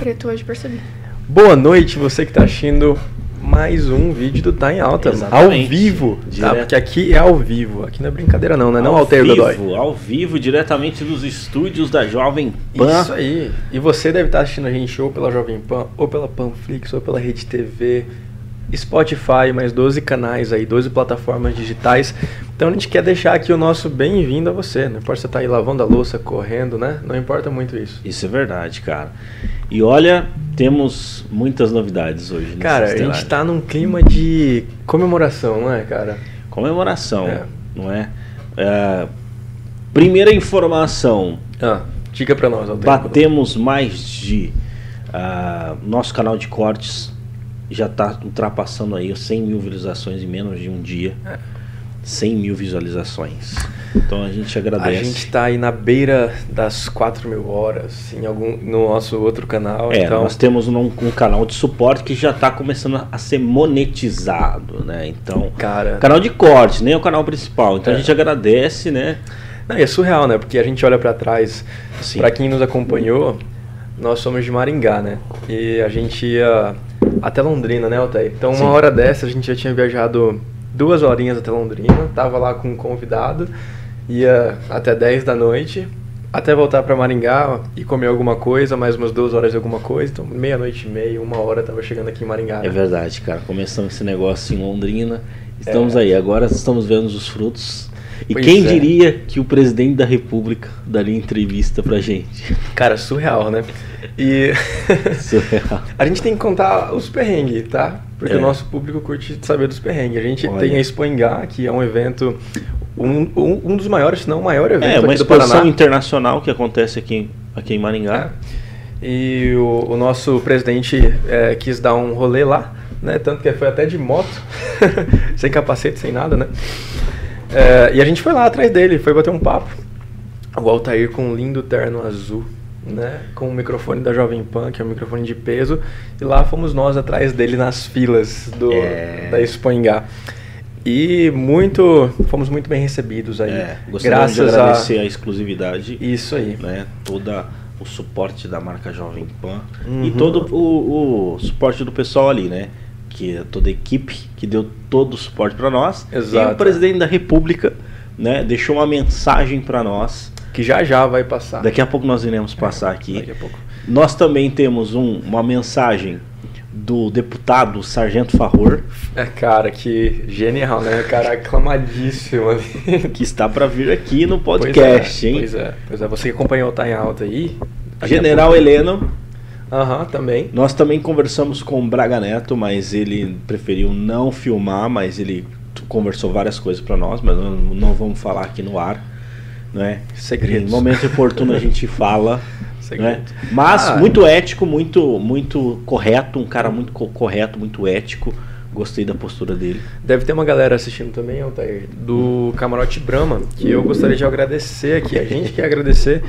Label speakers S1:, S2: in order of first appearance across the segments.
S1: preto hoje, percebi.
S2: Boa noite, você que está assistindo mais um vídeo do Tá em Alta.
S3: Exatamente.
S2: Ao vivo, tá? Porque aqui é ao vivo. Aqui não é brincadeira não, né? Não,
S3: vivo,
S2: Godoy.
S3: Ao vivo, diretamente dos estúdios da Jovem Pan.
S2: Isso aí. E você deve estar assistindo a gente ou pela Jovem Pan, ou pela Panflix, ou pela Rede TV, Spotify, mais 12 canais aí, 12 plataformas digitais. Então a gente quer deixar aqui o nosso bem-vindo a você. Não importa se você tá aí lavando a louça, correndo, né? Não importa muito isso.
S3: Isso é verdade, cara. E olha, temos muitas novidades hoje.
S2: Cara, a gente tá num clima de comemoração, não é, cara?
S3: Comemoração,
S2: É.
S3: não é? É, Primeira informação.
S2: Ah, diga pra nós.
S3: Batemos mais de... ah, nosso canal de cortes já está ultrapassando aí os 100 mil visualizações em menos de um dia.
S2: É.
S3: 100 mil visualizações. Então a gente
S2: A
S3: agradece.
S2: gente tá aí na beira das 4 mil horas em algum, no nosso outro canal.
S3: É,
S2: então,
S3: nós temos um, um canal de suporte que já está começando a ser monetizado, né? Então,
S2: cara.
S3: canal de corte, nem o canal principal. Então
S2: É.
S3: a gente agradece, né?
S2: Não, é surreal, né? Porque a gente olha pra trás, pra quem nos acompanhou, nós somos de Maringá, né? E a gente ia até Londrina, né, Altair? Então, uma
S3: Sim.
S2: hora dessa, a gente já tinha viajado duas horinhas até Londrina, tava lá com um convidado, ia até 10 da noite, até voltar pra Maringá e comer alguma coisa, mais umas duas horas de alguma coisa. Então, meia-noite e meia, uma hora, tava chegando aqui em Maringá.
S3: É
S2: né?
S3: verdade, cara. Começamos esse negócio em Londrina. Estamos
S2: É.
S3: aí, agora estamos vendo os frutos. E
S2: Pois
S3: quem
S2: é.
S3: diria que o presidente da República daria entrevista pra gente?
S2: Cara, surreal, né? E a gente tem que contar os perrengues, tá? Porque
S3: É.
S2: o nosso público curte saber dos perrengues. A gente
S3: Olha.
S2: tem a Expo Engá, que é um evento, um, um, um dos maiores, se não o maior evento
S3: É, uma exposição internacional que acontece aqui, aqui em Maringá.
S2: É. E o, o nosso presidente é, quis dar um rolê lá, né? Tanto que foi até de moto, sem capacete, sem nada, né? É, e a gente foi lá atrás dele, foi bater um papo. O Altair com um lindo terno azul, né? Com o microfone da Jovem Pan, que é um microfone de peso. E lá fomos nós atrás dele nas filas do,
S3: É.
S2: da Expo Engá. E muito, fomos muito bem recebidos aí.
S3: É, gostaria de
S2: graças
S3: agradecer
S2: a
S3: a exclusividade
S2: isso aí.
S3: né, todo o suporte da marca Jovem Pan
S2: Uhum.
S3: e todo o, o suporte do pessoal ali, né? Que é toda a equipe que deu todo o suporte para nós.
S2: Exato.
S3: E o presidente da República, né, deixou uma mensagem para nós.
S2: Que já já vai passar.
S3: Daqui a pouco nós iremos passar aqui.
S2: Daqui a pouco.
S3: Nós também temos um- uma mensagem do deputado Sargento Farror,
S2: É, cara, que genial, né? Cara, aclamadíssimo ali.
S3: que está para vir aqui no
S2: Pois
S3: podcast,
S2: é,
S3: hein?
S2: Pois é, pois é. Você que acompanhou o Tá em Alta aí.
S3: General Heleno,
S2: Aham, também.
S3: Nós também conversamos com o Braga Neto, mas ele preferiu não filmar, mas ele conversou várias coisas para nós, mas não, não vamos falar aqui no ar, né?
S2: Segredos.
S3: Em momento oportuno a gente fala, né? Mas
S2: Ah.
S3: muito ético, muito muito correto, um cara muito co- correto, muito ético. Gostei da postura dele.
S2: Deve ter uma galera assistindo também, Altair, do Camarote Brahma, que eu gostaria de agradecer aqui. A gente quer agradecer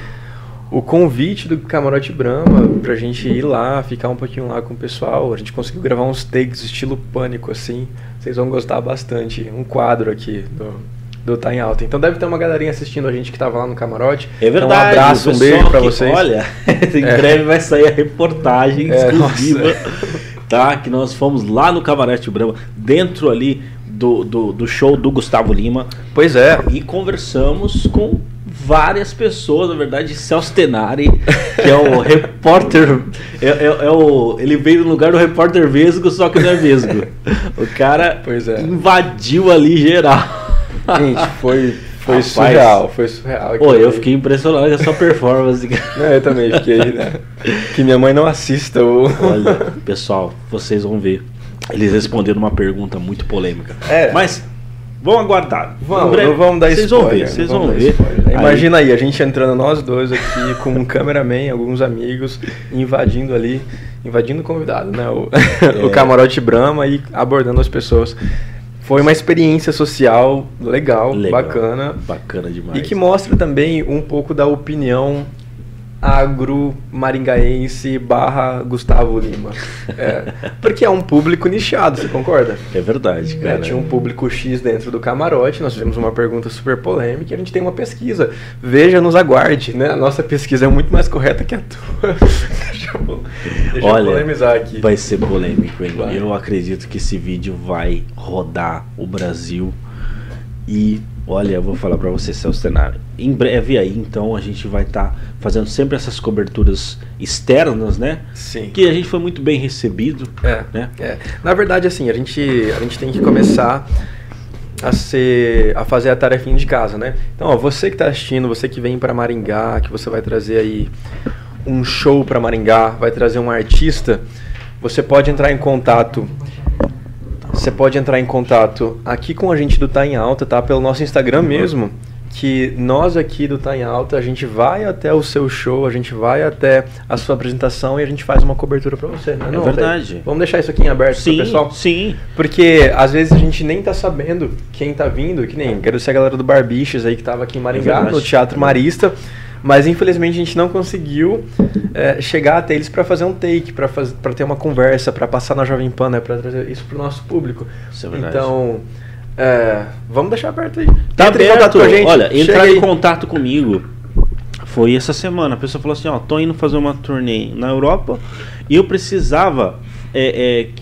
S2: o convite do Camarote Brahma pra gente ir lá, ficar um pouquinho lá com o pessoal. A gente conseguiu gravar uns takes estilo pânico, assim. Vocês vão gostar bastante. Um quadro aqui do, do Tá em Alta. Então deve ter uma galerinha assistindo a gente que tava lá no camarote.
S3: É verdade.
S2: Então, um abraço, um beijo pra
S3: que-
S2: vocês.
S3: Olha, em
S2: É.
S3: breve vai sair a reportagem
S2: É,
S3: exclusiva,
S2: nossa.
S3: tá? Que nós fomos lá no Camarete Brahma, dentro ali do, do, do show do Gustavo Lima,
S2: Pois é.
S3: e conversamos com várias pessoas, na verdade, Celso Tenari, que é o repórter, é, é- é o, ele veio no lugar do repórter Vesgo, só que não é Vesgo. O cara
S2: Pois é.
S3: invadiu ali geral.
S2: Gente, foi, foi
S3: Rapaz.
S2: surreal. Foi surreal.
S3: Pô, eu fiquei impressionado com essa performance.
S2: Não, eu também fiquei, né? Que minha mãe não assista o.
S3: Olha, pessoal, vocês vão ver. Eles responderam uma pergunta muito polêmica.
S2: É.
S3: Mas vão aguardar.
S2: Vamos,
S3: breve,
S2: não vamos dar
S3: Vocês
S2: spoiler.
S3: vão ver, vocês vão ver.
S2: spoiler.
S3: Aí-
S2: Imagina aí, a gente entrando nós dois aqui com um cameraman, alguns amigos, invadindo ali, invadindo o convidado, né? O,
S3: É.
S2: o camarote Brahma e abordando as pessoas. Foi uma experiência social legal,
S3: Legal.
S2: bacana.
S3: Bacana demais.
S2: E que mostra também um pouco da opinião agro-maringaense barra Gustavo Lima. É, porque é um público nichado, você concorda?
S3: É verdade,
S2: É,
S3: cara.
S2: tinha um público X dentro do camarote, nós fizemos uma pergunta super polêmica e a gente tem uma pesquisa. Veja, nos aguarde, né? A nossa pesquisa é muito mais correta que a tua. deixa eu, deixa
S3: Olha,
S2: eu polemizar aqui.
S3: Vai ser polêmico, hein?
S2: Vai.
S3: Eu acredito que esse vídeo vai rodar o Brasil. E olha, eu vou falar pra você, Celso Tenari. Em breve aí, então, a gente vai estar fazendo sempre essas coberturas externas, né?
S2: Sim.
S3: Que a gente foi muito bem recebido,
S2: É,
S3: né?
S2: é. Na verdade, assim, a gente, a gente tem que começar a ser a fazer a tarefinha de casa, né? Então, ó, você que está assistindo, você que vem para Maringá, que você vai trazer aí um show para Maringá, vai trazer um artista, você pode entrar em contato você pode entrar em contato aqui com a gente do Tá em Alta, tá? Pelo nosso Instagram mesmo. Que nós aqui do Tá em Alta, a gente vai até o seu show, a gente vai até a sua apresentação e a gente faz uma cobertura pra você, né?
S3: É
S2: não,
S3: verdade.
S2: Altair? Vamos deixar isso aqui em aberto pro
S3: Sim,
S2: pessoal?
S3: sim.
S2: Porque às vezes a gente nem tá sabendo quem tá vindo, que nem quero ser a galera do Barbichas aí que tava aqui em Maringá,
S3: verdade.
S2: no Teatro Marista. Mas infelizmente a gente não conseguiu é, chegar até eles para fazer um take, para para ter uma conversa, para passar na Jovem Pan, né, para trazer isso pro nosso público.
S3: Isso é verdade.
S2: Então, é, vamos deixar aberto aí.
S3: Tá
S2: Entre em contato
S3: aberto.
S2: com a gente.
S3: Olha, entrar em contato comigo foi essa semana. A pessoa falou assim, ó, tô indo fazer uma turnê na Europa e eu precisava. É, é,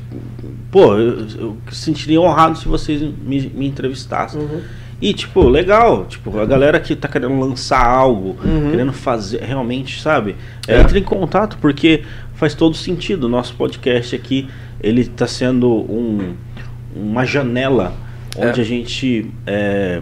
S3: pô, eu, eu sentiria honrado se vocês me, me entrevistassem.
S2: Uhum.
S3: E, tipo, legal, tipo, a galera que tá querendo lançar algo,
S2: Uhum.
S3: querendo fazer realmente, sabe? É,
S2: É.
S3: Entre em contato, porque faz todo sentido. O nosso podcast aqui, ele tá sendo um, uma janela onde
S2: É.
S3: a gente é,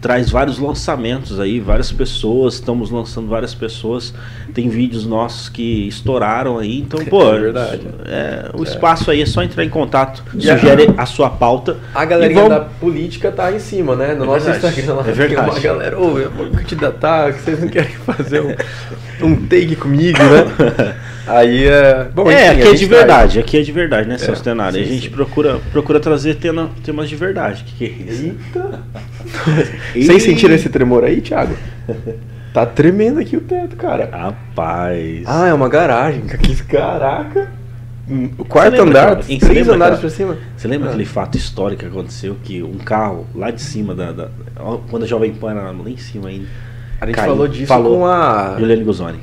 S3: traz vários lançamentos aí, várias pessoas, estamos lançando várias pessoas, tem vídeos nossos que estouraram aí, então, pô,
S2: É verdade.
S3: é, o espaço aí é só entrar em contato,
S2: E
S3: sugere a sua pauta.
S2: A galerinha
S3: vamos-
S2: da política tá em cima, né? No
S3: É
S2: nosso
S3: verdade,
S2: Instagram lá
S3: é verdade.
S2: uma galera, ô, eu vou candidatar, que vocês não querem fazer um, um take comigo, né? Aí é. Bom,
S3: é,
S2: enfim,
S3: aqui é de
S2: traz.
S3: verdade, aqui é de verdade, né, Celso Tenari? A gente
S2: sim.
S3: procura, procura trazer tema, temas de verdade. Que que é isso?
S2: Eita! Vocês sentiram esse tremor aí, Thiago? Tá tremendo aqui o teto, cara.
S3: Rapaz.
S2: Ah, é uma garagem. Que caraca! Hum, O quarto
S3: lembra,
S2: andar,
S3: cara? Você
S2: três
S3: lembra,
S2: andares pra cima.
S3: Você lembra
S2: Ah.
S3: aquele fato histórico que aconteceu que um carro lá de cima da, da- quando a Jovem Pan era lá em cima ainda.
S2: A gente
S3: caiu.
S2: falou disso
S3: Falou.
S2: com a
S3: Juliane Guzoni.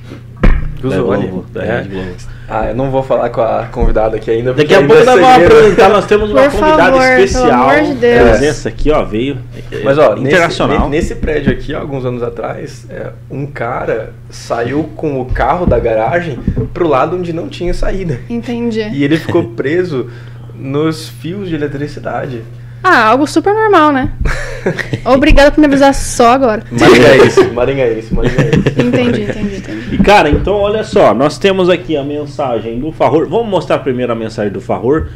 S2: Guzoni.
S3: Da Globo, da
S2: É.
S3: Rede Globo.
S2: Ah, eu não vou falar com a convidada aqui ainda.
S3: Daqui a pouco nós vamos apresentar, nós temos uma
S1: Por
S3: convidada
S1: favor, pelo
S3: especial.
S1: amor de Deus.
S3: Presença aqui, ó, veio. é,
S2: Mas ó,
S3: internacional.
S2: Nesse, nesse prédio aqui, ó, alguns anos atrás, é, um cara saiu com o carro da garagem pro lado onde não tinha saída.
S1: Entendi.
S2: E ele ficou preso nos fios de eletricidade.
S1: Ah, algo super normal, né? Obrigada por me avisar só agora.
S2: Maringaense, maringaense, maringaense.
S1: Entendi, entendi, entendi.
S3: E cara, então olha só, nós temos aqui a mensagem do Farror. Vamos mostrar primeiro a mensagem do Farror.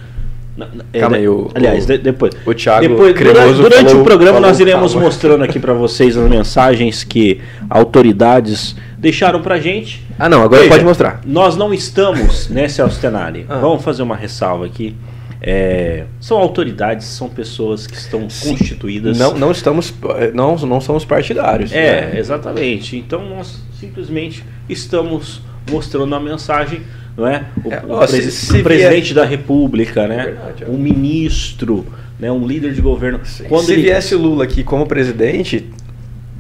S3: É,
S2: Calma aí, o-
S3: Aliás,
S2: o-
S3: de- depois.
S2: o Thiago
S3: depois, durante,
S2: Cremoso
S3: durante
S2: falou-
S3: o programa
S2: falou
S3: nós iremos
S2: calma.
S3: mostrando aqui pra vocês as mensagens que autoridades deixaram pra gente.
S2: Ah, não, agora
S3: Veja,
S2: pode mostrar.
S3: Nós não estamos, né, Celso Tenari?
S2: Ah.
S3: Vamos fazer uma ressalva aqui. É, são autoridades, são pessoas que estão constituídas.
S2: Não, não estamos, não, não somos partidários.
S3: É,
S2: né?
S3: exatamente. Então nós simplesmente estamos mostrando a mensagem, não é? O,
S2: É,
S3: o
S2: se- se
S3: o presidente da República, né?
S2: verdade, é.
S3: um ministro, né? Um líder de governo. Quando
S2: Se
S3: ele,
S2: viesse Lula aqui como presidente,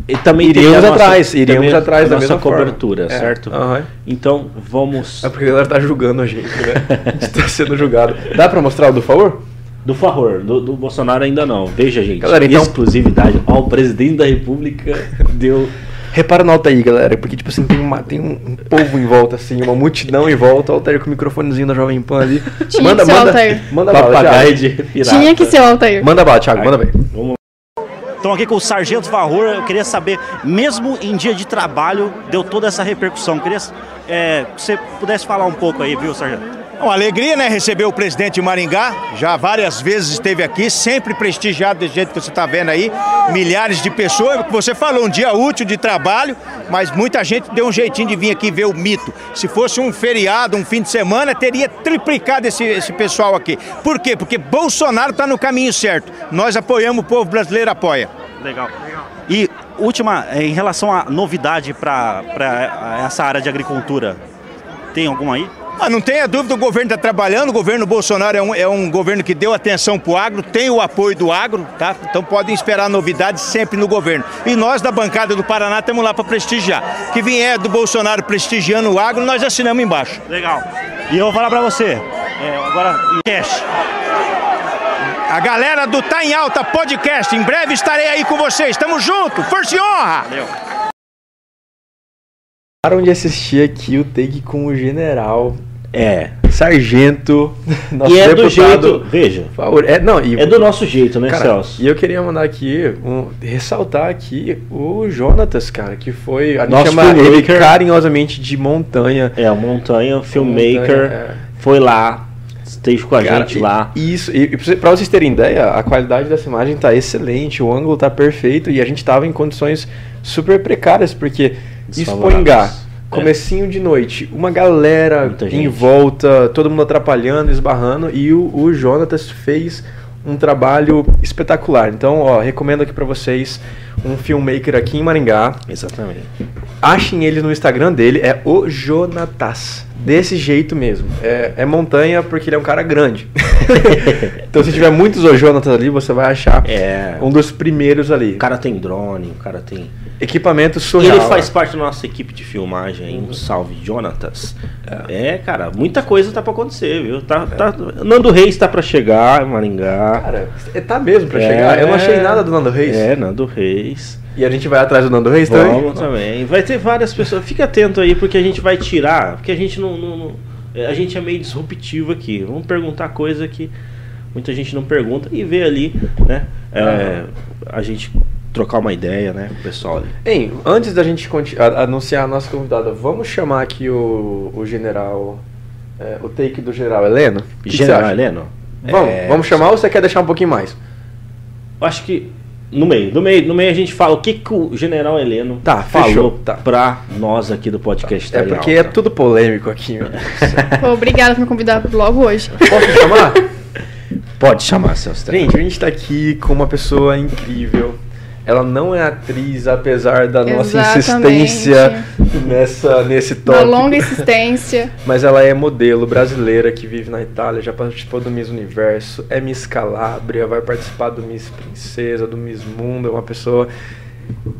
S3: ele também
S2: iríamos
S3: nossa-
S2: atrás, iríamos
S3: também
S2: atrás da
S3: nossa
S2: mesma forma.
S3: cobertura,
S2: É,
S3: certo?
S2: aham.
S3: Então vamos
S2: É porque a galera tá julgando a gente, né? A gente tá sendo julgado. Dá pra mostrar o do favor?
S3: do favor, do, do Bolsonaro ainda não. Veja, gente.
S2: Galera, então-
S3: exclusividade. Ó, o presidente da República deu
S2: Repara na alta aí, galera, porque, tipo assim, tem, uma, tem um, um povo em volta, assim, uma multidão em volta, o Altair com o microfonezinho da Jovem Pan ali.
S1: Tinha
S2: manda,
S1: que ser o
S2: manda,
S1: Altair.
S2: manda bala,
S3: papagaio de pirata.
S1: Tinha que ser o Altair.
S2: Manda bala, Thiago, manda bem.
S3: Vamos
S4: Estão aqui com o Sargento Varror. Eu queria saber, mesmo em dia de trabalho, deu toda essa repercussão. Eu queria é, que você pudesse falar um pouco aí, viu, Sargento?
S5: Uma alegria, né? Receber o presidente de Maringá. Já várias vezes esteve aqui, sempre prestigiado desse jeito que você está vendo aí. Milhares de pessoas. Você falou um dia útil de trabalho, mas muita gente deu um jeitinho de vir aqui ver o mito. Se fosse um feriado, um fim de semana, teria triplicado esse, esse pessoal aqui. Por quê? Porque Bolsonaro está no caminho certo. Nós apoiamos, o povo brasileiro apoia.
S4: Legal. E última, é, em relação à novidade para essa área de agricultura, tem alguma aí?
S5: Ah, não tenha dúvida, o governo está trabalhando, o governo Bolsonaro é um, é um governo que deu atenção para o agro, tem o apoio do agro, tá? Então podem esperar novidades sempre no governo. E nós da bancada do Paraná estamos lá para prestigiar. Que vier do Bolsonaro prestigiando o agro, nós assinamos embaixo.
S4: Legal. E eu vou falar pra você, é, agora, cash.
S5: A galera do Tá em Alta Podcast, em breve estarei aí com vocês. Tamo junto, força e honra!
S2: Param de assistir aqui o take com o general
S3: É.
S2: Sargento, nosso
S3: E é do
S2: deputado.
S3: jeito. Veja.
S2: Favor, é, não, e,
S3: É do nosso jeito, né,
S2: cara,
S3: Celso?
S2: E eu queria mandar aqui, um, ressaltar aqui o Jonatas, cara, que foi. A gente chama ele carinhosamente de montanha.
S3: É, o Montanha, filmmaker,
S2: Montanha, é.
S3: foi lá, esteve com a
S2: Cara,
S3: gente lá.
S2: Isso, e, e pra vocês terem ideia, a qualidade dessa imagem tá excelente, o ângulo tá perfeito e a gente tava em condições super precárias, porque
S3: Desfavoráveis.
S2: Comecinho de noite, uma galera
S3: Muita
S2: em
S3: gente.
S2: volta, todo mundo atrapalhando, esbarrando, e o, o Jonatas fez um trabalho espetacular. Então, ó, recomendo aqui pra vocês um filmmaker aqui em Maringá.
S3: Exatamente.
S2: Achem ele no Instagram dele, é o Jonatas. Desse jeito mesmo. É, é montanha porque ele é um cara grande. então se tiver muitos o Jonatas ali, você vai achar
S3: É.
S2: um dos primeiros ali.
S3: O cara tem drone, o cara tem.
S2: Equipamento
S3: E
S2: surreal.
S3: ele faz parte da nossa equipe de filmagem. Um salve, Jonatas. É. cara, muita coisa tá pra acontecer, viu? Tá, tá, Nando Reis tá pra chegar em Maringá.
S2: Cara, é- tá mesmo pra
S3: É.
S2: chegar. Eu não achei nada do Nando Reis.
S3: É, Nando Reis.
S2: E a gente vai atrás do Nando Reis também?
S3: Vamos também. Vai ter várias pessoas. Fica atento aí, porque a gente vai tirar. Porque a gente não. não- não- é, a gente é meio disruptivo aqui. Vamos perguntar coisa que muita gente não pergunta e ver ali, né? é, a gente trocar uma ideia, né, o pessoal ali.
S2: Hein, antes da gente anunciar a nossa convidada, vamos chamar aqui o, o general. é, o take do general Heleno? Que que
S3: General
S2: acha?
S3: Heleno?
S2: Vamos,
S3: É,
S2: vamos chamar ou você quer deixar um pouquinho mais?
S3: Acho que no meio, no meio, no meio a gente fala o que, que o General Heleno
S2: Tá,
S3: falou
S2: fechou, tá.
S3: pra nós aqui do podcast.
S2: É
S3: Tá
S2: porque é tudo polêmico aqui, meu.
S1: Pô, obrigada por me convidar logo hoje.
S2: Posso chamar?
S3: Pode chamar, seus
S2: Gente, a gente tá aqui com uma pessoa incrível. Ela não é atriz, apesar da nossa
S1: Exatamente.
S2: insistência nessa, nesse tópico.
S1: longa insistência.
S2: Mas ela é modelo brasileira que vive na Itália, já participou do Miss Universo, é Miss Calabria, vai participar do Miss Princesa, do Miss Mundo. É uma pessoa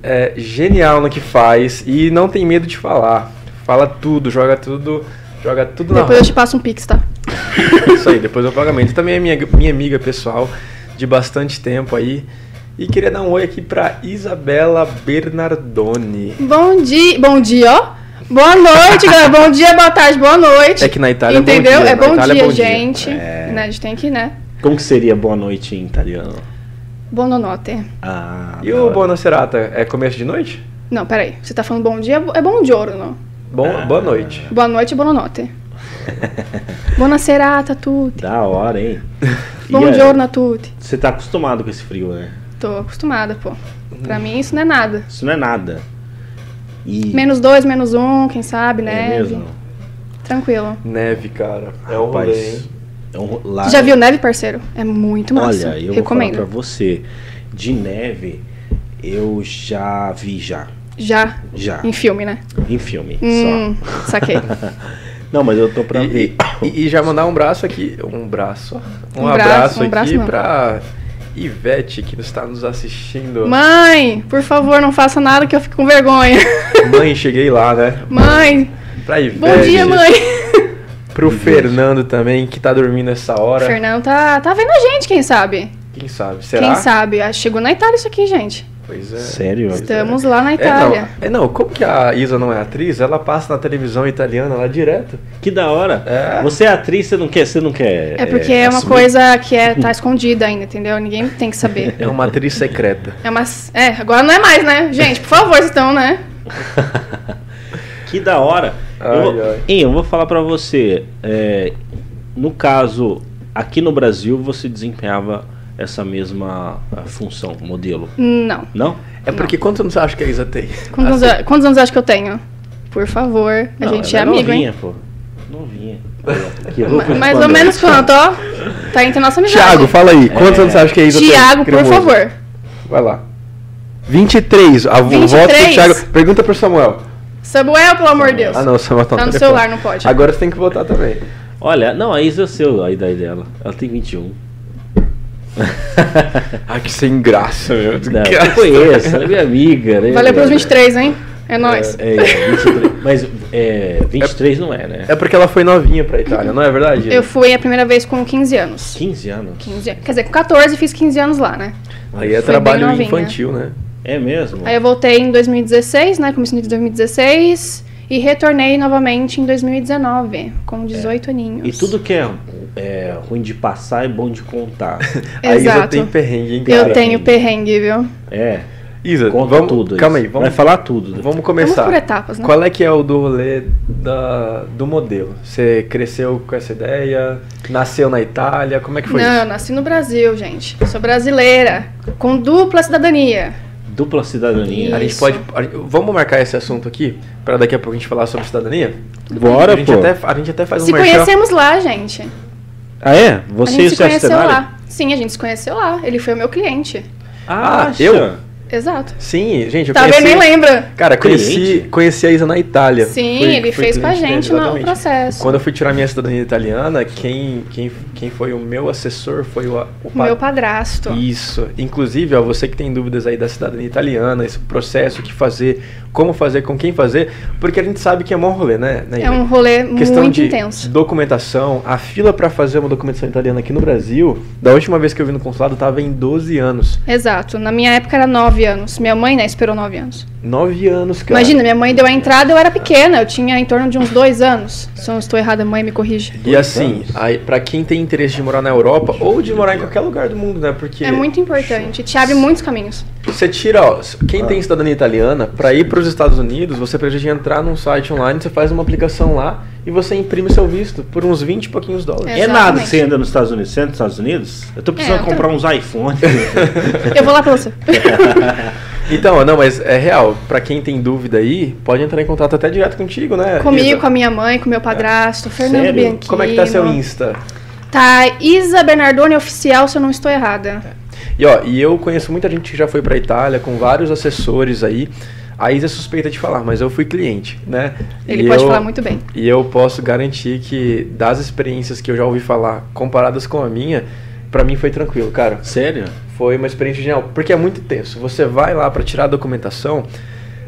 S2: é, genial no que faz e não tem medo de falar. Fala tudo, joga tudo, joga tudo na
S1: Depois eu te passo um pix, tá?
S2: Isso aí, depois do pagamento. Também é minha, minha amiga pessoal de bastante tempo aí. E queria dar um oi aqui pra Isabela Bernardoni.
S1: Bom dia, bom dia, ó. Boa noite, galera. Bom dia, boa tarde, boa noite.
S2: É que na Itália
S1: Entendeu?
S2: é bom dia.
S1: É bom dia,
S2: é bom dia.
S1: gente.
S3: É.
S1: Né, a gente tem que, né?
S3: Como que seria boa noite em italiano?
S1: Buonanotte.
S3: Ah,
S2: E o
S3: hora.
S2: Buona Serata? É começo de noite?
S1: Não, peraí. Você tá falando bom dia? É bom giorno.
S2: Bom,
S3: Ah.
S2: Boa noite.
S1: Boa noite e buonanotte. Buona serata a tutti.
S3: Da hora, hein?
S1: Bom
S3: aí,
S1: giorno a tutti.
S3: Você tá acostumado com esse frio, né?
S1: Tô acostumada, pô. Pra mim isso não é nada.
S3: Isso não é nada. E
S1: Menos dois, menos um, quem sabe,
S3: é
S1: né?
S3: mesmo.
S1: Rapaz,
S2: Neve, cara. É um rolê,
S3: Rapaz,
S2: hein?
S3: é um, lá,
S1: já viu neve, parceiro? É muito massa.
S3: Olha, eu
S1: Recomendo.
S3: vou falar pra você. De neve, eu já vi já.
S1: Já.
S3: Já.
S1: Em filme, né?
S3: Em filme,
S1: Hum, saquei.
S3: só. Não, mas eu tô pra
S2: E,
S3: ver.
S2: e- e já mandar um braço aqui. Um braço. Um,
S1: Um
S2: abraço,
S1: braço, um
S2: aqui
S1: braço não.
S2: Ivete, que está nos assistindo.
S1: Mãe, por favor, não faça nada que eu fique com vergonha.
S2: Mãe, cheguei lá, né?
S1: Mãe,
S2: Pra Ivete.
S1: bom dia, mãe.
S2: Pro Fernando também, que tá dormindo essa
S1: O
S2: hora.
S1: Fernando tá, tá vendo a gente, quem sabe?
S2: Quem sabe? Será?
S1: Quem sabe? Ah, Chegou na Itália isso aqui, gente.
S2: Pois é.
S3: Sério?
S1: Estamos lá na
S2: É
S1: Itália.
S2: não, é, não, como que a Isa não é atriz? Ela passa na televisão italiana lá direto.
S3: Que da hora.
S2: É.
S3: Você é atriz, você não quer, você não quer.
S1: É porque é, uma
S3: assumir?
S1: coisa que é, tá escondida ainda, entendeu? Ninguém tem que saber.
S2: É uma atriz secreta.
S1: É uma. É, agora não é mais, né? Gente, por favor, estão, né?
S3: Que da hora.
S2: Ai,
S3: eu, vou,
S2: ai.
S3: Hein, eu vou falar pra você. é, no caso, aqui no Brasil, você desempenhava essa mesma ah, função, modelo.
S1: Não.
S3: Não?
S2: É porque quantos anos você acha que a Isa tem?
S1: Quantos,
S2: Assim,
S1: anos, quantos anos acha que eu tenho? Por favor, a
S3: Não,
S1: gente é
S3: ela
S1: amigo,
S3: novinha,
S1: hein?
S3: pô. Novinha.
S1: Mais ou menos quanto, ó? Tá entre a nossa amizade.
S2: Thiago, fala aí. Quantos
S3: É.
S2: anos você acha que a Isa tem?
S1: Tiago, por favor.
S2: Vai lá. 23. A vo-
S1: 23?
S2: voto pro Thiago. Pergunta pro Samuel.
S1: Samuel, pelo amor de Deus.
S2: Ah, não, o Samuel tá
S1: Tá no
S2: telefone.
S1: celular, não pode.
S2: Agora você tem que votar também.
S3: Olha, não, a Isa eu sei a idade dela. Ela tem 21.
S2: Ai, que sem graça, meu.
S3: Não, eu conheço, ela é minha amiga, né?
S1: Valeu pelos 23, hein? É nóis.
S3: É, é, 23. Mas é, 23 não é, né?
S2: É porque ela foi novinha pra Itália, não é verdade?
S1: Eu fui a primeira vez com 15 anos.
S3: 15 anos.
S1: 15 anos. Quer dizer, com 14 fiz 15 anos lá, né?
S2: Aí é
S1: Foi
S2: trabalho infantil, né?
S3: É mesmo?
S1: Aí eu voltei em 2016, né? Comecei em 2016 e retornei novamente em 2019, com 18 aninhos.
S3: E tudo que é, é ruim de passar é bom de contar.
S2: A Isa tem perrengue, hein,
S1: Eu tenho perrengue, viu?
S3: É,
S2: Isa,
S3: conta
S2: vamos,
S3: tudo.
S2: Calma aí, vamos,
S3: Vai falar tudo.
S2: vamos começar.
S1: Vamos por etapas, né?
S2: Qual é que é o do rolê da, do modelo? Você cresceu com essa ideia? Nasceu na Itália? Como é que foi
S1: Não, eu
S2: isso?
S1: nasci no Brasil, gente. Sou brasileira, com dupla cidadania.
S3: Dupla cidadania.
S2: A gente
S1: Isso.
S2: pode. a vamos marcar esse assunto aqui, pra daqui a pouco a gente falar sobre cidadania?
S3: Bora,
S2: a gente,
S3: pô.
S2: até, a gente até faz
S1: Se
S2: um merchan.
S1: conhecemos lá, gente.
S3: Ah, é?
S1: A
S3: Você e
S1: gente
S3: o
S1: se conheceu
S3: cenário?
S1: lá. Sim, a gente se conheceu lá. Ele foi o meu cliente.
S2: Ah,
S3: Acha?
S2: eu?
S1: Exato.
S2: Sim, gente, eu
S1: Tá
S2: conheci...
S1: Nem lembra.
S2: Cara, conheci,
S3: Cliente?
S2: conheci a Isa na Itália.
S1: Sim,
S2: Fui-
S1: ele
S2: fui
S1: fez com a
S2: dele,
S1: gente no processo.
S2: Quando eu fui tirar minha cidadania italiana, quem, quem, quem foi o meu assessor foi o, o
S1: meu padrasto.
S2: Isso. Inclusive, ó, você que tem dúvidas aí da cidadania italiana, esse processo, o que fazer, como fazer, com quem fazer, porque a gente sabe que é mó rolê, né? né,
S1: É um rolê
S2: Questão
S1: muito
S2: de
S1: intenso.
S2: documentação, a fila pra fazer uma documentação italiana aqui no Brasil, da última vez que eu vi no consulado, tava em 12 anos.
S1: Exato. Na minha época era 9 anos. Minha mãe, né, esperou 9 anos.
S2: 9 anos, cara.
S1: Imagina, minha mãe deu a entrada, eu era pequena. Eu tinha em torno de uns 2 anos. Se eu não estou errada, mãe me corrige.
S2: E assim, pra quem tem interesse de morar na Europa ou de morar em qualquer lugar do mundo, né? Porque
S1: É muito importante. Te abre muitos caminhos.
S2: você tira, ó, quem
S3: Ah.
S2: tem cidadania italiana, pra ir pros Estados Unidos, você precisa entrar num site online, você faz uma aplicação lá e você imprime seu visto por uns 20 e pouquinhos dólares.
S3: É nada
S1: Exatamente.
S3: que você anda nos Estados Unidos. Você anda nos Estados Unidos? Eu tô precisando
S1: É, eu
S3: comprar uns iPhones.
S1: Eu vou lá pra você.
S2: Então, não, mas é real. Pra quem tem dúvida aí, pode entrar em contato até direto contigo, né?
S1: Comigo,
S2: Isa?
S1: com a minha mãe, com meu padrasto, Fernando
S3: Sério?
S1: Bianchini.
S2: Como é que tá seu Insta?
S1: Tá Isa Bernardoni Oficial, se eu não estou errada.
S2: E ó, e eu conheço muita gente que já foi pra Itália, com vários assessores aí. A Isa é suspeita de falar, mas eu fui cliente, né?
S1: Ele
S2: E
S1: pode
S2: eu-
S1: falar muito bem.
S2: E eu posso garantir que das experiências que eu já ouvi falar, comparadas com a minha, pra mim foi tranquilo, cara.
S3: Sério?
S2: Foi uma experiência genial, porque é muito tenso. Você vai lá pra tirar a documentação,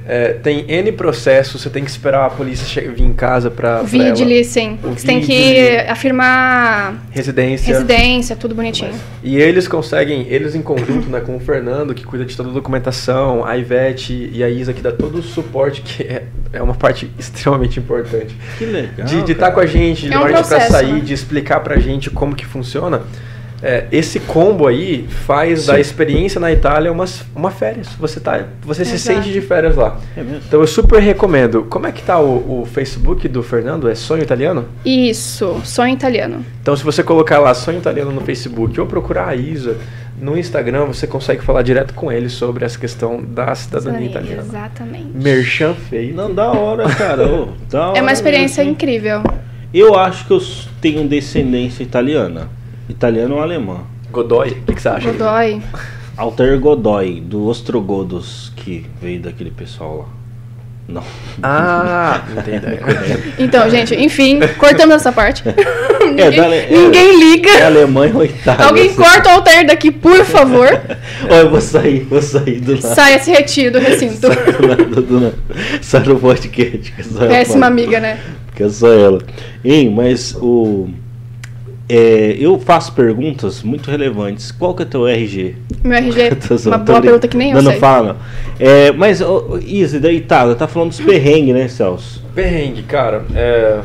S2: é, tem N processos, você tem que esperar a polícia vir em casa ela.
S1: Vidli, sim.
S2: O
S1: Você tem que afirmar
S2: Residência.
S1: residência, tudo bonitinho.
S2: E eles conseguem, eles em conjunto, né, com o Fernando, que cuida de toda a documentação, a Ivete e a Isa, que dá todo o suporte, que é, é uma parte extremamente importante.
S3: Que legal.
S2: de estar com a gente, de
S1: É um
S2: pra sair,
S1: né?
S2: de explicar pra gente como que funciona. É, esse combo aí faz
S3: Sim.
S2: da experiência na Itália uma, uma férias. Você, tá, você se
S1: Exato.
S2: sente de férias lá.
S3: É mesmo?
S2: Então eu super recomendo. Como é que tá o, o Facebook do Fernando? É Sonho Italiano?
S1: Isso, sonho italiano.
S2: Então, se você colocar lá Sonho Italiano no Facebook ou procurar a Isa no Instagram, você consegue falar direto com ele sobre essa questão da cidadania italiana.
S1: Exatamente.
S2: Merchan feito.
S3: Não, da hora, cara. ô, da hora
S1: É uma experiência
S3: mesmo.
S1: incrível.
S3: Eu acho que eu tenho descendência italiana. Italiano ou alemã.
S2: Godoy, o que, que você acha?
S1: Godoy.
S3: Alter Godoy, do Ostrogodos, que veio daquele pessoal lá. Não.
S2: Ah, ideia.
S1: Então, gente, enfim, cortamos essa parte. ninguém,
S3: da- é-
S1: ninguém
S3: É
S1: liga.
S3: Alemanha ou Itália?
S1: Alguém
S3: Você-
S1: corta o alter daqui, por favor.
S3: Ó, eu vou sair, vou sair do nada.
S1: Saia se retire do recinto.
S3: Sai do nada, do nada. Sai do podcast. Que é
S1: Péssima amiga, né?
S3: Que é só ela. Hein, mas o. é, eu faço perguntas muito relevantes. Qual que é teu RG?
S1: Meu RG,
S3: zoando,
S1: uma boa pergunta que nem eu
S3: não,
S1: sei.
S3: Não fala, não. É, mas, ô, Isa, da Itália, tá falando dos perrengues, né, Celso?
S2: Perrengue, cara, é,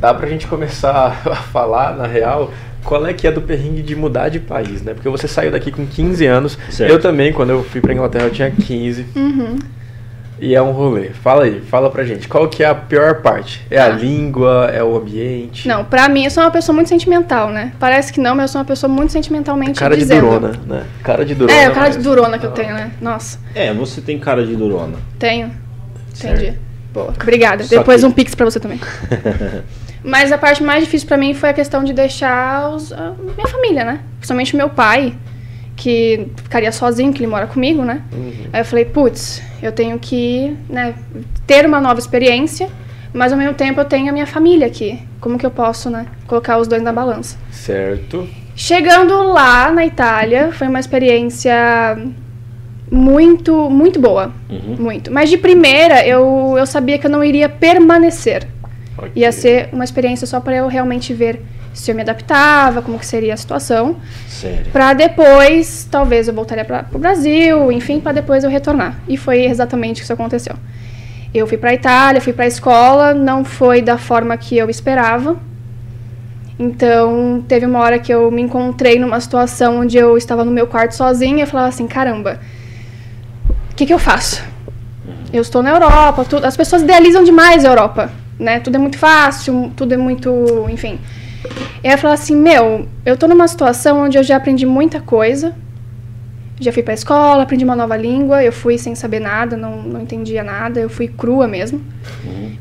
S2: dá pra gente começar a falar, na real, qual é que é do perrengue de mudar de país, né? Porque você saiu daqui com 15 anos,
S3: Certo.
S2: eu também, quando eu fui pra Inglaterra, eu tinha 15,
S1: Uhum.
S2: E é um rolê. Fala aí, fala pra gente, qual que é a pior parte? É a
S1: Ah.
S2: língua, é o ambiente?
S1: Não, pra mim, eu sou uma pessoa muito sentimental, né? Parece que não, mas eu sou uma pessoa muito sentimentalmente
S2: Cara de
S1: dizendo.
S2: durona, né? Cara de durona.
S1: É, o cara de
S2: mas-
S1: durona que eu tenho, né? Nossa,
S3: É, você tem cara de durona.
S1: tenho.
S2: Certo.
S1: Entendi. Boa. Obrigada.
S3: Só
S1: Depois
S3: que-
S1: um pix pra você também. Mas a parte mais difícil pra mim foi a questão de deixar os, a minha família, né? Principalmente meu pai. Que ficaria sozinho, que ele mora comigo, né? Aí eu falei, putz, eu tenho que né, ter uma nova experiência, mas ao mesmo tempo eu tenho a minha família aqui. Como que eu posso, né, colocar os dois na balança?
S2: Certo.
S1: Chegando lá na Itália, foi uma experiência muito, muito boa. Muito. Mas de primeira, eu, eu sabia que eu não iria permanecer.
S2: Ok.
S1: Ia ser uma experiência só para eu realmente ver se eu me adaptava, como que seria a situação. Pra depois, talvez eu voltaria para o Brasil, enfim, para depois eu retornar. E foi exatamente isso que aconteceu. Eu fui para Itália, fui para a escola, não foi da forma que eu esperava. Então, teve uma hora que eu me encontrei numa situação onde eu estava no meu quarto sozinha e falava assim: caramba, o que, que eu faço? Eu estou na Europa, tudo, as pessoas idealizam demais a Europa, né? Tudo é muito fácil, tudo é muito, enfim. E eu falava assim, meu, eu tô numa situação onde eu já aprendi muita coisa. Já fui pra escola, aprendi uma nova língua, eu fui sem saber nada, não, não entendia nada, eu fui crua mesmo.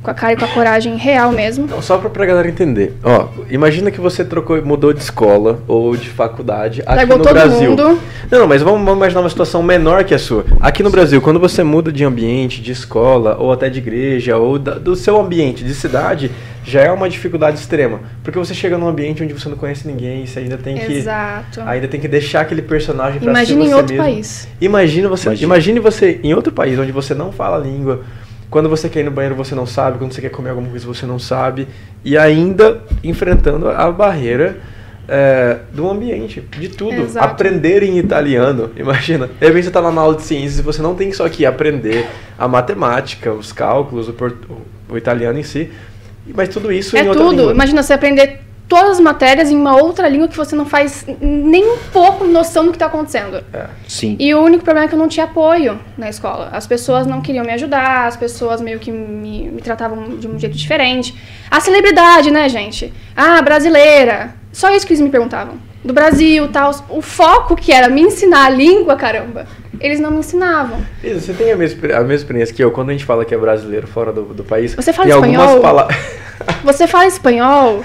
S1: Com a cara e com a coragem real mesmo.
S2: Então, só pra, pra galera entender. Ó, imagina que você trocou, mudou de escola ou de faculdade aqui
S1: Largou
S2: no
S1: todo
S2: Brasil.
S1: mundo.
S2: Não, não, mas vamos, vamos imaginar uma situação menor que a sua. Aqui no Brasil, quando você muda de ambiente, de escola, ou até de igreja, ou da- do seu ambiente de cidade, já é uma dificuldade extrema. Porque você chega num ambiente onde você não conhece ninguém, você ainda tem que.
S1: Exato.
S2: Ainda tem que deixar aquele personagem pra
S1: Imagina
S2: ser
S1: em
S2: você
S1: outro
S2: mesmo.
S1: país.
S2: Imagina você,
S3: Imagina.
S2: imagine você em outro país onde você não fala a língua, quando você quer ir no banheiro você não sabe, quando você quer comer alguma coisa você não sabe, e ainda enfrentando a barreira é, do ambiente, de tudo.
S1: Exato.
S2: Aprender em italiano, imagina. De repente você está lá na aula de ciências e você não tem só que aprender a matemática, os cálculos, o- o italiano em si, mas tudo isso
S1: É
S2: em outra
S1: tudo.
S2: língua.
S1: Imagina você aprender todas as matérias em uma outra língua que você não faz nem um pouco noção do que está acontecendo.
S3: Sim.
S1: E o único problema é que eu não tinha apoio na escola. As pessoas não queriam me ajudar, as pessoas meio que me, me tratavam de um jeito diferente. A celebridade, né, gente? Ah, brasileira. Só isso que eles me perguntavam. Do Brasil, tal. O foco que era me ensinar a língua, caramba, eles não me ensinavam.
S2: Isa, Você tem a mesma, a mesma experiência que eu quando a gente fala que é brasileiro fora do, do país?
S1: Você fala espanhol?
S2: palavras.
S1: Você fala espanhol?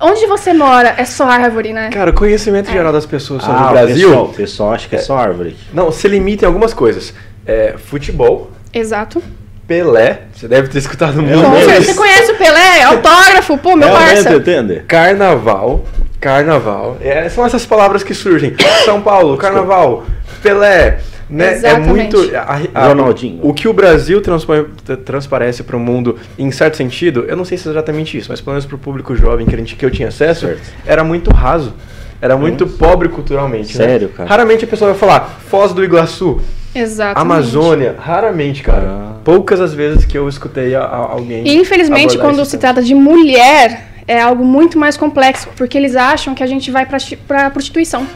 S1: Onde você mora é só árvore, né?
S2: Cara, o conhecimento geral das pessoas sobre
S3: Ah,
S2: o Brasil
S3: pessoal, o pessoal acha que é só árvore.
S2: não se limita em algumas coisas. É, futebol,
S1: Exato.
S2: Pelé, você deve ter escutado muito.
S1: Bom,
S3: mesmo.
S1: você conhece o Pelé? Autógrafo? Pô, meu
S3: Realmente,
S1: parça.
S3: entende?
S2: Carnaval, carnaval. É, são essas palavras que surgem. São Paulo, carnaval, Pelé. Né? É muito. a- a-
S3: Ronaldinho.
S2: O que o Brasil transpõe- transparece para o mundo, em certo sentido, eu não sei se é exatamente isso, mas pelo menos para o público jovem que, a gente, que eu tinha acesso,
S3: Certo.
S2: era muito raso. Era muito pobre culturalmente. né?
S3: Sério, cara?
S2: Raramente a pessoa vai falar Foz do Iguaçu,
S1: Exatamente.
S2: Amazônia. Raramente, cara.
S3: Ah.
S2: Poucas as vezes que eu escutei a- a- alguém.
S1: E infelizmente, quando se
S2: tema.
S1: trata de mulher, é algo muito mais complexo, porque eles acham que a gente vai pra prostituição.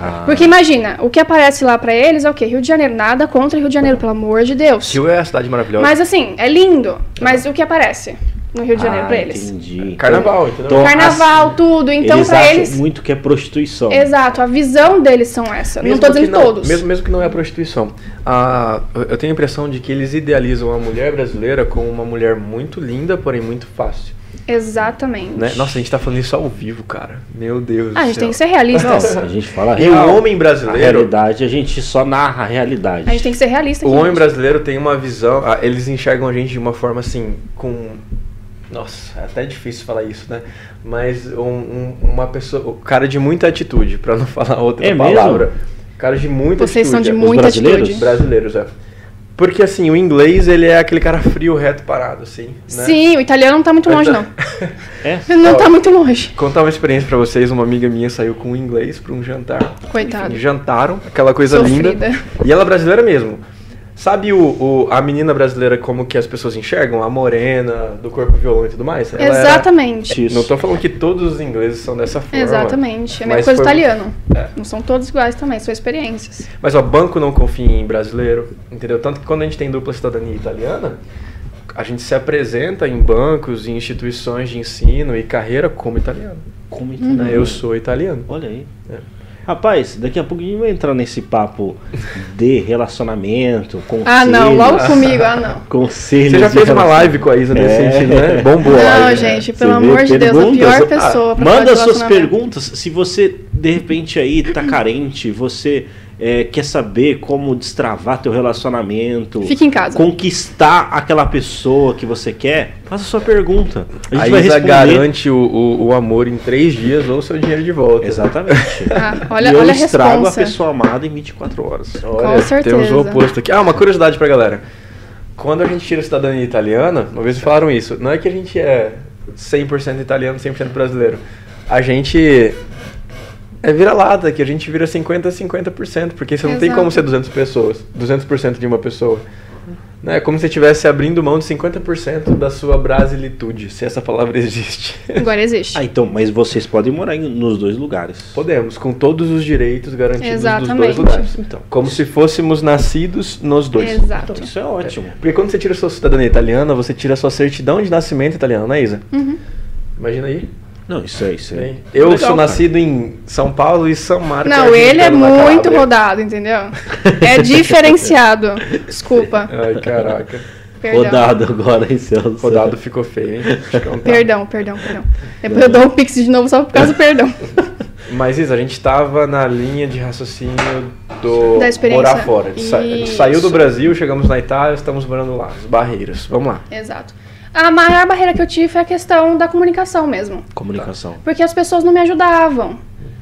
S3: Ah,
S1: Porque imagina, o que aparece lá pra eles é o quê? Rio de Janeiro. Nada contra Rio de Janeiro, pelo amor de Deus.
S2: Rio é a cidade maravilhosa.
S1: Mas assim, é lindo. Mas o que aparece no Rio de Janeiro
S3: ah,
S1: pra eles?
S3: Entendi.
S2: Carnaval, entendeu?
S3: Então,
S1: Carnaval,
S3: assim,
S1: tudo. Então,
S3: eles
S1: pra
S3: acham
S1: eles.
S3: muito que é prostituição.
S1: Exato, a visão deles são essa. não tô
S2: que
S1: dizendo
S2: não-
S1: todos.
S2: Mesmo, mesmo que não é a prostituição. Ah, eu- eu tenho a impressão de que eles idealizam a mulher brasileira como uma mulher muito linda, porém muito fácil.
S1: Exatamente.
S2: Né? Nossa, a gente tá falando isso ao vivo, cara. Meu Deus
S1: Ah, a gente
S2: céu.
S1: tem que ser realistas.
S3: Não, a gente fala
S2: E o
S3: real.
S2: homem
S3: A
S2: brasileiro.
S3: realidade, a gente só narra a realidade.
S1: A gente tem que ser realista
S2: O homem
S1: gente.
S2: brasileiro tem uma visão. ah, Eles enxergam a gente de uma forma assim, com. Nossa, é até difícil falar isso, né? Mas um- um- uma pessoa. O cara de muita atitude, pra não falar outra
S3: É mesmo?
S2: palavra. Cara de muita
S1: Vocês são de
S2: atitude.
S3: Os
S1: muita
S3: brasileiros?
S1: atitude.
S2: Brasileiros, é. Porque assim, o inglês, ele é aquele cara frio, reto, parado, assim. Né?
S1: Sim, o italiano não tá muito longe, não.
S3: É?
S1: Não
S2: Ó,
S1: tá muito longe.
S2: Contar uma experiência pra vocês, uma amiga minha saiu com um inglês pra um jantar.
S1: Coitado.
S2: Enfim, jantaram, aquela coisa
S1: Sofrida.
S2: linda. E ela é brasileira mesmo. Sabe o, o- a menina brasileira como que as pessoas enxergam? A morena, do corpo violão e tudo mais? Ela era-
S1: Exatamente.
S3: Isso.
S2: Não tô falando que todos os ingleses são dessa forma.
S1: Exatamente. É a mesma coisa
S2: foi-
S1: italiano.
S2: É.
S1: Não são todos iguais também, são experiências.
S2: Mas ó, banco não confia em brasileiro, entendeu? Tanto que quando a gente tem dupla cidadania italiana, a gente se apresenta em bancos e instituições de ensino e carreira como italiano.
S3: Como
S1: Uhum.
S3: italiano.
S2: Eu sou italiano.
S3: Olha aí.
S2: É.
S3: Rapaz, daqui a pouco a gente vai entrar nesse papo de relacionamento, conselhos.
S1: Ah, não, logo comigo, ah, não.
S3: Conselhos.
S2: Você já fez uma live com a Isa nesse
S3: É.
S2: sentido, né? Bombou a
S1: Não,
S2: live. né?
S1: gente,
S3: Você
S1: pelo
S3: vê
S1: amor de Deus, a pior
S3: Ah,
S1: pessoa pra falar
S3: Manda
S1: de
S3: suas perguntas. Se você de repente aí tá carente, você é, quer saber como destravar teu relacionamento,
S1: Fique em casa.
S3: conquistar aquela pessoa que você quer, faça sua pergunta. A gente
S2: A
S3: vai
S2: Isa
S3: responder.
S2: garante o, o, o amor em três dias ou seu dinheiro de volta.
S3: Exatamente.
S1: Ah, olha,
S3: e eu
S1: olha a
S3: estrago a
S1: responsa.
S3: pessoa amada em 24 horas.
S2: Olha,
S1: Com certeza.
S2: temos o oposto aqui. Ah, uma curiosidade pra galera. Quando a gente tira a cidadania italiana, uma vez falaram isso, não é que a gente é 100% italiano, 100% brasileiro. A gente é vira-lata, que a gente vira 50 a 50%, porque você não tem como ser 200 pessoas, 200% de uma pessoa. Né? É como se você estivesse abrindo mão de 50% da sua brasilitude, se essa palavra existe.
S1: Agora existe.
S3: Ah, então, mas vocês podem morar em- nos dois lugares.
S2: Podemos, com todos os direitos garantidos dos dois
S1: Exatamente.
S2: lugares.
S3: Então.
S2: Como se fôssemos nascidos nos dois.
S1: Exato.
S3: Então, isso é ótimo.
S2: Porque quando você tira a sua cidadania italiana, você tira a sua certidão de nascimento italiana, não é, Isa?
S1: Uhum.
S2: Imagina aí.
S3: Não, isso é isso. É.
S2: Bem, Eu
S3: Legal,
S2: sou
S3: cara.
S2: nascido em São Paulo e São Marcos.
S1: Não, ele é
S2: argentino, na
S1: muito rodado, entendeu? É diferenciado. Desculpa.
S2: Ai, caraca.
S1: Perdão.
S3: Rodado agora, hein, Celso?
S2: Rodado ficou feio, hein? Tá.
S1: Perdão, perdão, perdão. Depois eu dou um pix de novo só por causa do perdão.
S2: Mas, Isa, a gente tava na linha de raciocínio do
S1: Da experiência.
S2: morar fora. A gente sa-
S1: Isso.
S2: saiu do Brasil, chegamos na Itália, estamos morando lá. As barreiras. Vamos lá.
S1: Exato. A maior barreira que eu tive foi a questão da comunicação mesmo.
S3: Comunicação.
S1: Porque as pessoas não me ajudavam.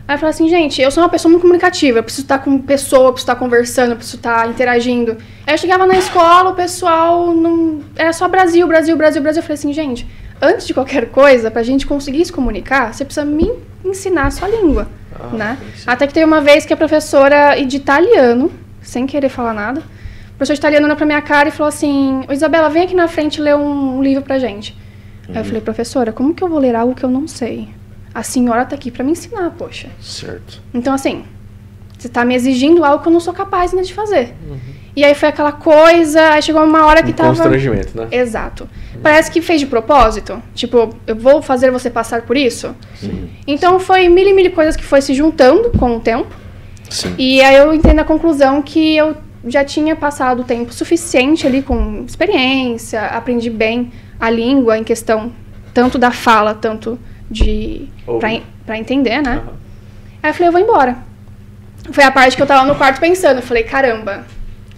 S1: Aí eu falei assim, gente, eu sou uma pessoa muito comunicativa, eu preciso estar com pessoa, eu preciso estar conversando, eu preciso estar interagindo. Aí eu chegava na escola, o pessoal não. Era só Brasil, Brasil, Brasil, Brasil. Eu falei assim, gente, antes de qualquer coisa, pra gente conseguir se comunicar, você precisa me ensinar a sua língua.
S2: Ah,
S1: né? Até que teve uma vez que a professora de italiano, sem querer falar nada, professora de italiano olhou pra minha cara e falou assim: Isabela, vem aqui na frente ler um, um livro pra gente. Aí eu falei, professora, como que eu vou ler algo que eu não sei? A senhora tá aqui pra me ensinar, poxa.
S3: Certo.
S1: Então, assim, você tá me exigindo algo que eu não sou capaz ainda de fazer.
S3: Uhum.
S1: E aí foi aquela coisa, aí chegou uma hora que
S2: Um
S1: tava.
S2: constrangimento, né?
S1: Exato. Parece que fez de propósito. Tipo, eu vou fazer você passar por isso.
S3: Sim.
S1: Então foi mil e mil coisas que foi se juntando com o tempo.
S3: Sim.
S1: E aí eu entendo a conclusão que eu já tinha passado tempo suficiente ali com experiência, aprendi bem a língua em questão tanto da fala, tanto de pra entender, né?
S2: Aham.
S1: Aí eu falei, eu vou embora. Foi a parte que eu tava no quarto pensando, eu falei, caramba,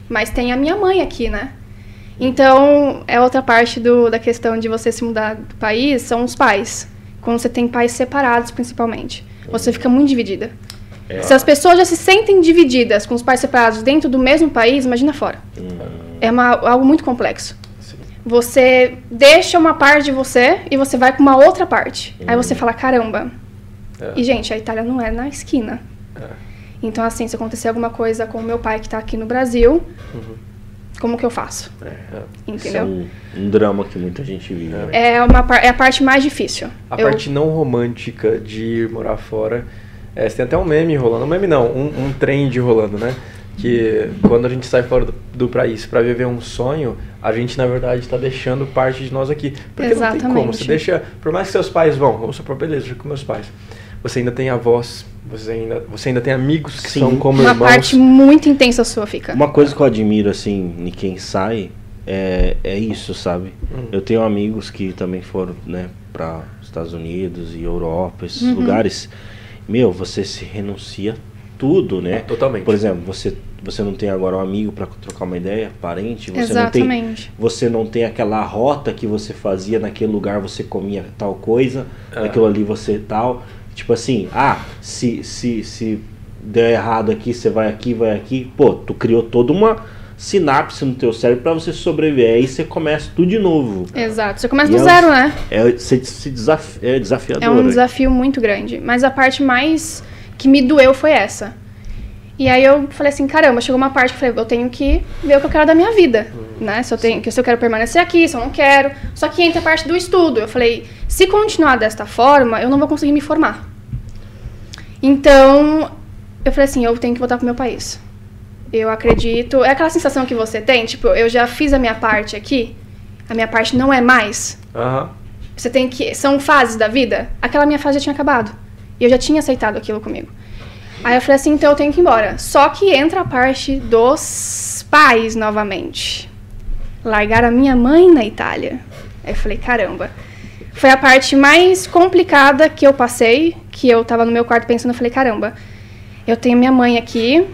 S1: mas tem a minha mãe aqui, né? Então, é outra parte do, da questão de você se mudar do país, são os pais. Quando você tem pais separados, principalmente. Você fica muito dividida.
S3: É.
S1: Se as pessoas já se sentem divididas com os pais separados dentro do mesmo país, imagina fora. É uma- algo muito complexo.
S2: Sim.
S1: Você deixa uma parte de você e você vai com uma outra parte. Aí você fala, caramba.
S2: É.
S1: E, gente, a Itália não é na esquina.
S2: É.
S1: Então, assim, se acontecer alguma coisa com o meu pai que tá aqui no Brasil, como que eu faço?
S2: É, é.
S3: Isso é
S1: Entendeu?
S3: um, um drama que muita gente vive. né?
S1: É, uma, é a parte mais difícil.
S2: A
S1: Eu-
S2: parte não romântica de ir morar fora. É, você tem até um meme rolando. Um meme não, um, um trend rolando, né? Que quando a gente sai fora do, do país para viver um sonho, a gente na verdade está deixando parte de nós aqui. Porque não tem como.
S1: Exatamente.
S2: Você deixa. Por mais que seus pais vão, vamos supor, beleza, eu fico com meus pais. Você ainda tem avós, você ainda, você ainda tem amigos que
S3: Sim.
S2: são como
S1: uma
S2: irmãos.
S1: parte muito intensa sua fica.
S3: Uma coisa que eu admiro, assim, em quem sai, é, é isso, sabe?
S2: Hum.
S3: Eu tenho amigos que também foram, né, para Estados Unidos e Europa, esses
S1: Uhum.
S3: lugares. Meu, você se renuncia tudo, né?
S2: Totalmente.
S3: Por exemplo, você, você não tem agora um amigo para trocar uma ideia, parente, você não tem
S1: Exatamente.
S3: você não tem aquela rota que você fazia naquele lugar, você comia tal coisa,
S2: É.
S3: naquilo ali você tal. Tipo assim, ah, se, se, se der errado aqui, você vai aqui, vai aqui. Pô, tu criou toda uma sinapse no teu cérebro para você sobreviver. Aí você começa tudo de novo.
S1: Exato. Você começa
S3: E
S1: do
S3: é
S1: zero, né?
S3: É, se, se desaf, é desafiador.
S1: É um desafio muito grande. Mas a parte mais que me doeu foi essa. E aí eu falei assim, caramba, chegou uma parte que eu falei, eu tenho que ver o que eu quero da minha vida, né? Se eu tenho, que se eu quero permanecer aqui, se eu não quero. Só que entra a parte do estudo. Eu falei, se continuar desta forma, eu não vou conseguir me formar. Então, eu falei assim, eu tenho que voltar pro meu país. Eu acredito, é aquela sensação que você tem, tipo, eu já fiz a minha parte aqui, a minha parte não é mais.
S2: Aham.
S1: Você tem que. São fases da vida. Aquela minha fase já tinha acabado. E eu já tinha aceitado aquilo comigo. Aí eu falei assim, então eu tenho que ir embora. Só que entra a parte dos pais novamente. Largar a minha mãe na Itália. Aí eu falei, caramba. Foi a parte mais complicada que eu passei, que eu tava no meu quarto pensando, eu falei, caramba, eu tenho minha mãe aqui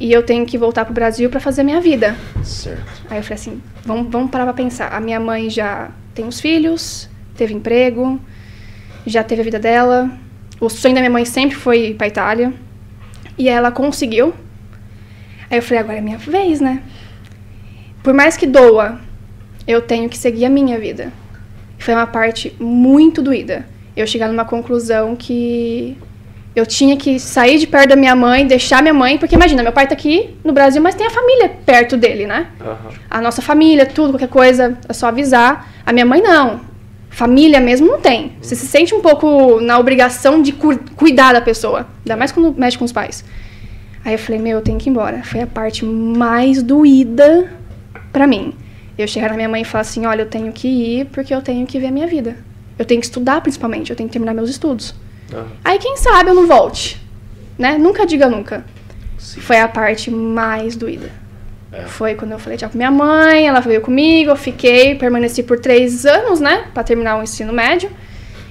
S1: e eu tenho que voltar pro Brasil para fazer minha vida.
S3: Certo.
S1: Aí eu falei assim, vamos, vamos parar pra pensar. A minha mãe já tem os filhos, teve emprego, já teve a vida dela. O sonho da minha mãe sempre foi ir pra Itália. E ela conseguiu. Aí eu falei, agora é minha vez, né? Por mais que doa, eu tenho que seguir a minha vida. Foi uma parte muito doída. Eu chegar numa conclusão que eu tinha que sair de perto da minha mãe, deixar minha mãe, porque imagina, meu pai tá aqui no Brasil, mas tem a família perto dele, né?
S2: Aham.
S1: A nossa família, tudo, qualquer coisa, é só avisar. A minha mãe não. Família mesmo não tem. Você se sente um pouco na obrigação de cu- cuidar da pessoa. Ainda mais quando mexe com os pais. Aí eu falei, meu, eu tenho que ir embora. Foi a parte mais doída pra mim. Eu chegar na minha mãe e falar assim, olha, eu tenho que ir porque eu tenho que ver a minha vida. Eu tenho que estudar, principalmente. Eu tenho que terminar meus estudos.
S2: Aham.
S1: Aí quem sabe eu não volte. Né? Nunca diga nunca.
S3: Sim.
S1: Foi a parte mais doída.
S3: É.
S1: Foi quando eu falei tchau pra minha mãe, ela veio comigo, eu fiquei, permaneci por três anos, né? Pra terminar o ensino médio.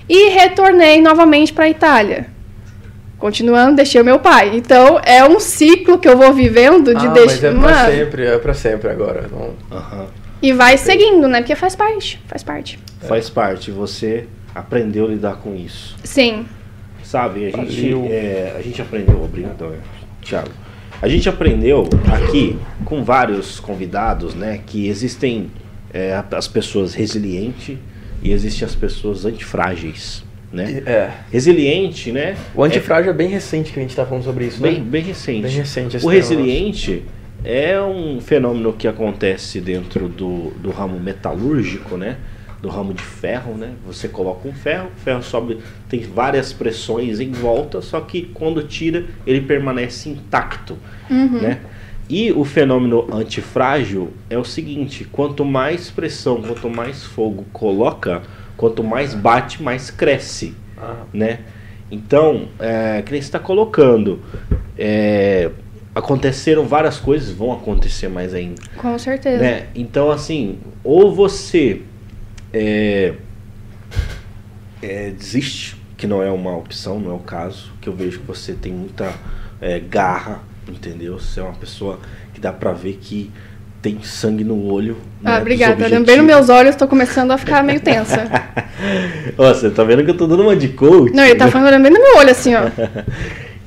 S1: E retornei novamente pra Itália. Continuando, deixei o meu pai. Então, é um ciclo que eu vou vivendo de
S2: ah,
S1: deixar.
S2: mas é pra sempre, é pra sempre agora. Não...
S3: Aham.
S1: E vai seguindo, né? Porque faz parte, faz parte.
S3: Faz parte, você aprendeu a lidar com isso.
S1: Sim.
S3: Sabe, a gente, é, a gente aprendeu, obrigado, Thiago. A gente aprendeu aqui com vários convidados, né, que existem é, as pessoas resilientes e existem as pessoas antifrágeis, né?
S2: É.
S3: Resiliente, né?
S2: O antifrágil é bem recente que a gente tá falando sobre isso,
S3: é bem,
S2: né?
S3: bem recente.
S2: Bem recente
S3: O resiliente é um fenômeno que acontece dentro do, do ramo metalúrgico, né? Do ramo de ferro, né? Você coloca um ferro, o ferro sobe, tem várias pressões em volta, só que quando tira, ele permanece intacto, né? E o fenômeno antifrágil é o seguinte: quanto mais pressão, quanto mais fogo coloca, quanto mais bate, mais cresce
S2: Ah,
S3: né? Então, é, que nem você está colocando, é, aconteceram várias coisas, vão acontecer mais ainda,
S1: Com certeza.
S3: né? Então, assim, ou você é, é, desiste, que não é uma opção, não é o caso, que eu vejo que você tem muita é, garra, entendeu? Você é uma pessoa que dá pra ver que tem sangue no olho. né,
S1: Ah,
S3: dos
S1: obrigada. Olhando bem nos meus olhos, tô começando a ficar meio tensa.
S3: Ó, você tá vendo que eu tô dando uma de coach?
S1: Não, ele tá
S3: né?
S1: falando bem no meu olho, assim, ó.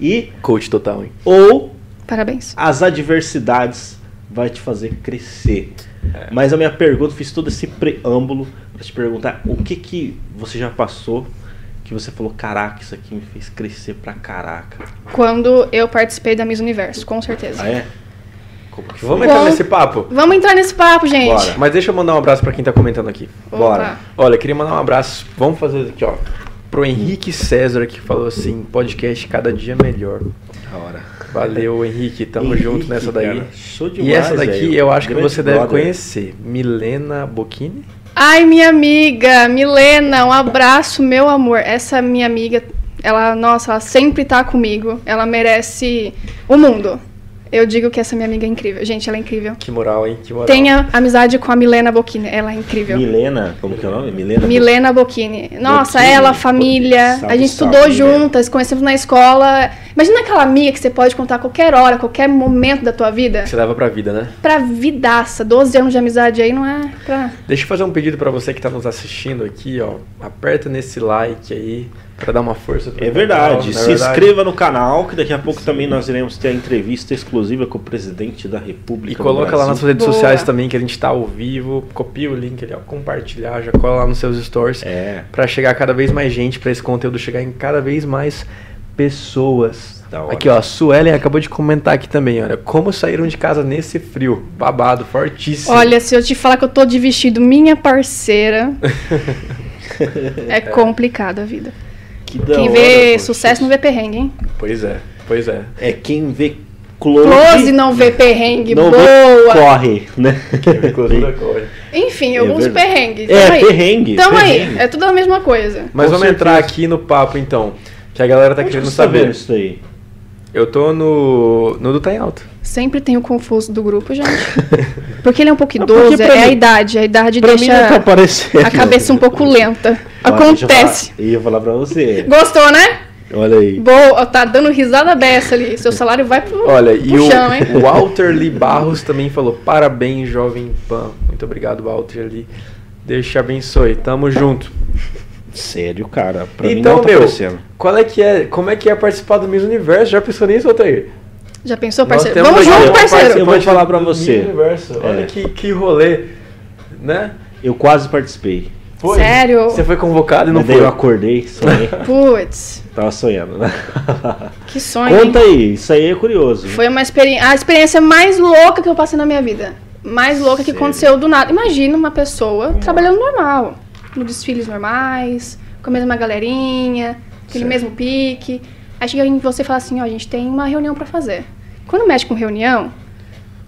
S3: E,
S2: coach total, hein?
S3: ou
S1: Parabéns.
S3: as adversidades vai te fazer crescer.
S2: É.
S3: Mas a minha pergunta, fiz todo esse preâmbulo para te perguntar o que que você já passou que você falou, caraca, isso aqui me fez crescer pra caraca.
S1: Quando eu participei da Miss Universo, com certeza.
S3: Ah, é? Como que foi?
S2: Vamos entrar
S1: Bom.
S2: nesse papo?
S1: Vamos entrar nesse papo, gente.
S3: Bora.
S2: Mas deixa eu mandar um abraço pra quem tá comentando aqui.
S1: Opa.
S3: Bora.
S2: Olha, eu queria mandar um abraço. Vamos fazer aqui, ó. Pro Henrique César que falou assim: podcast cada dia melhor.
S3: Da hora.
S2: Valeu, Henrique. Tamo
S3: Henrique,
S2: junto nessa daí.
S3: cara, show demais,
S2: e essa daqui
S3: velho.
S2: eu acho que
S3: Grande
S2: você deve
S3: brother.
S2: conhecer. Milena Bocchini.
S1: Ai, minha amiga, Milena, um abraço, meu amor. Essa minha amiga, ela, nossa, ela sempre tá comigo. Ela merece o mundo. Eu digo que essa minha amiga é incrível. Gente, ela é incrível.
S2: Que moral, hein? Que moral.
S1: Tenha amizade com a Milena Bocchini, ela é incrível.
S3: Milena, como que é o nome? Milena?
S1: Milena Bocchini. Nossa,
S3: Bocchini.
S1: ela, família.
S3: Salve,
S1: a gente
S3: salve,
S1: estudou
S3: Milena.
S1: juntas, conhecemos na escola. Imagina aquela amiga que você pode contar a qualquer hora, qualquer momento da tua vida.
S2: Que você leva pra vida, né?
S1: Pra vidaça. 12 anos de amizade aí não é pra.
S2: Deixa eu fazer um pedido pra você que tá nos assistindo aqui, ó. Aperta nesse like aí pra dar uma força pro
S3: É
S2: canal,
S3: verdade.
S2: não
S3: Se
S2: verdade?
S3: inscreva no canal, que daqui a pouco também nós iremos ter a entrevista exclusiva com o presidente da República.
S2: E coloca lá nas suas redes
S1: Boa.
S2: sociais também que a gente tá ao vivo. Copia o link ali, ó. Compartilhar, já cola lá nos seus stories.
S3: É.
S2: Pra chegar cada vez mais gente, pra esse conteúdo chegar em cada vez mais pessoas.
S3: Hora.
S2: Aqui, ó, a Suelen acabou de comentar aqui também, olha. Como saíram de casa nesse frio? Babado, fortíssimo.
S1: Olha, se eu te falar que eu tô de vestido, minha parceira. é complicado a vida.
S3: Que da
S1: Quem
S3: hora,
S1: vê
S3: pô.
S1: sucesso não vê perrengue, hein?
S2: Pois é, pois é.
S3: É quem vê close,
S1: Close não vê perrengue,
S3: não vê
S1: boa.
S3: corre, né?
S2: Inclusive, corre.
S1: Enfim,
S3: É
S1: alguns
S3: verdade.
S1: perrengues.
S3: É,
S1: aí.
S3: perrengue,
S1: Tamo
S3: perrengue.
S1: aí, é tudo a mesma coisa.
S2: Mas
S3: Com
S2: vamos
S3: certeza.
S2: entrar aqui no papo então. Que a galera tá
S3: Onde
S2: querendo
S3: tá
S2: saber.
S3: isso aí?
S2: Eu tô no. no do Tá em Alto.
S1: Sempre tem o confuso do grupo, gente. Porque ele é um pouco
S3: Não, porque
S1: idoso,
S3: pra
S1: é a
S3: mim-
S1: idade. A idade
S3: Pra mim não tá
S1: deixa
S3: aparecendo.
S1: a cabeça um pouco lenta.
S3: Olha, deixa eu
S1: Acontece.
S3: falar- Eu ia falar pra você.
S1: Gostou, né?
S3: Olha aí.
S1: Boa, tá dando risada dessa ali. Seu salário vai pro,
S2: Olha, e o,
S1: chão, hein?
S2: o Walter Lee Barros também falou: parabéns, Jovem Pan. Muito obrigado, Walter Lee. Deus te abençoe. Tamo junto.
S3: Sério, cara. Pra mim
S2: então,
S3: não tá
S2: meu,
S3: aparecendo.
S2: qual é que é, como é que é participar do Miss Universo? Já pensou nisso, Altair?
S1: Já pensou, parceiro? Vamos junto,
S2: uma
S1: parceiro.
S3: Eu vou
S2: participante
S3: falar pra você.
S2: Miss Universo. Olha
S3: É.
S2: que, que rolê, né?
S3: Eu quase participei.
S2: Foi?
S1: Sério?
S2: Você foi convocado e não
S3: Mas
S2: foi?
S3: eu acordei, sonhei.
S1: Putz,
S3: Tava sonhando, né?
S1: que sonho. hein?
S3: Conta aí, isso aí é curioso.
S1: Foi uma experiência, a experiência mais louca que eu passei na minha vida. Mais louca que
S3: Sério?
S1: aconteceu do nada. Imagina uma pessoa trabalhando normal, no desfiles normais, com a mesma galerinha, aquele
S3: Certo.
S1: mesmo pique. Aí chega em você e fala assim, ó, a gente tem uma reunião pra fazer. Quando mexe com reunião,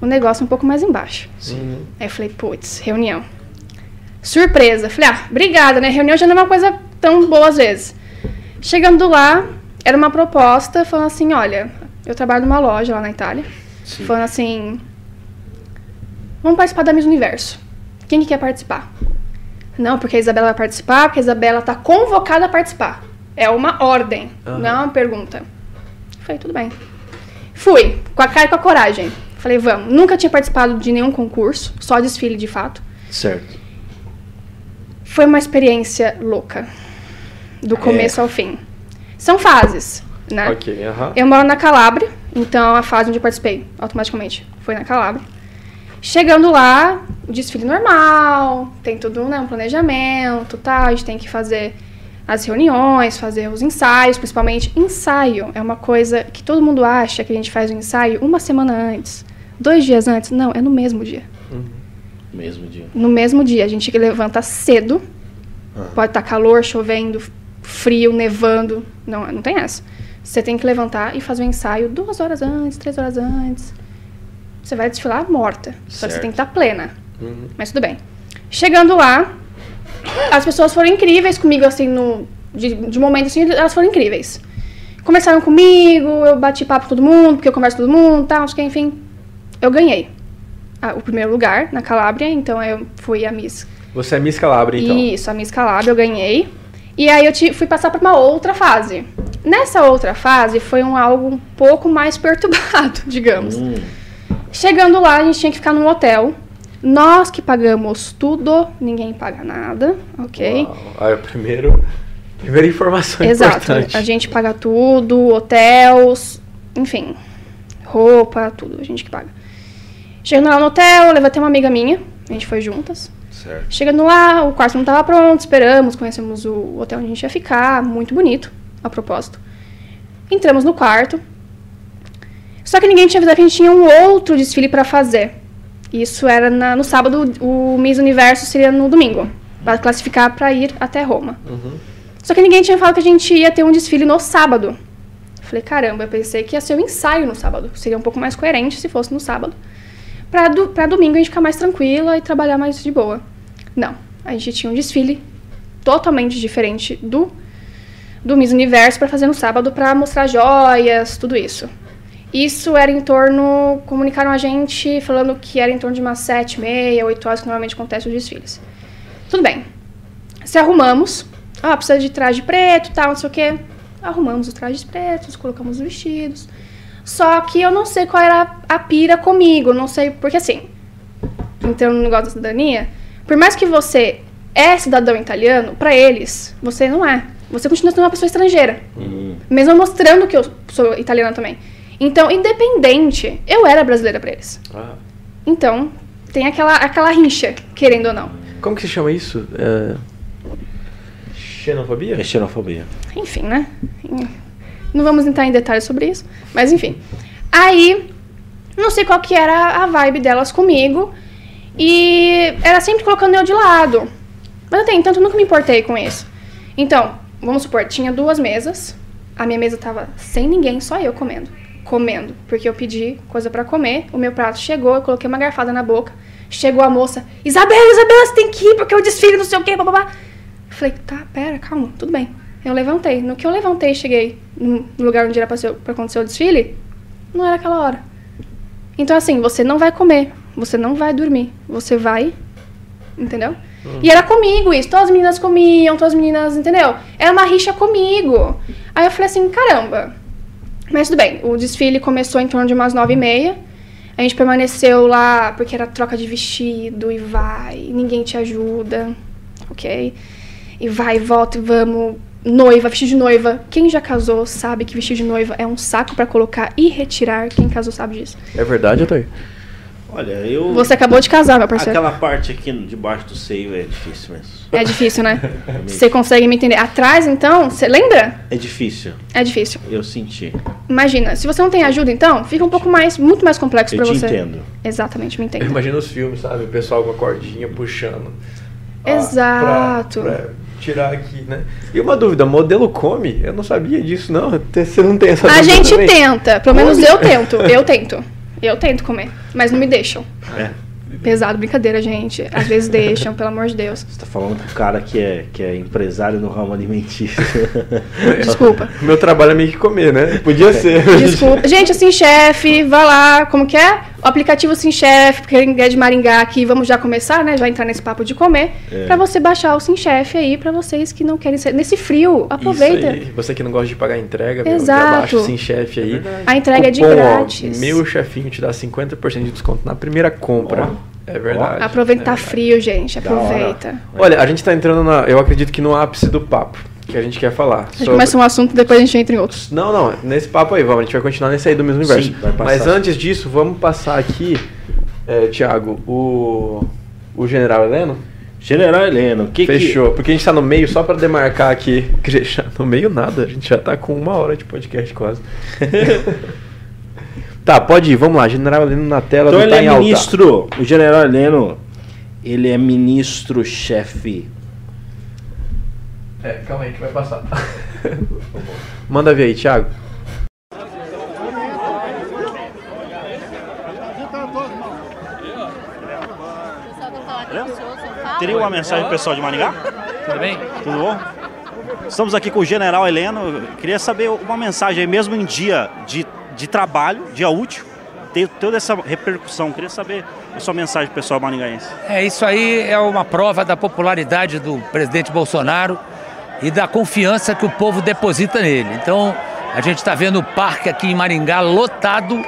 S1: o negócio é um pouco mais embaixo.
S2: Uhum.
S1: Aí eu falei, putz, reunião. Surpresa. Falei, ah, obrigada, né? Reunião já não é uma coisa tão boa às vezes. Chegando lá, era uma proposta falando assim, olha, eu trabalho numa loja lá na Itália.
S3: Sim.
S1: Falando assim, vamos participar da Miss Universo. Quem que quer participar? Não, porque a Isabela vai participar, porque a Isabela tá convocada a participar. É uma ordem,
S2: Aham.
S1: não é uma pergunta. Falei, tudo bem. Fui, com a cara e com a coragem. Falei, vamos. Nunca tinha participado de nenhum concurso, só desfile de fato.
S3: Certo.
S1: Foi uma experiência louca. Do começo ao fim. São fases, né?
S2: Ok, aham.
S1: Eu moro na Calábria, então a fase onde eu participei automaticamente foi na Calábria. Chegando lá, o desfile normal, tem tudo, né, um planejamento, tá? A gente tem que fazer as reuniões, fazer os ensaios, principalmente ensaio. É uma coisa que todo mundo acha que a gente faz o ensaio uma semana antes, dois dias antes. Não, é no mesmo dia.
S3: Mesmo dia.
S1: No mesmo dia, a gente levanta cedo. Pode estar calor, chovendo, frio, nevando. Não, não tem essa. Você tem que levantar e fazer o ensaio duas horas antes, três horas antes. Você vai desfilar morta. Só que você
S3: Certo.
S1: tem que estar plena.
S2: Uhum.
S1: Mas tudo bem. Chegando lá, as pessoas foram incríveis comigo, assim, no, de, de momento, assim, elas foram incríveis. Conversaram comigo, eu bati papo com todo mundo, porque eu converso com todo mundo, tal, acho que, enfim. Eu ganhei o primeiro lugar na Calábria, então eu fui a Miss
S2: Você é Miss Calabria, então.
S1: isso, a Miss Calabria eu ganhei. E aí eu ti- fui passar para uma outra fase. Nessa outra fase foi um algo um pouco mais perturbado, digamos.
S3: Hum,
S1: Chegando lá, a gente tinha que ficar num hotel. Nós que pagamos tudo, ninguém paga nada, ok?
S2: Uau. Aí, primeiro, primeira informação
S1: Exato.
S2: importante.
S1: A gente paga tudo, hotéis, enfim, roupa, tudo, a gente que paga. Chegando lá no hotel, levantei uma amiga minha, a gente foi juntas.
S3: certo.
S1: Chegando lá, o quarto não estava pronto, esperamos, conhecemos o hotel onde a gente ia ficar, muito bonito, a propósito. Entramos no quarto. Só que ninguém tinha avisado que a gente tinha um outro desfile para fazer. Isso era na- no sábado, o Miss Universo seria no domingo, para classificar para ir até Roma.
S2: Uhum.
S1: Só que ninguém tinha falado que a gente ia ter um desfile no sábado. Falei, caramba, eu pensei que ia ser um ensaio no sábado. Seria um pouco mais coerente se fosse no sábado. Pra, do, pra domingo a gente ficar mais tranquila e trabalhar mais de boa. Não, a gente tinha um desfile totalmente diferente do, do Miss Universo para fazer no sábado para mostrar joias, tudo isso. Isso era em torno, comunicaram a gente falando que era em torno de umas sete, meia, oito horas que normalmente acontecem os desfiles. Tudo bem. Se arrumamos, ah, precisa de traje preto, tal, não sei o quê. Arrumamos os trajes pretos, colocamos os vestidos. Só que eu não sei qual era a pira comigo, não sei, porque assim, entrando no negócio da cidadania, por mais que você é cidadão italiano, pra eles, você não é. Você continua sendo uma pessoa estrangeira.
S3: Hum,
S1: Mesmo mostrando que eu sou italiana também. Então, independente, eu era brasileira pra eles.
S2: Ah.
S1: Então, tem aquela, aquela rincha, querendo ou não.
S2: Como que se chama isso? É... Xenofobia?
S3: é xenofobia.
S1: Enfim, né? Não vamos entrar em detalhes sobre isso, mas enfim. Aí, não sei qual que era a vibe delas comigo, e era sempre colocando eu de lado. Mas até então, eu nunca me importei com isso. Então, vamos supor, tinha duas mesas, a minha mesa tava sem ninguém, só eu comendo. Comendo, porque eu pedi coisa pra comer, o meu prato chegou, eu coloquei uma garfada na boca, chegou a moça, Isabela, Isabela, você tem que ir, porque eu desfile, não sei o quê, babá. Eu falei, tá, pera, calma, tudo bem. Eu levantei. No que eu levantei e cheguei no lugar onde era pra, ser, pra acontecer o desfile, não era aquela hora. Então, assim, você não vai comer, você não vai dormir, você vai. Entendeu? E era comigo isso. Todas as meninas comiam, todas as meninas, entendeu? Era uma rixa comigo. Aí eu falei assim, caramba. Mas tudo bem, o desfile começou em torno de umas nove e meia. A gente permaneceu lá porque era troca de vestido e vai, ninguém te ajuda, ok? E vai, volta e vamos. Noiva, vestido de noiva. Quem já casou sabe que vestido de noiva é um saco pra colocar e retirar. Quem casou sabe disso.
S2: É verdade, Otair?
S3: Olha, eu.
S1: Você acabou de casar, meu parceiro.
S3: Aquela parte aqui debaixo do seio é difícil mesmo.
S1: É difícil, né? Você consegue me entender. Atrás, então, você lembra?
S3: É difícil.
S1: É difícil.
S3: Eu senti.
S1: Imagina, se você não tem ajuda, então, fica um pouco mais, muito mais complexo
S3: Eu te
S1: você.
S3: entendo.
S1: Exatamente, me entende.
S2: Imagina os filmes, sabe? O pessoal com a cordinha puxando. Ah,
S1: Exato.
S2: Pra, pra tirar aqui, né? E uma dúvida, modelo come? Eu não sabia disso, não. Você não tem essa
S1: A gente
S2: também?
S1: tenta, pelo menos
S2: Come?
S1: eu tento, eu tento. Eu tento comer, mas não me deixam.
S3: É.
S1: Pesado, brincadeira, gente. Às vezes deixam, pelo amor de Deus.
S3: Você tá falando com o cara que é, que é empresário no ramo alimentício.
S1: Desculpa.
S2: Meu trabalho é meio que comer, né? Podia ser.
S1: Desculpa. Gente, assim, chefe, vai lá, como que é? O aplicativo Sim Chef, porque quem é de Maringá aqui, vamos já começar, né? Já entrar nesse papo de comer.
S3: É.
S1: Pra você baixar o Sim Chef aí, pra vocês que não querem ser. Nesse frio, aproveita.
S2: Isso aí. Você que não gosta de pagar entrega, meu,
S1: Exato.
S2: já baixa o Sim Chefe aí.
S1: A entrega é de
S2: Cupom, ó,
S1: grátis.
S2: meu chefinho te dá 50% de desconto na primeira compra. É verdade.
S1: Aproveita
S2: é verdade.
S1: frio, gente. Aproveita.
S2: Olha, a gente tá entrando na. Eu acredito que no ápice do papo que a gente quer falar.
S1: A gente começa um assunto, depois a gente entra em outros.
S2: Não, não, nesse papo aí, vamos, a gente vai continuar nesse aí do mesmo universo.
S3: Sim.
S2: Mas antes disso, vamos passar aqui, é, Thiago, o, o General Heleno.
S3: General Heleno, o que
S2: Fechou, porque a gente tá no meio, só pra demarcar aqui. que No meio nada, a gente já tá com uma hora de podcast quase. tá, pode ir, vamos lá, General Heleno na
S3: que...
S2: tela
S3: Então
S2: do
S3: ele
S2: Tá
S3: é
S2: em Alta.
S3: ministro, o General Heleno, ele é ministro-chefe.
S2: É, calma aí que vai passar. Manda ver aí, Thiago.
S4: Teria uma mensagem pessoal de Maringá?
S6: Tudo bem?
S4: Tudo bom? Estamos aqui com o General Heleno. Queria saber uma mensagem aí, mesmo em dia de, de trabalho, dia útil, tem toda essa repercussão. Queria saber a sua mensagem pessoal maringaense.
S6: É, isso aí é uma prova da popularidade do presidente Bolsonaro e da confiança que o povo deposita nele. Então, a gente está vendo o parque aqui em Maringá lotado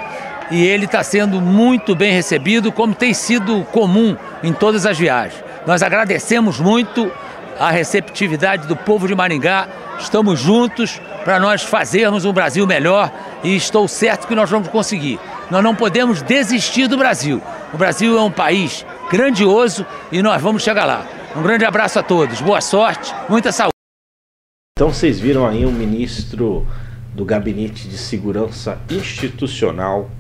S6: e ele está sendo muito bem recebido, como tem sido comum em todas as viagens. Nós agradecemos muito a receptividade do povo de Maringá. Estamos juntos para nós fazermos um Brasil melhor e estou certo que nós vamos conseguir. Nós não podemos desistir do Brasil. O Brasil é um país grandioso e nós vamos chegar lá. Um grande abraço a todos, boa sorte, muita saúde.
S3: Então vocês viram aí o ministro do Gabinete de Segurança Institucional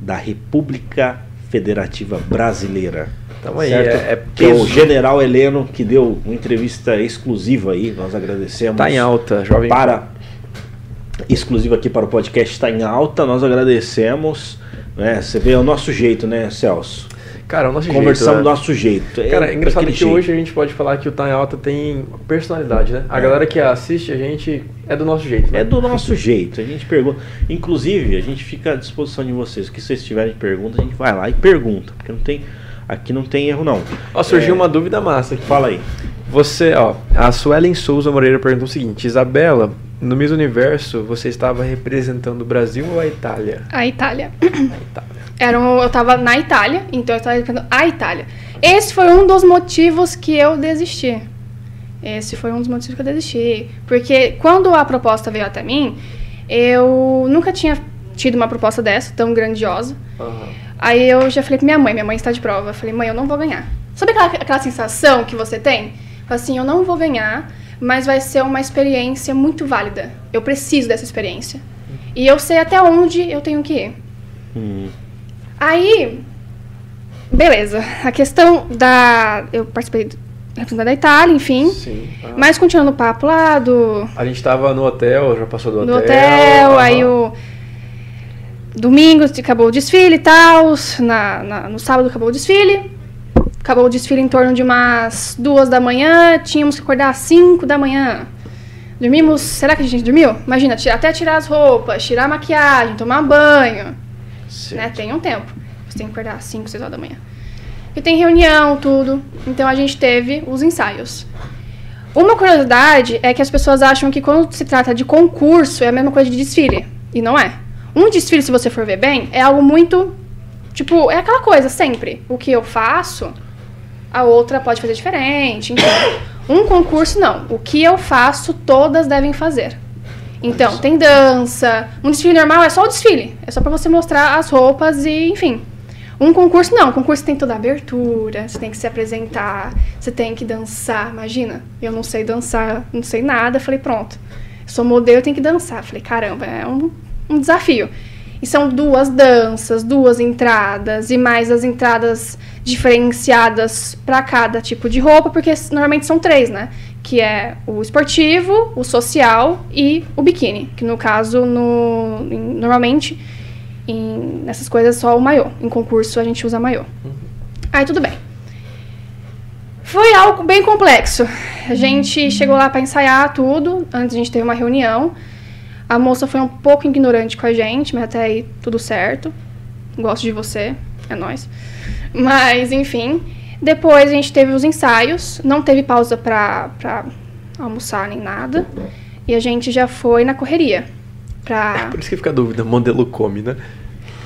S3: da República Federativa Brasileira.
S2: Tamo aí,
S3: certo?
S2: é- é
S3: é o. General Heleno que deu uma entrevista exclusiva aí, nós agradecemos.
S2: Tá em alta, jovem.
S3: para exclusivo aqui para o podcast está em alta, nós agradecemos. Né? Você vê é o nosso jeito, né, Celso?
S2: Cara, o nosso
S3: Conversamos
S2: jeito,
S3: do
S2: né?
S3: nosso jeito.
S2: Cara, é engraçado que
S3: jeito.
S2: hoje a gente pode falar que o Tá em Alta tem personalidade, né? A
S3: É.
S2: galera que assiste a gente é do nosso jeito, né?
S3: É do nosso jeito, a gente pergunta. Inclusive, a gente fica à disposição de vocês. O que vocês tiverem pergunta, a gente vai lá e pergunta. Porque não tem, aqui não tem erro, não.
S2: Ó, surgiu
S3: É,
S2: uma dúvida massa aqui.
S3: Fala aí.
S2: Você, ó, a Suelen Souza Moreira perguntou o seguinte: Isabela, no Miss Universo, você estava representando o Brasil ou a Itália?
S1: A Itália.
S2: A Itália.
S1: Era um, eu tava na Itália, então eu estava representando a Itália. Esse foi um dos motivos que eu desisti. Esse foi um dos motivos que eu desisti. Porque quando a proposta veio até mim, eu nunca tinha tido uma proposta dessa, tão grandiosa. Aí eu já falei pra minha mãe, minha mãe está de prova. Eu falei, mãe, eu não vou ganhar. Sabe aquela, aquela sensação que você tem? Assim, eu não vou ganhar, mas vai ser uma experiência muito válida. Eu preciso dessa experiência. E eu sei até onde eu tenho que ir.
S3: Hum,
S1: Aí, beleza. A questão da. Eu participei do representante da Itália, enfim.
S2: Sim. Ah.
S1: Mas continuando o papo lá do,
S2: A gente tava no hotel, já passou do
S1: no
S2: hotel.
S1: hotel, aí o. Domingo acabou o desfile e tal. Na, na- no sábado acabou o desfile. Acabou o desfile em torno de umas duas da manhã. Tínhamos que acordar às cinco da manhã. Dormimos. Será que a gente dormiu? Imagina, até tirar as roupas, tirar a maquiagem, tomar banho.
S2: Certo.
S1: né? Tem um tempo. Você tem que acordar às 5, 6 horas da manhã. E tem reunião, tudo. Então a gente teve os ensaios. Uma curiosidade é que as pessoas acham que quando se trata de concurso é a mesma coisa de desfile. E não é. Um desfile, se você for ver bem, é algo muito. Tipo, é aquela coisa sempre. O que eu faço, a outra pode fazer diferente. Então, um concurso, não. O que eu faço, todas devem fazer. Então, tem dança. Um desfile normal é só o desfile. É só pra você mostrar as roupas e, enfim. Um concurso, não. Um concurso tem toda a abertura, você tem que se apresentar, você tem que dançar. Imagina, eu não sei dançar, não sei nada. Falei, pronto. Sou modelo, tenho que dançar. Falei, caramba, é um, um desafio. E são duas danças, duas entradas, e mais as entradas diferenciadas para cada tipo de roupa, porque normalmente são três, né? Que é o esportivo, o social e o biquíni. Que no caso, no, em- normalmente, em, nessas coisas só o maiô. Em concurso a gente usa maiô. Aí tudo bem. Foi algo bem complexo. A gente chegou lá para ensaiar tudo, antes a gente teve uma reunião. A moça foi um pouco ignorante com a gente, mas até aí tudo certo. Gosto de você, é nóis. Mas, enfim. Depois a gente teve os ensaios, não teve pausa pra, pra almoçar nem nada. E a gente já foi na correria. Pra...
S2: Por isso que fica a dúvida, modelo come, né?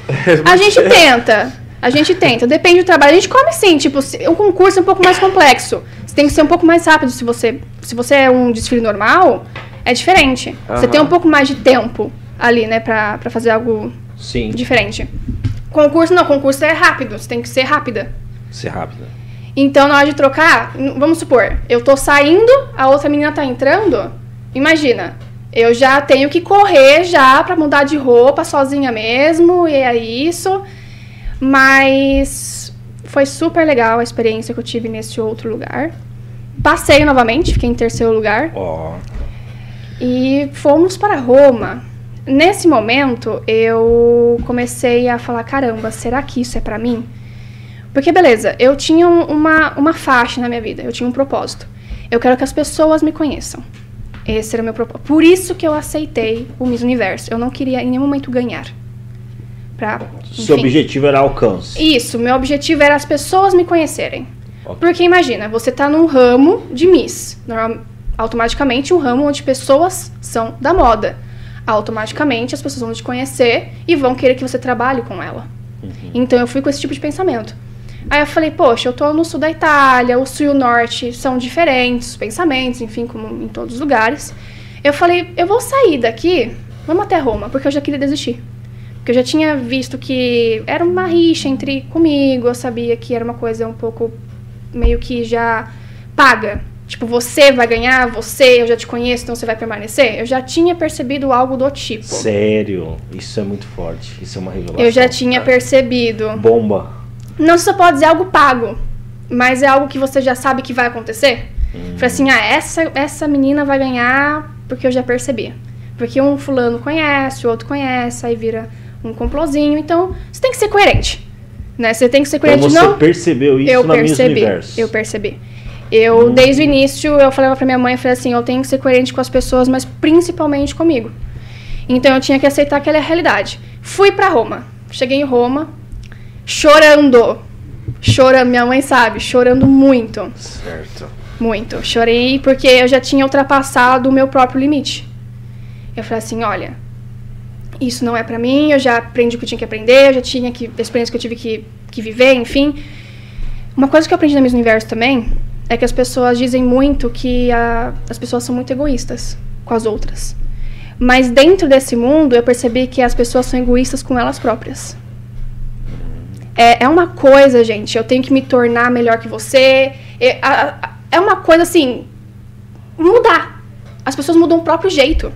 S1: A gente tenta. A gente tenta. Depende do trabalho. A gente come sim. Tipo, o concurso é um pouco mais complexo. Você tem que ser um pouco mais rápido. Se você, se você é um desfile normal, é diferente. Você tem um pouco mais de tempo ali, né? Pra, pra fazer algo
S3: Sim.
S1: diferente. Concurso não. Concurso é rápido. Você tem que ser rápida.
S3: Ser rápido.
S1: Então, na hora de trocar, vamos supor, eu tô saindo, a outra menina tá entrando. Imagina, eu já tenho que correr já pra mudar de roupa sozinha mesmo, e é isso. Mas foi super legal a experiência que eu tive nesse outro lugar. Passei novamente, fiquei em terceiro lugar.
S3: Ó.
S1: E fomos para Roma. Nesse momento, eu comecei a falar: caramba, será que isso é pra mim? Porque, beleza, eu tinha um- uma, uma faixa na minha vida, eu tinha um propósito. Eu quero que as pessoas me conheçam. Esse era o meu propósito. Por isso que eu aceitei o Miss Universo. Eu não queria em nenhum momento ganhar. Pra,
S3: Seu objetivo era alcance.
S1: Isso, meu objetivo era as pessoas me conhecerem.
S3: Ok.
S1: Porque imagina, você tá num ramo de Miss, normal- automaticamente um ramo onde pessoas são da moda. Automaticamente as pessoas vão te conhecer e vão querer que você trabalhe com ela. Então eu fui com esse tipo de pensamento. Aí eu falei, poxa, eu tô no sul da Itália, o sul e o norte são diferentes, os pensamentos, enfim, como em todos os lugares. Eu falei, eu vou sair daqui, vamos até Roma, porque eu já queria desistir. Porque eu já tinha visto que era uma rixa entre comigo, eu sabia que era uma coisa um pouco meio que já paga. Tipo, você vai ganhar, você, eu já te conheço, então você vai permanecer. Eu já tinha percebido algo do tipo.
S3: Sério, isso é muito forte. Isso é uma revelação.
S1: Eu já tinha percebido.
S3: Bomba.
S1: Não só pode dizer algo pago, mas é algo que você já sabe que vai acontecer. Falei assim, ah, essa, essa menina vai ganhar porque eu já percebi. Porque um fulano conhece, o outro conhece, aí vira um complozinho. Então, você tem que ser coerente. Né? Você tem que ser
S3: Então
S1: coerente.
S3: você
S1: não,
S3: percebeu isso
S1: eu
S3: na
S1: percebi.
S3: Universo.
S1: Eu percebi. Eu, desde o início, eu falava pra minha mãe, eu falei assim, eu tenho que ser coerente com as pessoas, mas principalmente comigo. Então eu tinha que aceitar aquela realidade. Fui pra Roma. Cheguei em Roma, chorando. Chorando, minha mãe sabe, chorando muito.
S3: Certo.
S1: Muito. Chorei porque eu já tinha ultrapassado o meu próprio limite. Eu falei assim, olha, isso não é pra mim, eu já aprendi o que eu tinha que aprender, eu já tinha que, a experiência que eu tive que, que viver, enfim. Uma coisa que eu aprendi na Miss Universo também é que as pessoas dizem muito que a- as pessoas são muito egoístas com as outras. Mas dentro desse mundo eu percebi que as pessoas são egoístas com elas próprias. É, é uma coisa, gente, eu tenho que me tornar melhor que você. É, é uma coisa assim. Mudar. As pessoas mudam o próprio jeito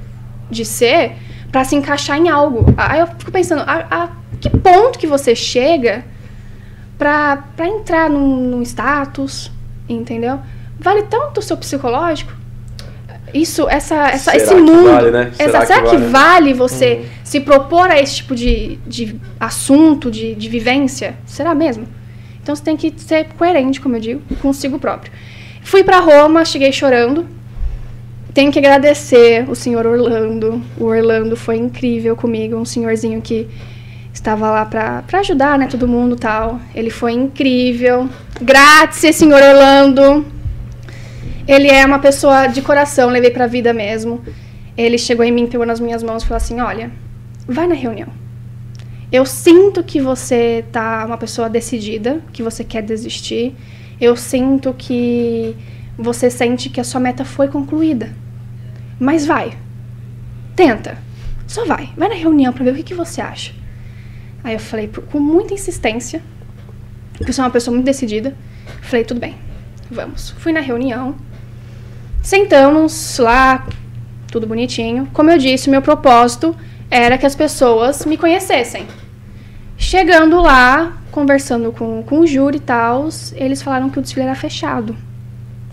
S1: de ser pra se encaixar em algo. Aí eu fico pensando, a, a que ponto que você chega pra entrar num, num status, entendeu? Vale tanto o seu psicológico? Isso, essa, essa,
S2: Será
S1: esse
S2: que
S1: mundo.
S2: vale, né?
S1: Essa-
S2: Será
S1: será,
S2: que
S1: que,
S2: vale?
S1: vale você se propor a esse tipo de, de assunto, de, de vivência? Será mesmo? Então você tem que ser coerente, como eu digo, consigo próprio. Fui pra Roma, cheguei chorando. Tenho que agradecer o senhor Orlando. O Orlando foi incrível comigo, um senhorzinho que estava lá pra, pra ajudar, né, todo mundo tal. Ele foi incrível. Grátis, senhor Orlando. Ele é uma pessoa de coração, levei pra vida mesmo. Ele chegou em mim, pegou nas minhas mãos e falou assim: Olha, vai na reunião. Eu sinto que você tá uma pessoa decidida, que você quer desistir. Eu sinto que você sente que a sua meta foi concluída. Mas vai. Tenta. Só vai. Vai na reunião pra ver o que, que você acha. Aí eu falei, com muita insistência, porque eu sou uma pessoa muito decidida, falei, tudo bem, vamos. Fui na reunião, sentamos lá, tudo bonitinho. Como eu disse, meu propósito era que as pessoas me conhecessem. Chegando lá, conversando com, com o júri e tal, eles falaram que o desfile era fechado.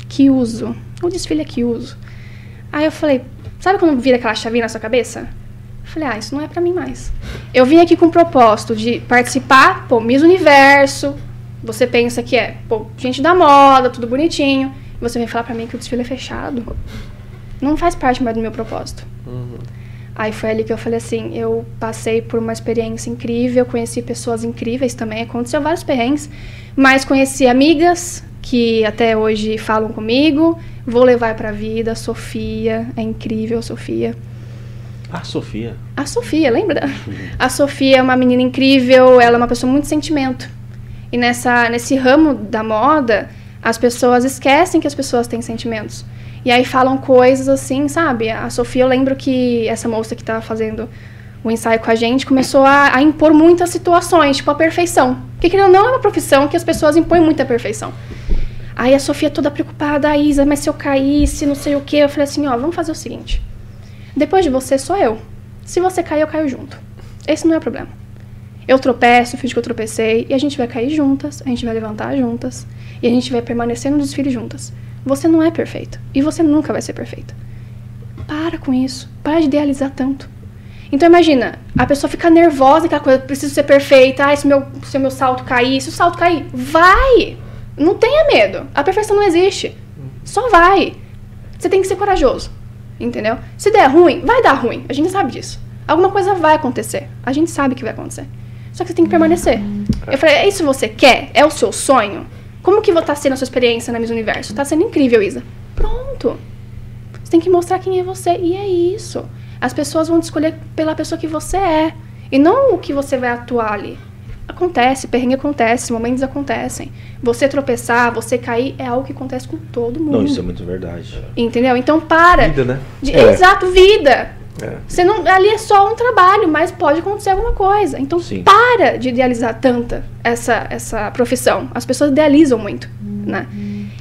S1: Que uso. O desfile é que uso. Aí eu falei, sabe quando vira aquela chavinha na sua cabeça? Eu falei, ah, isso não é pra mim mais. Eu vim aqui com o propósito de participar, pô, Miss Universo. Você pensa que é, pô, gente da moda, tudo bonitinho. Você vem falar pra mim que o desfile é fechado. Não faz parte mais do meu propósito. Aí foi ali que eu falei assim, eu passei por uma experiência incrível, conheci pessoas incríveis também, aconteceu vários perrengues, mas conheci amigas que até hoje falam comigo, vou levar vida, a Sofia, é incrível, a Sofia.
S3: Ah, Sofia.
S1: A Sofia, lembra? A Sofia é uma menina incrível, ela é uma pessoa muito de sentimento. E nessa, nesse ramo da moda, as pessoas esquecem que as pessoas têm sentimentos. E aí falam coisas assim, sabe? A Sofia, eu lembro que essa moça que estava fazendo o ensaio com a gente começou a, a impor muitas situações, tipo a perfeição. Porque ou não é uma profissão que as pessoas impõem muita perfeição. Aí a Sofia toda preocupada, a Isa, mas se eu caísse, não sei o quê. Eu falei assim, ó, vamos fazer o seguinte. Depois de você, sou eu. Se você cair, eu caio junto. Esse não é o problema. Eu tropeço, finge que eu tropecei, e a gente vai cair juntas, a gente vai levantar juntas, e a gente vai permanecer no desfile juntas. Você não é perfeita, e você nunca vai ser perfeita. Para com isso. Para de idealizar tanto. Então imagina, a pessoa fica nervosa, aquela coisa, preciso ser perfeita, ah, se meu, se o meu salto cair, se o salto cair, vai! Não tenha medo. A perfeição não existe. Só vai. Você tem que ser corajoso. Entendeu? Se der ruim, vai dar ruim. A gente sabe disso. Alguma coisa vai acontecer. A gente sabe que vai acontecer. Só que você tem que permanecer. Eu falei, é isso que você quer? É o seu sonho? Como que tá sendo a sua experiência na Miss Universo? Tá sendo incrível, Isa. Pronto. Você tem que mostrar quem é você. E é isso. As pessoas vão te escolher pela pessoa que você é. E não o que você vai atuar ali. Acontece, perrengue acontece, momentos acontecem. Você tropeçar, você cair, é algo que acontece com todo mundo.
S3: Não, isso é muito verdade.
S1: Entendeu? Então para.
S2: Vida, né?
S1: de-
S3: É.
S1: Exato, vida.
S2: É.
S1: Você não, ali é só um trabalho, mas pode acontecer alguma coisa. Então
S3: Sim.
S1: para de idealizar tanta essa, essa profissão. As pessoas idealizam muito, né?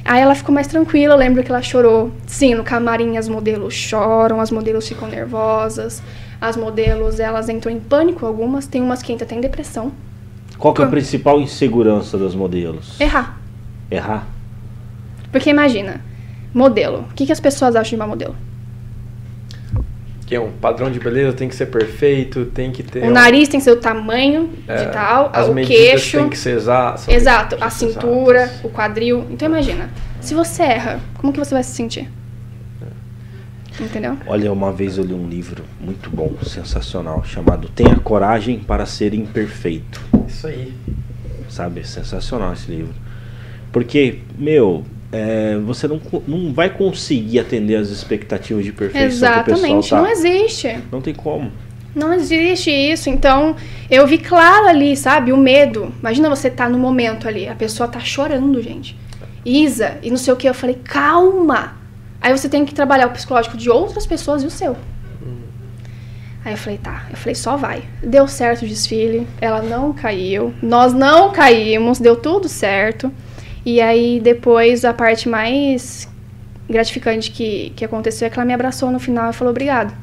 S1: Aí ela ficou mais tranquila, eu lembro que ela chorou. Sim, no camarim as modelos choram, as modelos ficam nervosas, as modelos elas entram em pânico algumas, tem umas que entram até em depressão.
S3: Qual que é a principal insegurança das modelos?
S1: Errar.
S3: Errar?
S1: Porque imagina, modelo. O que, que as pessoas acham de uma modelo?
S2: Que é um padrão de beleza, tem que ser perfeito, tem que ter.
S1: O
S2: um-
S1: nariz tem que ser o tamanho
S2: é,
S1: de tal,
S2: as
S1: o
S2: medidas
S1: queixo.
S2: tem que ser exa
S1: Exato,
S2: tem
S1: a cintura,
S2: exatas.
S1: o quadril. Então imagina, se você erra, como que você vai se sentir? Entendeu?
S3: Olha, uma vez eu li um livro muito bom, sensacional, chamado Tenha Coragem para Ser Imperfeito.
S2: Isso aí.
S3: Sabe? É sensacional esse livro. Porque, meu, é, você não, não vai conseguir atender as expectativas de perfeição
S1: Exatamente,
S3: tá.
S1: não existe.
S3: Não tem como.
S1: Não existe isso. Então, eu vi claro ali, sabe, o medo. Imagina você tá no momento ali, a pessoa tá chorando, gente. Isa, e não sei o que. Eu falei, calma. Aí você tem que trabalhar o psicológico de outras pessoas e o seu. Aí eu falei, tá. Eu falei, só vai. Deu certo o desfile, ela não caiu, nós não caímos, deu tudo certo. E aí depois a parte mais gratificante que, que aconteceu é que ela me abraçou no final e falou obrigado.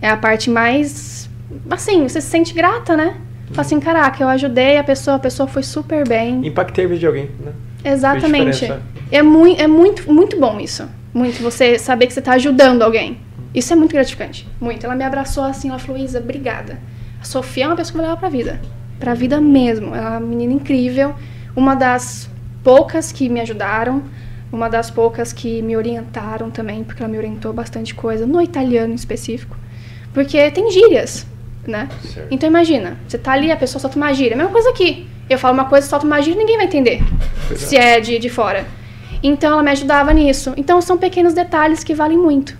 S1: É a parte mais. Assim, você se sente grata, né? Fala assim, caraca, eu ajudei a pessoa, a pessoa foi super bem.
S2: Impactei a vida de alguém, né?
S1: Exatamente. É, mui é muito, muito bom isso. Muito. Você saber que você tá ajudando alguém. Isso é muito gratificante. Muito. Ela me abraçou assim, ela falou, Isa, obrigada. A Sofia é uma pessoa que vai levar pra vida. Pra vida mesmo. Ela é uma menina incrível. Uma das poucas que me ajudaram. Uma das poucas que me orientaram também, porque ela me orientou bastante coisa, no italiano em específico. Porque tem gírias, né?
S2: Certo.
S1: Então imagina, você tá ali, a pessoa solta uma gíria. A mesma coisa aqui. Eu falo uma coisa, solto uma gíria, ninguém vai entender.
S2: Pois é.
S1: Se é de, de fora. Então ela me ajudava nisso. Então são pequenos detalhes que valem muito.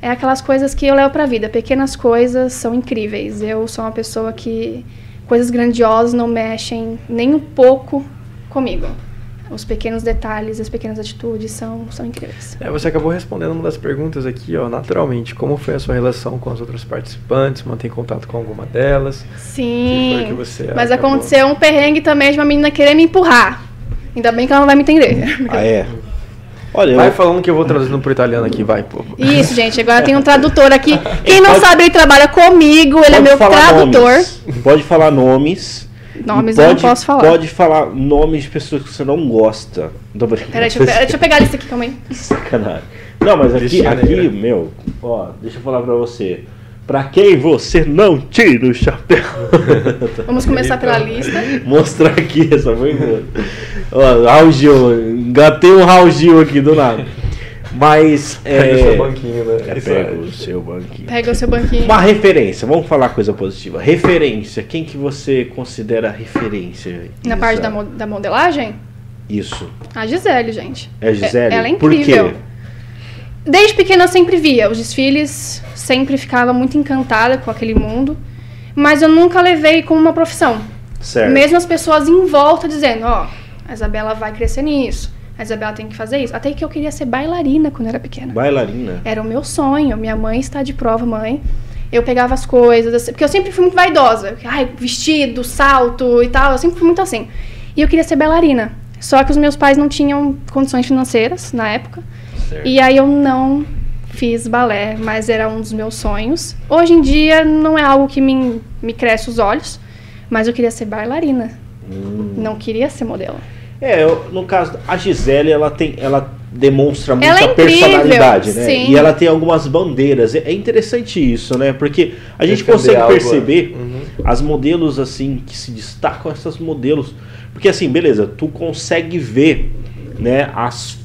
S1: É aquelas coisas que eu levo pra vida. Pequenas coisas são incríveis. Eu sou uma pessoa que coisas grandiosas não mexem nem um pouco comigo. Os pequenos detalhes, as pequenas atitudes são, são incríveis.
S2: É, você acabou respondendo uma das perguntas aqui, ó, naturalmente. Como foi a sua relação com as outras participantes? Mantém contato com alguma delas?
S1: Sim.
S2: Que foi que você
S1: mas
S2: acabou?
S1: aconteceu um perrengue também de uma menina querer me empurrar. Ainda bem que ela não vai me entender.
S3: Ah, é? Olha,
S2: Vai
S3: eu,
S2: falando que eu vou traduzindo pro italiano aqui, vai, pô.
S1: Isso, gente. Agora tem um tradutor aqui. Quem não
S3: pode-
S1: sabe, ele trabalha comigo, ele é
S3: pode
S1: meu
S3: falar
S1: tradutor.
S3: Nomes, pode falar nomes.
S1: Nomes
S3: e
S1: eu não
S3: pode-
S1: posso falar.
S3: Pode falar nomes de pessoas que você não gosta. Brincando.
S1: Peraí, deixa eu, pe- deixa eu pegar a lista aqui, calma aí.
S3: Sacanagem. Não, mas aqui, aqui, meu, ó, deixa eu falar pra você. Pra quem você não tira o chapéu?
S1: Vamos começar pela lista.
S3: Mostrar aqui, essa foi boa. Ó, Raul Gil, engatei um Raul Gil aqui do nada. Mas,
S2: Pega o
S3: é...
S2: seu banquinho, né?
S3: É, pega
S2: é.
S3: o seu banquinho.
S1: Pega o seu banquinho.
S3: Uma referência, vamos falar coisa positiva. Referência, quem que você considera referência?
S1: Na
S3: Isa?
S1: parte da, mo- da modelagem,
S3: Isso.
S1: a Gisele, gente.
S3: É a Gisele?
S1: É- ela é
S3: Por
S1: incrível.
S3: quê?
S1: Desde pequena eu sempre via os desfiles, sempre ficava muito encantada com aquele mundo, mas eu nunca levei como uma profissão.
S3: Certo.
S1: Mesmo as pessoas em volta dizendo, ó, a Isabela vai crescer nisso, a Isabela tem que fazer isso. Até que eu queria ser bailarina quando eu era pequena.
S3: Bailarina.
S1: Era o meu sonho. Minha mãe está de prova, mãe. Eu pegava as coisas, assim, porque eu sempre fui muito vaidosa. Ai, vestido, salto e tal, eu sempre fui muito assim. E eu queria ser bailarina. Só que os meus pais não tinham condições financeiras na época.
S2: Certo.
S1: E aí eu não fiz balé, mas era um dos meus sonhos. Hoje em dia não é algo que me, me cresce os olhos, mas eu queria ser bailarina.
S3: Hum.
S1: Não queria ser modelo.
S3: É, eu- no caso, a Gisele, ela tem, ela demonstra muita
S1: Ela é
S3: personalidade, né?
S1: sim.
S3: E ela tem algumas bandeiras. É é interessante isso, né? Porque a gente
S2: Defender
S3: consegue
S2: algo,
S3: perceber
S2: uhum.
S3: as modelos assim que se destacam essas modelos, porque assim, beleza, tu consegue ver, né, as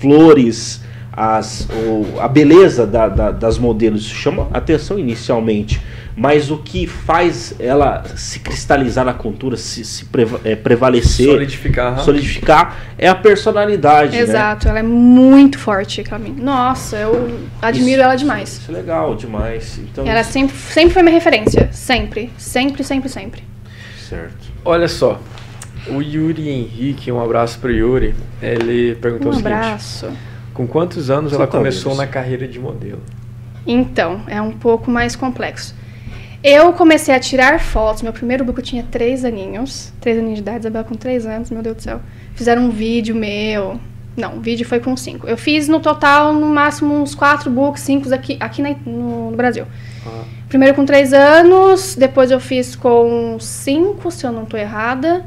S3: flores, as o- a beleza da- da- das modelos isso chama atenção inicialmente, mas o que faz ela se cristalizar na cultura, se, se preva- é, prevalecer,
S2: Solidificar.
S3: solidificar é a personalidade, né?
S1: Exato, ela é muito forte, Camille. Nossa, eu admiro
S3: Isso-
S1: ela demais.
S3: Isso é legal demais. Então,
S1: Ela sempre, sempre foi minha referência. Sempre. Sempre, sempre, sempre.
S3: certo.
S2: Olha só. O Yuri Henrique, um abraço pro Yuri. Ele perguntou
S1: Um
S2: o seguinte:
S1: abraço.
S2: Com quantos anos
S3: Você
S2: ela
S3: tá
S2: começou na
S3: isso?
S2: carreira de modelo?
S1: Então, é um pouco mais complexo. Eu comecei a tirar fotos. Meu primeiro book eu tinha três aninhos. Três aninhos de idade, Isabela com três anos, meu Deus do céu. Fizeram um vídeo meu. Não, o vídeo foi com cinco. Eu fiz no total, no máximo, uns quatro books, cinco aqui, aqui na- no, no Brasil.
S2: Ah.
S1: Primeiro com três anos, depois eu fiz com cinco, se eu não tô errada.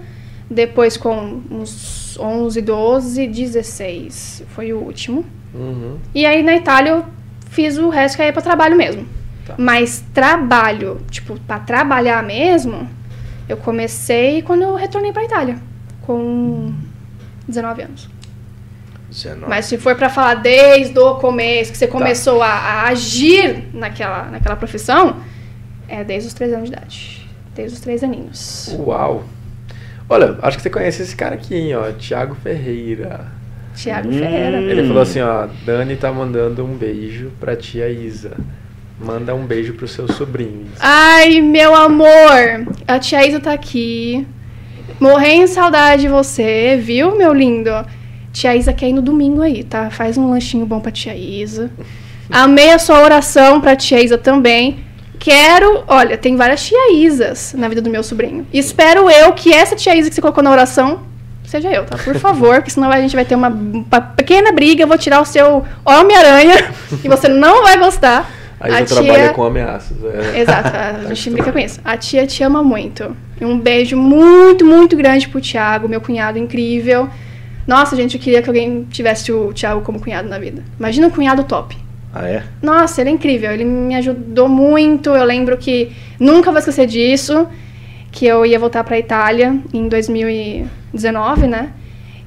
S1: Depois com uns 11, 12, 16. Foi o último.
S2: Uhum.
S1: E aí na Itália eu fiz o resto que aí é pra trabalho mesmo.
S2: Tá.
S1: Mas trabalho, tipo, pra trabalhar mesmo, eu comecei quando eu retornei pra Itália, com 19 anos.
S3: 19.
S1: Mas se for pra falar desde o começo, que você começou a, a agir naquela, naquela profissão, é desde os 3 anos de idade. Desde os 3 aninhos.
S2: Uau! Olha, acho que você conhece esse cara aqui, hein, ó. Thiago Ferreira.
S1: Tiago
S3: Hum.
S1: Ferreira.
S2: Ele falou assim, ó. Dani tá mandando um beijo pra tia Isa. Manda um beijo pro seu sobrinho.
S1: Ai, meu amor! A tia Isa tá aqui. Morrendo de saudade de você, viu, meu lindo? Tia Isa quer ir no domingo aí, tá? Faz um lanchinho bom pra tia Isa. Amei a sua oração pra tia Isa também. Quero. Olha, tem várias tia Isas na vida do meu sobrinho. Espero eu que essa tia Isa que você colocou na oração seja eu, tá? Por favor, porque senão a gente vai ter uma, uma pequena briga. Eu vou tirar o seu Homem-Aranha e você não vai gostar.
S2: A Isa
S1: A tia-
S2: trabalha com ameaças. é.
S1: Exato, a gente brinca com isso. A tia te ama muito. E um beijo muito, muito grande pro Thiago, meu cunhado incrível. Nossa, gente, eu queria que alguém tivesse o Thiago como cunhado na vida. Imagina um cunhado top.
S3: Ah, é?
S1: Nossa, ele é incrível. Ele me ajudou muito. Eu lembro que nunca vou esquecer disso. Que eu ia voltar pra Itália em 2019, né?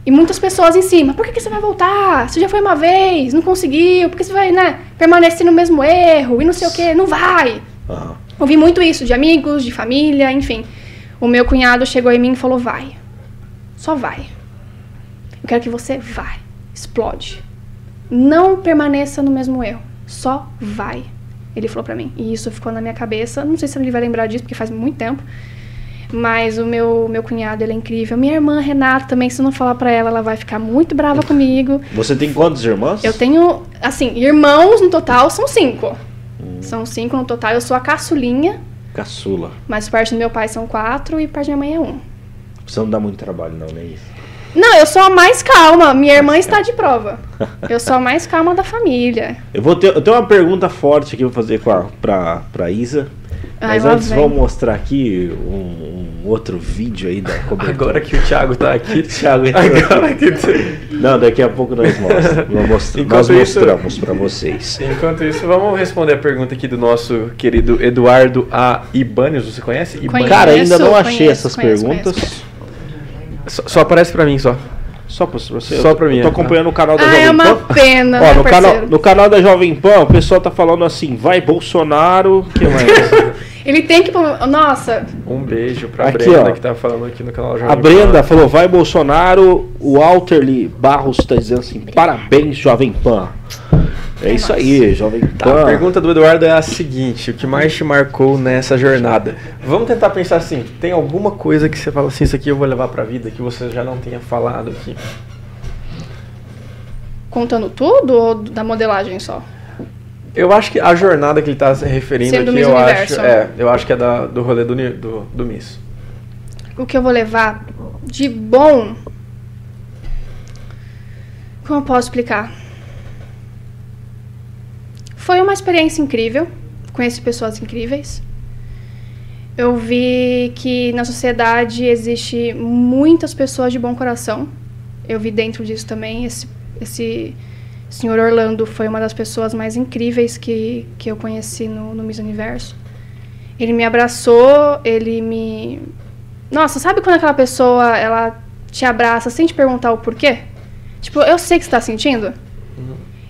S1: E muitas pessoas em cima. Por que, que você vai voltar? Você já foi uma vez, não conseguiu. Por que você vai, né? Permanecer no mesmo erro e não sei o quê. Não vai.
S3: Aham.
S1: Ouvi muito isso de amigos, de família, enfim. O meu cunhado chegou em mim e falou: vai. Só vai. Eu quero que você vai. explode. Não permaneça no mesmo erro, só vai. Ele falou pra mim. E isso ficou na minha cabeça. Não sei se ele vai lembrar disso, porque faz muito tempo. Mas o meu, meu cunhado, ele é incrível. Minha irmã, Renata, também, se eu não falar pra ela, ela vai ficar muito brava comigo.
S3: Você tem quantos irmãos?
S1: Eu tenho, assim, irmãos no total são cinco. São cinco no total. Eu sou a caçulinha,
S3: Caçula.
S1: mas parte do meu pai são quatro e parte da minha mãe é um.
S3: Você não dá muito trabalho, não, né? Isso.
S1: Não, eu sou a mais calma. Minha irmã está de prova. Eu sou a mais calma da família.
S3: Eu vou ter, eu tenho uma pergunta forte aqui pra fazer com a, pra, pra Isa.
S1: Ai,
S3: Mas antes, vamos mostrar aqui um, um outro vídeo aí da cobertura.
S2: Agora que o Thiago tá aqui.
S3: Thiago.
S2: Agora que.
S3: Não, daqui a pouco nós mostramos. Nós, mostra-
S2: Enquanto
S3: nós
S2: isso-
S3: mostramos pra vocês.
S2: Enquanto isso, vamos responder a pergunta aqui do nosso querido Eduardo A. Ibanios. Você conhece?
S1: Conheço.
S3: Cara, ainda não achei
S1: conheço,
S3: essas
S1: conheço,
S3: perguntas.
S2: Só, só aparece pra mim, só.
S3: Só pra você.
S2: Só pra mim,
S3: tô
S2: é.
S3: acompanhando o canal da
S1: Ah,
S3: Jovem
S1: é uma
S3: Pan.
S1: pena,
S3: Ó,
S1: né,
S3: no, canal, no canal da Jovem Pan, o pessoal tá falando assim, vai Bolsonaro, que mais?
S1: Ele tem que. Nossa,
S2: Um beijo pra
S3: Aqui,
S2: Brenda
S3: ó.
S2: que tá falando aqui no canal Jovem
S3: A
S2: Pan.
S3: Brenda falou, vai Bolsonaro, o Alterly Barros tá dizendo assim, parabéns Jovem Pan. É isso aí, Jovem
S2: Tá,
S3: Pan.
S2: a pergunta do Eduardo é a seguinte: o que mais te marcou nessa jornada? Vamos tentar pensar assim: tem alguma coisa que você fala assim, isso aqui eu vou levar pra vida, que você já não tenha falado aqui?
S1: contando tudo ou da modelagem só?
S2: Eu acho que a jornada que ele tá se referindo
S1: Sendo
S2: aqui, eu
S1: Universo.
S2: acho, é, eu acho que é da, do rolê do, do, do Miss.
S1: O que eu vou levar de bom. Como eu posso explicar? Foi uma experiência incrível. Conheci pessoas incríveis. Eu vi que na sociedade existe muitas pessoas de bom coração. Eu vi dentro disso também. Esse, esse senhor Orlando foi uma das pessoas mais incríveis que, que eu conheci no, no Miss Universo. Ele me abraçou, ele me. Nossa, sabe quando aquela pessoa ela te abraça sem te perguntar o porquê? Tipo, eu sei que você tá sentindo.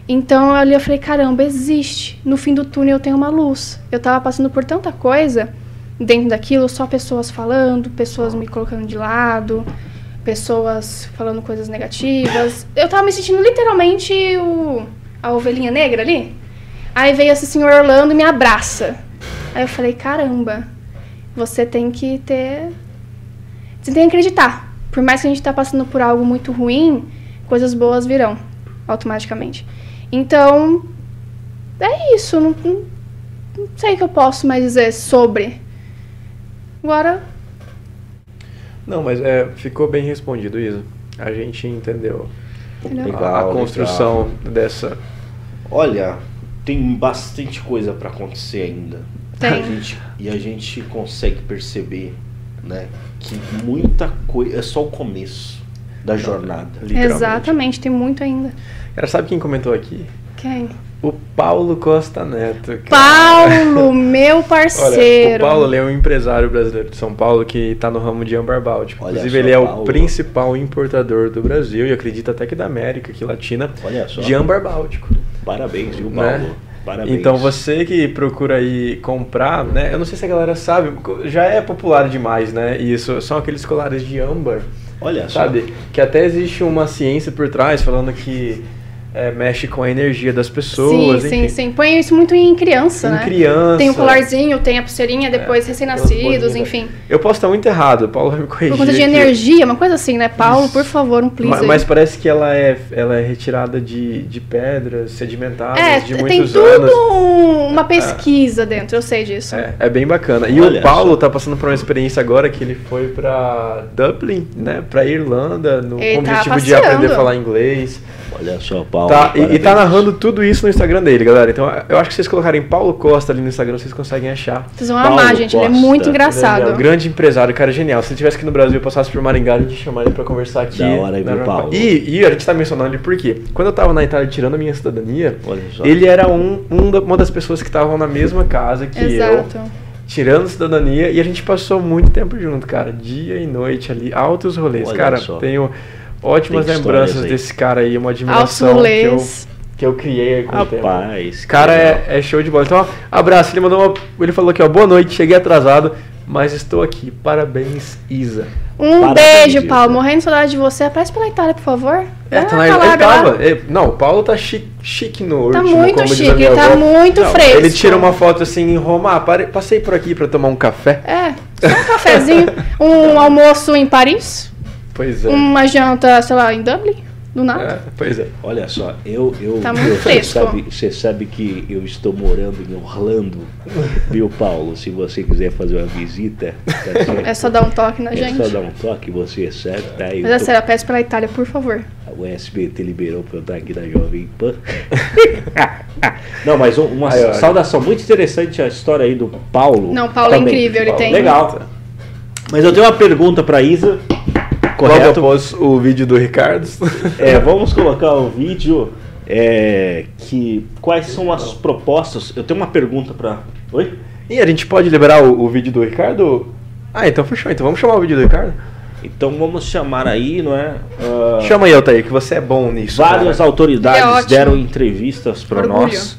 S1: Então ali eu falei, caramba, existe. No fim do túnel tem uma luz. Eu tava passando por tanta coisa dentro daquilo, só pessoas falando, pessoas me colocando de lado, pessoas falando coisas negativas. Eu tava me sentindo literalmente o, a ovelhinha negra ali. Aí veio esse senhor Orlando e me abraça. Aí eu falei, caramba, você tem que ter. Você tem que acreditar. Por mais que a gente tá passando por algo muito ruim, coisas boas virão automaticamente. Então, é isso. Não, não, não sei o que eu posso mais dizer sobre. Agora,
S2: Não, mas é, ficou bem respondido, Isa. A gente entendeu?
S3: Legal.
S2: a, a construção dessa.
S3: Olha, tem bastante coisa pra acontecer ainda.
S1: Tem.
S3: A gente- e a gente consegue perceber, né, que muita coisa é só o começo da jornada.
S1: Exatamente, tem muito ainda.
S2: Cara, sabe quem comentou aqui?
S1: Quem?
S2: O Paulo Costa Neto. cara.
S1: Paulo, meu
S2: Olha,
S1: parceiro.
S2: o Paulo ele é um empresário brasileiro de São Paulo que está no ramo de âmbar báltico.
S3: Olha
S2: Inclusive,
S3: só,
S2: ele é
S3: Paulo.
S2: o principal importador do Brasil e acredito até que da América aqui latina
S3: Olha só.
S2: de âmbar báltico.
S3: Parabéns, viu,
S2: Né?
S3: Paulo? Parabéns.
S2: Então você que procura aí comprar, né? Eu não sei se a galera sabe, já é popular demais, né? Isso são aqueles colares de âmbar,
S3: Olha só.
S2: sabe? Que até existe uma ciência por trás falando que é, mexe com a energia das pessoas,
S1: sim,
S2: enfim.
S1: sim, sim. Põe isso muito em criança,
S2: Em
S1: né?
S2: criança.
S1: Tem o colarzinho, tem a pulseirinha, depois recém-nascidos,
S2: bolinhas, né?
S1: enfim.
S2: Eu posso estar muito errado, o Paulo vai me corrigir.
S1: Por conta de energia, uma coisa assim, né? Paulo, por favor, um please
S2: Ma-
S1: aí.
S2: Mas, parece que ela é, ela é retirada de, de pedras sedimentadas
S1: É,
S2: de
S1: tem
S2: muitos
S1: tudo
S2: anos.
S1: um- uma pesquisa dentro, eu sei disso.
S2: É, é bem bacana. E
S3: Olha
S2: o Paulo
S3: só.
S2: tá passando por uma experiência agora que ele foi pra Dublin, né? Pra Irlanda, no
S1: Ele
S2: com o
S1: tá
S2: objetivo de aprender a falar inglês.
S3: Olha só, Paulo.
S2: Tá, e, e tá narrando tudo isso no Instagram dele, galera. Então eu acho que vocês colocarem Paulo Costa ali no Instagram, vocês conseguem achar.
S1: Vocês vão
S3: Paulo
S1: amar, gente. Ele é
S3: Costa.
S1: muito
S2: Ele é
S1: engraçado.
S2: um grande empresário, cara genial. Se ele estivesse aqui no Brasil e passasse por Maringá, a gente chamar ele pra conversar aqui.
S3: Da hora, viu,
S2: pra-
S3: Paulo?
S2: E, e a gente tá mencionando ele porque quando eu tava na Itália tirando a minha cidadania,
S3: Olha só.
S2: ele era um, um da- uma das pessoas que estavam na mesma casa que eu,
S1: Exato.
S2: tirando a cidadania, e a gente passou muito tempo junto, cara. Dia e noite ali, altos rolês.
S3: Olha
S2: cara,
S3: só.
S2: tenho ótimas lembranças
S3: aí.
S2: desse cara aí, uma admiração que eu, que eu criei com o tempo.
S3: Rapaz,
S2: Esse cara é, é show de bola. Então, abraço. Ele mandou uma, Ele falou aqui, ó. Boa noite, cheguei atrasado, mas estou aqui. Parabéns, Isa.
S1: Um
S3: Parabéns,
S1: beijo,
S3: Isa.
S1: Paulo. Morrendo de saudade de você. Aparece pela Itália, por favor.
S2: É, tá
S1: uma
S2: na, ele
S1: Calabria lá.
S2: tava. é, não, o Paulo tá chique, chique no
S1: Tá
S2: último,
S1: muito
S2: como diz a
S1: chique,
S2: minha
S1: tá
S2: avó.
S1: muito fresco.
S2: Ele tira uma foto assim em Roma. Ah, pare- passei por aqui pra tomar um café.
S1: É, só um cafezinho. um almoço em Paris.
S2: Pois é.
S1: Uma janta, sei lá, em Dublin. Do nada.
S2: É, pois é.
S3: Olha só, eu. eu
S1: Tá muito
S3: eu-
S1: fresco.
S3: Você sabe, você sabe que eu estou morando em Orlando, viu, Paulo? Se você quiser fazer uma visita, tá?
S1: É só dar um toque na
S3: É
S1: gente.
S3: só dar um toque, você recebe, tá? Eu
S1: Mas é
S3: tô-
S1: sério, peço pela Itália, por favor.
S3: O SBT liberou pra eu estar aqui na Jovem Pan. Não, mas um- uma
S2: olha.
S3: saudação muito interessante a história aí do Paulo.
S1: Não, Paulo é
S3: também.
S1: incrível, ele tem-
S3: Legal. Mas eu tenho uma pergunta pra Isa.
S2: Logo
S3: Correto?
S2: após o vídeo do Ricardo.
S3: É, vamos colocar o vídeo. É, que quais são as propostas? Eu tenho uma pergunta pra. Oi?
S2: e a gente pode liberar o, o vídeo do Ricardo? Ah, então fechou. Então vamos chamar o vídeo do Ricardo?
S3: Então vamos chamar aí, não é? Ah,
S2: Chama aí, Altair, que você é bom nisso.
S3: Várias
S2: cara.
S3: autoridades
S1: Ele é
S3: deram entrevistas para nós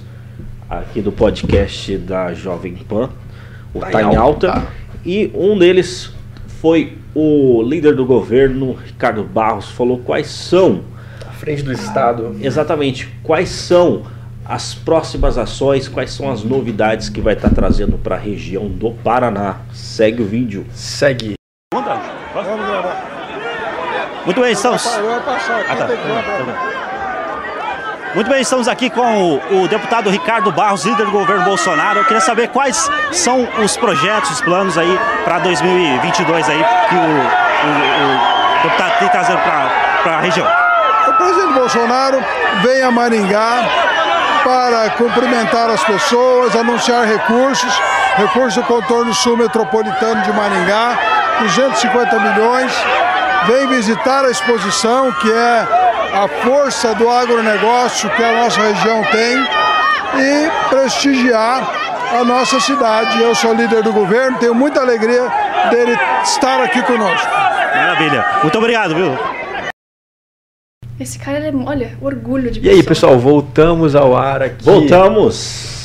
S3: aqui do podcast da Jovem Pan, o
S2: Tá
S3: Tá
S2: em
S3: em
S2: Alta.
S3: Alta, e um deles foi o líder do governo, Ricardo Barros, falou quais são
S2: À frente do Estado.
S3: exatamente quais são as próximas ações, quais são as novidades que vai estar trazendo para a região do Paraná. Segue o vídeo.
S2: Segue.
S4: Muito bem, estamos. Ah, tá. Muito bem, estamos aqui com o, o deputado Ricardo Barros, líder do governo Bolsonaro. Eu queria saber quais são os projetos, os planos aí para 2022 aí que o, o- o deputado tem trazendo para a região.
S7: O presidente Bolsonaro vem a Maringá para cumprimentar as pessoas, anunciar recursos, recursos do contorno sul metropolitano de Maringá, 250 milhões. Vem visitar a exposição, que é a força do agronegócio que a nossa região tem, e prestigiar a nossa cidade. Eu sou líder do governo, tenho muita alegria dele estar aqui conosco.
S4: Maravilha. Muito obrigado, viu?
S1: Esse cara, ele é, olha, orgulho de
S2: E aí, pessoal, voltamos ao ar aqui.
S3: Voltamos.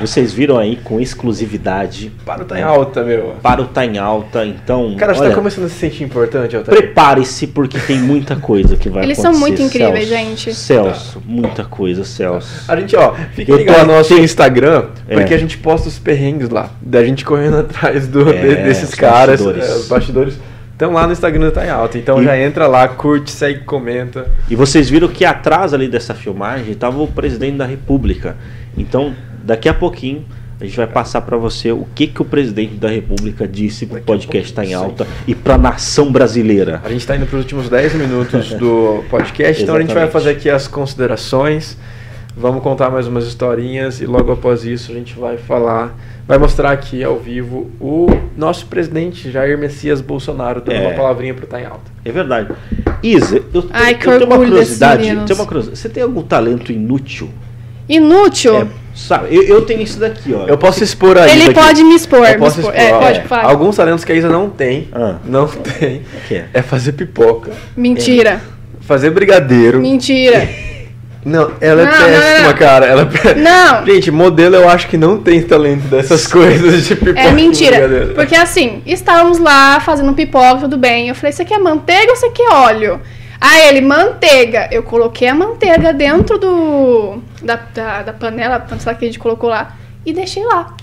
S3: Vocês viram aí com exclusividade
S2: Para o Tá em Alta, meu.
S3: para o Tá em Alta, então.
S2: Cara, você
S3: olha,
S2: tá começando a se sentir importante, Altair?
S3: Prepare-se porque tem muita coisa que vai
S1: Eles
S3: acontecer.
S1: são muito incríveis,
S3: Celso.
S1: gente.
S3: Celso, muita coisa, Celso.
S2: A gente, ó, fica
S3: Eu
S2: ligado no nosso Instagram,
S3: É.
S2: porque a gente posta os perrengues lá. Da gente correndo atrás do,
S3: É,
S2: de- desses
S3: os
S2: caras.
S3: bastidores.
S2: é, os bastidores estão lá no Instagram do Tá em Alta. Então
S3: E-
S2: já entra lá, curte, segue, comenta.
S3: E vocês viram que atrás ali dessa filmagem estava o presidente da República. Então, daqui a pouquinho a gente vai passar para você o que que o presidente da República disse pro
S2: Daqui a
S3: podcast Tá em Alta e para a nação brasileira.
S2: A gente tá indo para os últimos 10 minutos do podcast, então a gente vai fazer aqui as considerações. Vamos contar mais umas historinhas e logo após isso a gente vai falar, vai mostrar aqui ao vivo o nosso presidente Jair Messias Bolsonaro dando
S3: É.
S2: uma palavrinha pro Tá em Alta.
S3: É verdade. Isa, eu,
S1: Ai,
S3: eu
S1: que
S3: tenho uma curiosidade. Tenho uma curiosidade. Você tem algum talento inútil?
S1: Inútil.
S3: É, sabe, eu, eu tenho isso daqui, ó.
S2: Eu posso expor aí.
S1: Ele
S2: daqui.
S1: pode me expor.
S2: Eu
S1: me
S2: posso
S1: expor.
S2: expor.
S1: É, pode
S2: é. Alguns talentos que a Isa não tem.
S3: Ah.
S2: Não tem.
S3: Que é?
S2: É fazer pipoca.
S1: Mentira.
S2: Fazer brigadeiro.
S1: Mentira.
S2: Não, ela é
S1: Não, não,
S2: péssima,
S1: não.
S2: cara. Ela é
S1: Não.
S2: Gente, modelo eu acho que não tem talento dessas coisas de pipoca.
S1: É mentira. Porque assim, estávamos lá fazendo pipoca, tudo bem. Eu falei, isso aqui é manteiga ou isso aqui é óleo? Aí ele, manteiga. Eu coloquei a manteiga dentro do da, da, da panela, sei que a gente colocou lá, e deixei lá.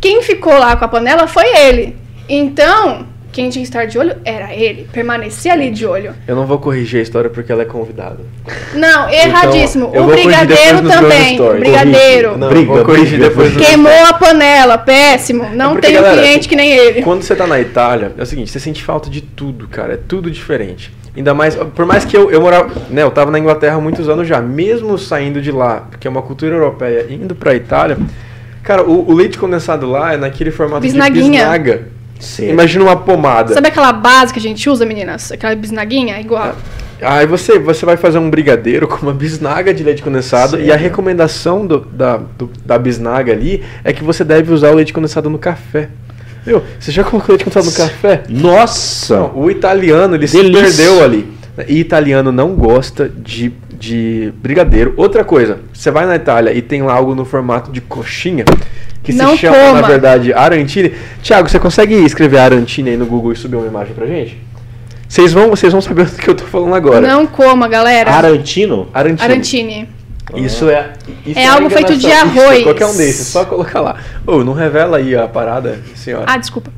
S1: Quem ficou lá com a panela foi ele. Então, quem tinha que estar de olho era ele. Permanecia ali de olho.
S2: Eu não vou corrigir a história porque ela é convidada.
S1: Não, erradíssimo.
S2: Então,
S1: o brigadeiro também.
S2: stories.
S1: Brigadeiro.
S2: Não,
S3: Briga,
S2: vou corrigir
S3: briga,
S2: depois.
S1: Queimou a panela, péssimo. Não
S2: porque,
S1: tem um cliente que nem ele.
S2: Quando você tá na Itália, é o seguinte, você sente falta de tudo, cara. É tudo diferente. Ainda mais, por mais que eu, eu morava, né, eu tava na Inglaterra há muitos anos já, mesmo saindo de lá, porque é uma cultura europeia, indo pra Itália, cara, o, o leite condensado lá é naquele formato
S1: Bisnaguinha.
S2: de bisnaga.
S3: Sério?
S2: Imagina uma pomada.
S1: Sabe aquela base que a gente usa, meninas? Aquela bisnaguinha igual.
S2: Aí você, você vai fazer um brigadeiro com uma bisnaga de leite condensado e a recomendação do- da, do- da bisnaga ali é que você deve usar o leite condensado no café. Viu? Você já colocou leite condensado no café?
S3: Nossa!
S2: Não, o italiano, ele se
S3: Delícia.
S2: perdeu ali. E italiano não gosta de, de brigadeiro. Outra coisa, você vai na Itália e tem lá algo no formato de coxinha, que
S1: Não
S2: se chama,
S1: coma.
S2: na verdade, arantine. Tiago, você consegue escrever arantine aí no Google e subir uma imagem pra gente? Vocês vão, vocês vão saber do que eu tô falando agora.
S1: Não coma, galera.
S3: Arantino?
S2: Arantino.
S1: Arantini.
S2: Isso é. Isso
S1: É algo feito de arroz.
S2: Qualquer um desses, só colocar lá. Ô, não revela aí a parada, senhora.
S1: Ah, desculpa.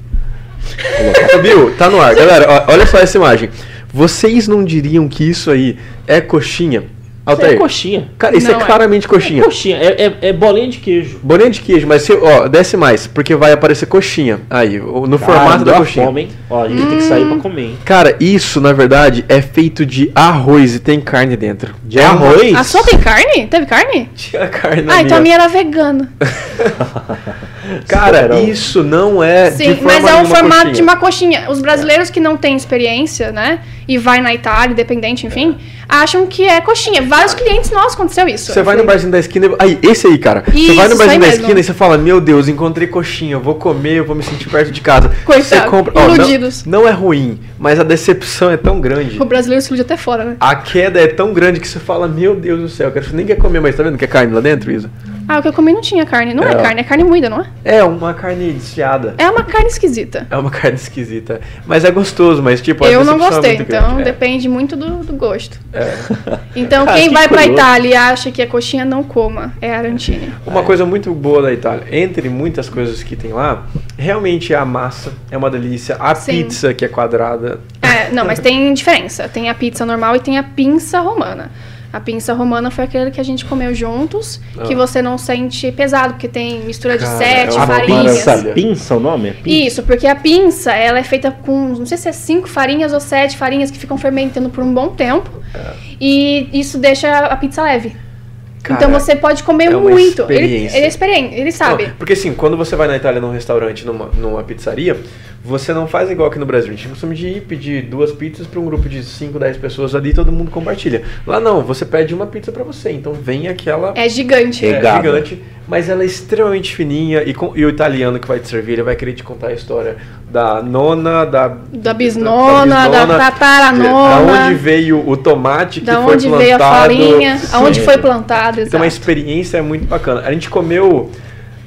S2: Viu? Tá no ar. Galera, olha só essa imagem. Vocês não diriam que isso aí é coxinha?
S3: Isso é coxinha.
S2: Cara, isso
S1: Não
S2: é
S1: é.
S2: claramente coxinha.
S3: Coxinha, é, é, é bolinha de queijo.
S2: Bolinha de queijo, mas se, ó, desce mais, porque vai aparecer coxinha. Aí, no formato da coxinha.
S3: fome, hein? Ó, a gente tem que sair pra comer, hein?
S2: Cara, isso na verdade é feito de arroz e tem carne dentro.
S3: De
S2: É
S3: arroz?
S1: A sua tem carne? Teve carne?
S2: Tinha carne na
S1: Ah, então a
S2: minha.
S1: minha era vegana.
S2: Cara, isso não é de
S1: Sim,
S2: forma
S1: mas é o
S2: nenhuma
S1: formato
S2: coxinha.
S1: de uma coxinha. Os brasileiros que não têm experiência, né? E vai na Itália, independente, enfim, acham que é coxinha. Vários clientes nossos aconteceu isso.
S2: Você vai no barzinho da esquina. e- Aí, esse aí, cara. você
S1: Isso,
S2: vai no barzinho da
S1: mesmo.
S2: esquina e você fala: Meu Deus, encontrei coxinha, eu vou comer, eu vou me sentir perto de casa.
S1: Coitado,
S2: você compra. ó, não-
S1: iludidos.
S2: não, é ruim, mas a decepção é tão grande.
S1: O brasileiro se ilude até fora, né?
S2: A queda é tão grande que você fala: Meu Deus do céu, eu quero você nem quer comer, mas tá vendo que é carne lá dentro, Isa?
S1: Ah, o que eu comi não tinha carne. Não é,
S2: É,
S1: carne, é carne moída, não é?
S2: É uma carne desfiada.
S1: É uma carne esquisita.
S2: É uma carne esquisita. Mas é gostoso, mas tipo, a
S1: eu não
S2: é
S1: gostei,
S2: muito
S1: então
S2: grande. É.
S1: depende muito do, do gosto.
S2: É.
S1: Então
S3: Cara,
S1: quem
S3: que
S1: vai pra
S3: curioso.
S1: Itália e acha que é coxinha, não coma. É arantini.
S2: Uma coisa muito boa da Itália, entre muitas coisas que tem lá, realmente é a massa, é uma delícia. A
S1: Sim.
S2: pizza que é quadrada.
S1: É, não, mas tem diferença. Tem a pizza normal e tem a pinça romana. A pinça romana foi aquele que a gente comeu juntos, que
S2: Ah.
S1: você não sente pesado, porque tem mistura de
S2: Cara,
S1: sete
S2: é
S1: farinhas.
S3: Pinça, pinça o nome? É pinça?
S1: Isso, porque a pinça, ela é feita com, não sei se é cinco farinhas ou sete farinhas que ficam fermentando por um bom tempo. E isso deixa a pizza leve.
S2: Cara,
S1: então você pode comer
S2: é uma
S1: muito. Ele,
S2: experiência.
S1: ele é experiente, ele sabe.
S2: Não, porque assim, quando você vai na Itália num restaurante, numa, numa pizzaria, você não faz igual aqui no Brasil. A gente costuma de ir pedir duas pizzas para um grupo de 5, 10 pessoas ali e todo mundo compartilha. Lá não, você pede uma pizza para você. Então vem aquela
S1: É gigante.
S2: é,
S3: Regada.
S2: gigante, mas ela é extremamente fininha e, com- e o italiano que vai te servir, ele vai querer te contar a história da nona, da
S1: Da bisnona, da tataranona.
S2: Da onde veio o tomate que
S1: Da
S2: foi
S1: onde
S2: plantado.
S1: veio a farinha, aonde
S3: Sim.
S1: foi plantado,
S2: Então, uma
S1: exato.
S2: experiência muito bacana. A gente comeu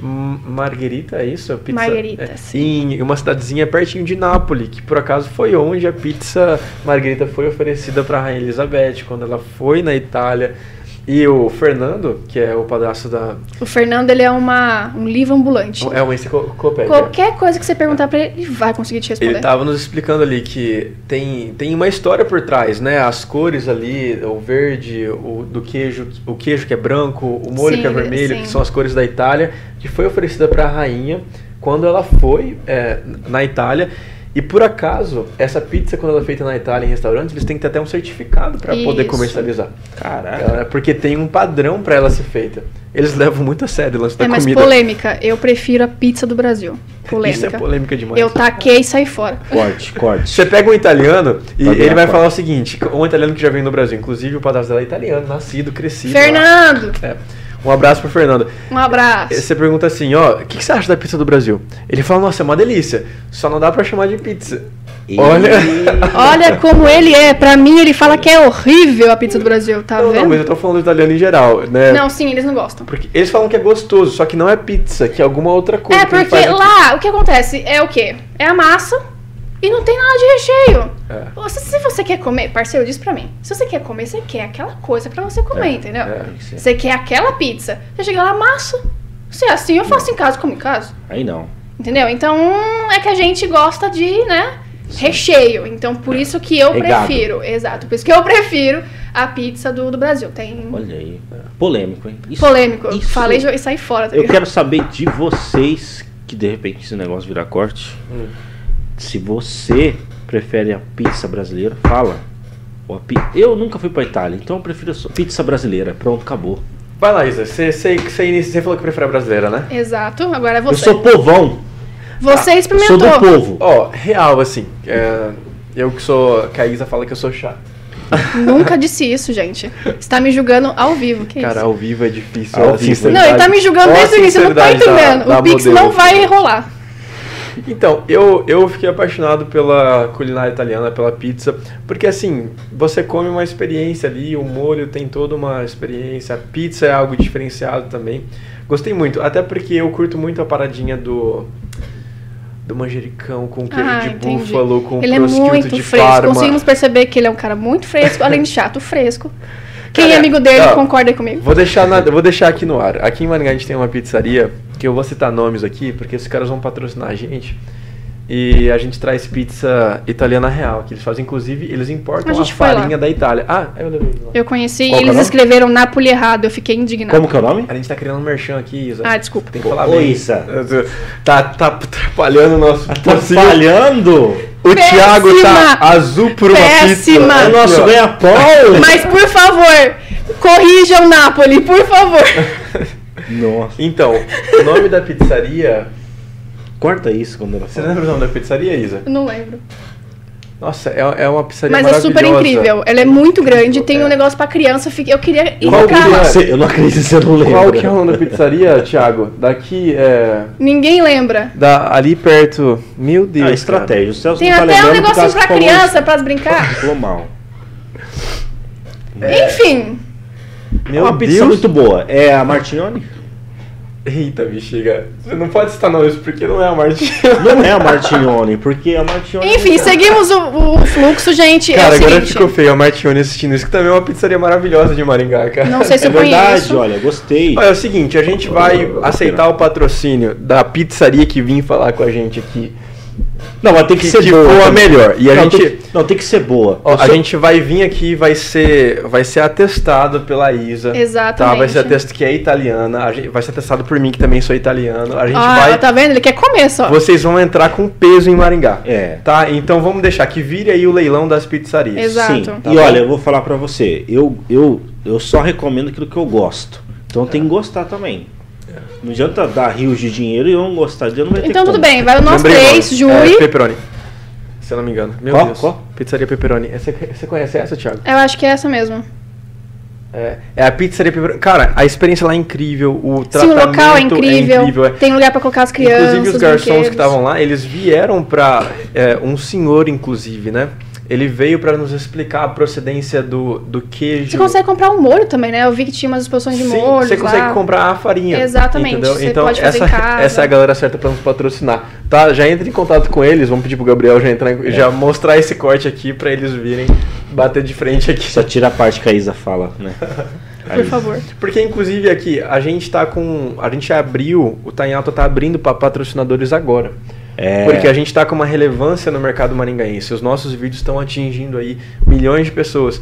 S2: Margherita, é isso? Pizza,
S1: Margherita,
S2: é,
S1: sim.
S2: Em uma cidadezinha pertinho de Nápoles, que por acaso foi onde a pizza Margherita foi oferecida para a Rainha Elizabeth, quando ela foi na Itália. E o Fernando, que é o padrasto da.
S1: O Fernando, ele é uma, um livro ambulante.
S2: É uma enciclopédia.
S1: Qualquer coisa que você perguntar pra ele, ele vai conseguir te responder.
S2: Ele estava nos explicando ali que tem, tem uma história por trás, né? As cores ali, o verde, o do queijo, o queijo que é branco, o molho
S1: Sim,
S2: que é vermelho,
S1: sim.
S2: que são as cores da Itália, que foi oferecida para a rainha quando ela foi é, na Itália. E por acaso, essa pizza, quando ela é feita na Itália em restaurantes, eles têm que ter até um certificado para poder comercializar.
S3: Caraca.
S2: Ela- Porque tem um padrão para ela ser feita. Eles levam muito a sério o lance da
S1: É, mas
S2: comida.
S1: polêmica. Eu prefiro a pizza do Brasil. Polêmica.
S2: Isso é polêmica demais.
S1: Eu taquei e saí fora.
S3: Corte, corte.
S2: Você pega um italiano e
S3: ver
S2: ele vai
S3: foto.
S2: falar o seguinte, um italiano que já veio no Brasil, inclusive o padrasto dela é italiano, nascido, crescido. lá.
S1: Fernando,
S2: É. Um abraço pro Fernando.
S1: um abraço.
S2: Você pergunta assim, ó, o que, que você acha da pizza do Brasil? Ele fala, nossa, é uma delícia, só não dá pra chamar de pizza.
S3: E-
S2: Olha.
S1: Olha como ele é. Pra mim, ele fala que é horrível a pizza do Brasil, tá
S2: Não, não,
S1: vendo?
S2: mas eu tô falando do italiano em geral, né?
S1: Não, sim, eles não gostam.
S2: Porque eles falam que é gostoso, só que não é pizza, que é alguma outra coisa.
S1: É, porque
S2: aqui.
S1: lá, o que acontece é o quê? É a massa e não tem nada de recheio.
S2: É.
S1: Você- se você quer comer, parceiro, diz pra mim. Se você quer comer, você quer aquela coisa pra você comer, entendeu?
S2: é.
S1: Você quer aquela pizza. Você chega lá, massa. Se é assim, eu faço em casa, como em casa.
S3: Aí não.
S1: Entendeu? Então, é que a gente gosta de, né, recheio. Então, por isso que eu
S3: Regado.
S1: prefiro. Exato. Por isso que eu prefiro a pizza do, do Brasil. Tem
S3: Olha aí. Polêmico, hein? Isso-
S1: polêmico.
S3: isso-
S1: Falei e saí fora. tá
S3: Eu quero saber de vocês, que de repente esse negócio virar corte.
S2: Hum.
S3: Se você prefere a pizza brasileira, fala. Ou a pi- Eu nunca fui pra Itália, então eu prefiro só pizza brasileira. Pronto, acabou.
S2: Vai lá, Isa, você, você, você, inicia- você falou que prefere a brasileira, né?
S1: Exato. Agora é
S3: Eu
S1: você.
S3: sou povão,
S1: Você
S3: sou
S1: experimentou.
S3: do povo.
S2: Ó, real, assim, é, eu que sou, que a Isa fala que eu sou chato.
S1: Nunca disse isso, gente. Você tá me julgando ao vivo. Que
S2: Cara,
S1: isso?
S2: ao vivo é difícil.
S3: Ao vivo.
S2: sinceridade-
S1: Não, ele tá me julgando desde o início, eu não tô
S2: da-
S1: entendendo.
S2: da
S1: o Pix
S2: modelo.
S1: não vai rolar.
S2: Então, eu, eu fiquei apaixonado pela culinária italiana, pela pizza, porque assim, você come uma experiência ali, o molho tem toda uma experiência, a pizza é algo diferenciado também. Gostei muito, até porque eu curto muito a paradinha do do manjericão com queijo
S1: Ah,
S2: de
S1: entendi.
S2: búfalo, com
S1: Ele é
S2: prosciutto
S1: muito
S2: de
S1: fresco.
S2: Parma.
S1: Conseguimos perceber que ele é um cara muito fresco, além de chato, fresco. Quem
S2: Cara,
S1: é amigo dele
S2: ó,
S1: concorda comigo.
S2: Vou deixar, na- vou deixar aqui no ar. Aqui em Maringá a gente tem uma pizzaria, que eu vou citar nomes aqui, porque esses caras vão patrocinar a gente. E a gente traz pizza italiana real, que eles fazem, inclusive, eles importam
S1: A
S2: a, farinha da Itália. Ah, eu levei lá.
S1: Eu conheci
S3: Qual
S1: e
S3: é
S1: eles
S3: nome?
S1: escreveram Napoli errado. Eu fiquei indignada.
S3: Como que é o nome?
S2: A gente tá criando um merchan aqui, Isa.
S1: Ah, desculpa.
S2: Tem que falar
S3: Ô,
S2: bem.
S3: Isa.
S2: Tá, tá atrapalhando o nosso
S3: Tá
S2: O Thiago tá
S1: Péssima.
S2: azul por uma
S1: Péssima.
S2: pizza.
S3: É o
S2: Aqui,
S3: nosso ganha-pão!
S1: Mas, por favor, corrijam Napoli, por favor.
S3: Nossa.
S2: Então, o nome da pizzaria...
S3: Corta isso quando ela
S2: Você
S3: fala.
S2: lembra o nome da pizzaria, Isa?
S1: Eu não lembro.
S2: Nossa, é, é uma pizzaria
S1: Mas é super incrível. Ela é muito grande, tem
S2: É.
S1: um negócio pra criança. Eu queria ir
S2: Qual
S1: no
S2: que é?
S3: eu não acredito que você não lembra.
S2: Qual que é o nome da pizzaria, Thiago? Daqui, é...
S1: Ninguém lembra.
S2: Da, ali perto... Meu Deus,
S3: Ah, estratégia. O Celso
S1: Tem
S3: tá
S1: até um negocinho pra criança, pra brincar.
S3: Falou mal.
S1: Enfim,
S2: Cara. Meu
S3: é uma pizza
S2: Deus.
S3: muito boa. É a Martignoni?
S2: Eita, bexiga. Você não pode citar nomes porque não é a Martinha.
S3: Não é a Martignoni, porque a Martignoni...
S1: enfim, seguimos o, o fluxo, gente.
S2: Cara,
S1: é
S2: agora
S1: seguinte,
S2: ficou feio a Martione assistindo isso, que também é uma pizzaria maravilhosa de Maringá, cara.
S1: Não sei se
S3: É
S1: eu
S3: verdade,
S1: conheço.
S3: olha, gostei.
S2: Olha, é o seguinte, a gente vai aceitar o patrocínio da pizzaria que vim falar com a gente aqui.
S3: Não, mas tem que,
S2: Que,
S3: ser
S2: que
S3: boa.
S2: a melhor. E a
S3: não,
S2: gente...
S3: tem, não, tem que ser boa.
S2: Ó, a
S3: sou-
S2: gente vai vir aqui, vai ser, vai ser atestado pela Isa.
S1: Exatamente.
S2: Tá, vai ser atestado que é italiana. A gente, vai ser atestado por mim, que também sou italiano. A gente
S1: Ah,
S2: vai.
S1: tá vendo? Ele quer comer só.
S2: Vocês vão entrar com peso em Maringá.
S3: É.
S2: Tá? Então vamos deixar que vire aí o leilão das pizzarias.
S1: Exato.
S3: Sim.
S1: Tá
S3: e
S2: bom?
S3: olha, eu vou falar pra você. Eu, eu, eu só recomendo aquilo que eu gosto. Então tem que gostar também. Não adianta dar rios de dinheiro e eu não gostar de eu não vai ter
S1: Então tudo
S3: como.
S1: bem, vai
S2: Lembrei o
S1: três,
S2: nome.
S1: Júri.
S2: É, pepperoni. Se eu não me engano. Meu
S3: Qual?
S2: Deus.
S3: Qual?
S2: Pizzaria Pepperoni. Você, você conhece essa, Thiago?
S1: Eu acho que é essa mesmo.
S2: É, é a pizzaria Pepperoni. Cara, a experiência lá é incrível. O
S1: Sim,
S2: tratamento
S1: o local é incrível.
S2: incrível, é.
S1: Tem lugar pra colocar as crianças.
S2: Inclusive os garçons
S1: brinquedos.
S2: que estavam lá, eles vieram pra. é, um senhor, inclusive, né? Ele veio pra nos explicar a procedência do, do queijo.
S1: Você consegue comprar um molho também, né? Eu vi que tinha umas exposições de
S2: Sim,
S1: molhos
S2: você consegue
S1: lá.
S2: comprar a farinha.
S1: Exatamente,
S2: Entendeu?
S1: você
S2: então,
S1: pode fazer
S2: essa,
S1: em casa.
S2: essa é a galera certa pra nos patrocinar. Tá? Já entra em contato com eles, vamos pedir pro Gabriel já, entrar em-
S3: É.
S2: já mostrar esse corte aqui pra eles virem bater de frente aqui.
S3: Só tira a parte que a Isa fala, né?
S1: Por favor.
S2: Porque, inclusive, aqui, a gente tá com. A gente abriu, o Tanhalto tá abrindo para patrocinadores agora.
S3: É.
S2: Porque a gente tá com uma relevância no mercado maringaense. Os nossos vídeos estão atingindo aí milhões de pessoas.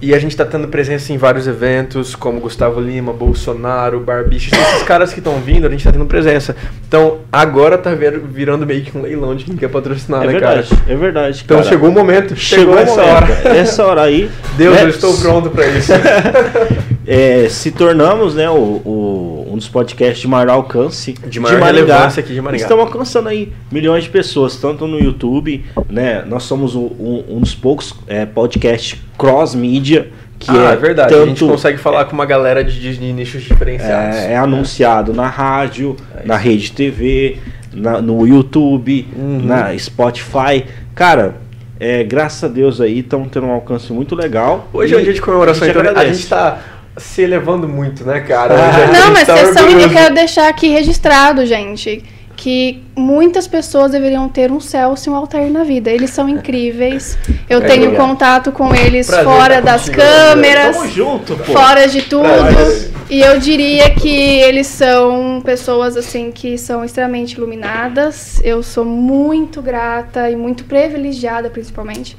S2: E a gente tá tendo presença em vários eventos, como Gustavo Lima, Bolsonaro, Barbicha. Esses caras que estão vindo, a gente tá tendo presença. Então, agora tá vir- virando meio que um leilão de quem quer patrocinar,
S3: É
S2: né,
S3: verdade,
S2: cara?
S3: é verdade.
S2: Então
S3: cara.
S2: chegou o momento.
S3: Chegou,
S2: Chegou,
S3: essa
S2: essa
S3: hora. Essa hora aí.
S2: Deus,
S3: né,
S2: eu estou pronto pra isso.
S3: é, se tornamos né, o, o- um dos podcasts de maior alcance
S2: De maior relevância aqui de Maringá.
S3: Estamos alcançando aí milhões de pessoas, tanto no YouTube, né? Nós somos o- um, um dos poucos é, podcasts cross-mídia que
S2: ah,
S3: é,
S2: é verdade. a gente
S3: tanto-
S2: consegue falar com uma galera de, de- de nichos diferenciados.
S3: é, é anunciado na rádio,
S2: É
S3: na rede TV, na- no YouTube,
S2: Uhum.
S3: na Spotify. Cara, é, graças a Deus aí estamos tendo um alcance muito legal.
S2: Hoje
S3: E
S2: é um dia de comemoração,
S3: a gente
S2: então a
S3: agradece.
S2: gente tá se elevando muito, né, cara?
S3: Ah.
S1: Não, mas vocês sabem que eu quero deixar aqui registrado, gente. Que muitas pessoas deveriam ter um Celso e um Altair na vida. Eles são incríveis. Eu
S2: É
S1: tenho
S3: verdade.
S1: contato com eles
S2: Prazer
S1: fora das
S2: contigo,
S1: câmeras.
S3: Tamo junto, pô.
S1: fora de tudo.
S2: Prazer.
S1: E eu diria que eles são pessoas assim que são extremamente iluminadas. Eu sou muito grata e muito privilegiada, principalmente,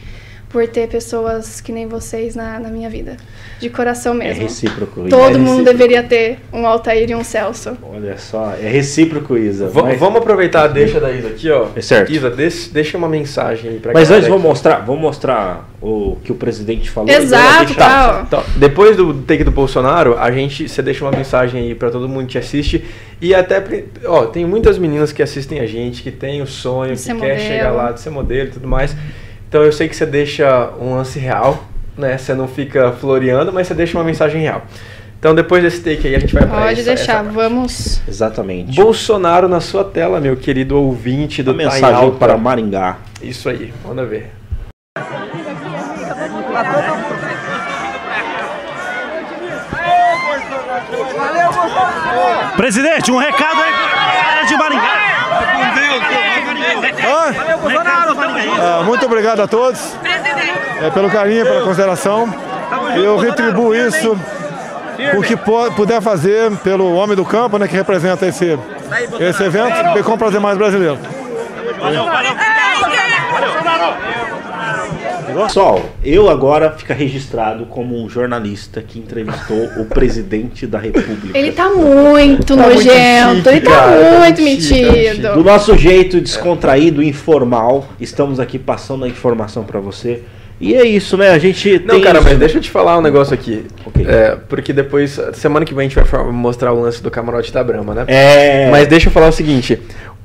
S1: por ter pessoas que nem vocês na, na minha vida. De coração
S3: É
S1: mesmo.
S3: recíproco. Isa.
S1: Todo
S3: É
S1: mundo
S3: recíproco.
S1: deveria ter um Altair e um Celso.
S3: Olha só, é recíproco, Isa.
S2: Va-
S3: mas,
S2: Vamos aproveitar a deixa da Isa aqui, ó.
S3: É certo.
S2: Isa, deixa, deixa uma mensagem aí pra
S3: mas antes, vamos mostrar, vamos mostrar o que o presidente falou.
S1: Exato, tá.
S2: Então, depois do take do Bolsonaro, a gente, você deixa uma mensagem aí pra todo mundo que assiste e até, ó, tem muitas meninas que assistem a gente, que tem o sonho,
S1: De
S2: que quer
S1: modelo.
S2: chegar lá, de ser modelo e tudo mais. Então eu sei que você deixa um lance real, né? Você não fica floreando, mas você deixa uma mensagem real. Então depois desse take aí a gente vai pra
S1: Pode
S2: essa-
S1: deixar,
S2: essa
S1: vamos.
S3: Exatamente.
S2: Bolsonaro na sua tela, meu querido ouvinte do
S3: a
S2: Tá em
S3: mensagem
S2: Alta.
S3: para Maringá.
S2: Isso aí, manda ver.
S4: Presidente, um recado aí galera de Maringá.
S8: Ah, muito obrigado a todos é, pelo carinho, pela consideração. Eu retribuo isso o que puder fazer pelo homem do campo, né, que representa esse, esse evento, e com prazer mais brasileiro.
S3: Pessoal, eu agora fica registrado como um jornalista que entrevistou o presidente da República.
S1: Ele tá muito
S2: Tá muito
S1: nojento,
S2: chique,
S1: ele tá
S2: cara,
S1: muito
S2: tá tá
S1: metido.
S3: Do nosso jeito descontraído, informal, estamos aqui passando a informação pra você. E é isso, né? A gente
S2: Não,
S3: tem
S2: cara,
S3: isso.
S2: mas deixa eu te falar um negócio aqui.
S3: Ok.
S2: É, porque depois, semana que vem a gente vai mostrar o lance do camarote da Brahma, né?
S3: É.
S2: Mas deixa eu falar o seguinte.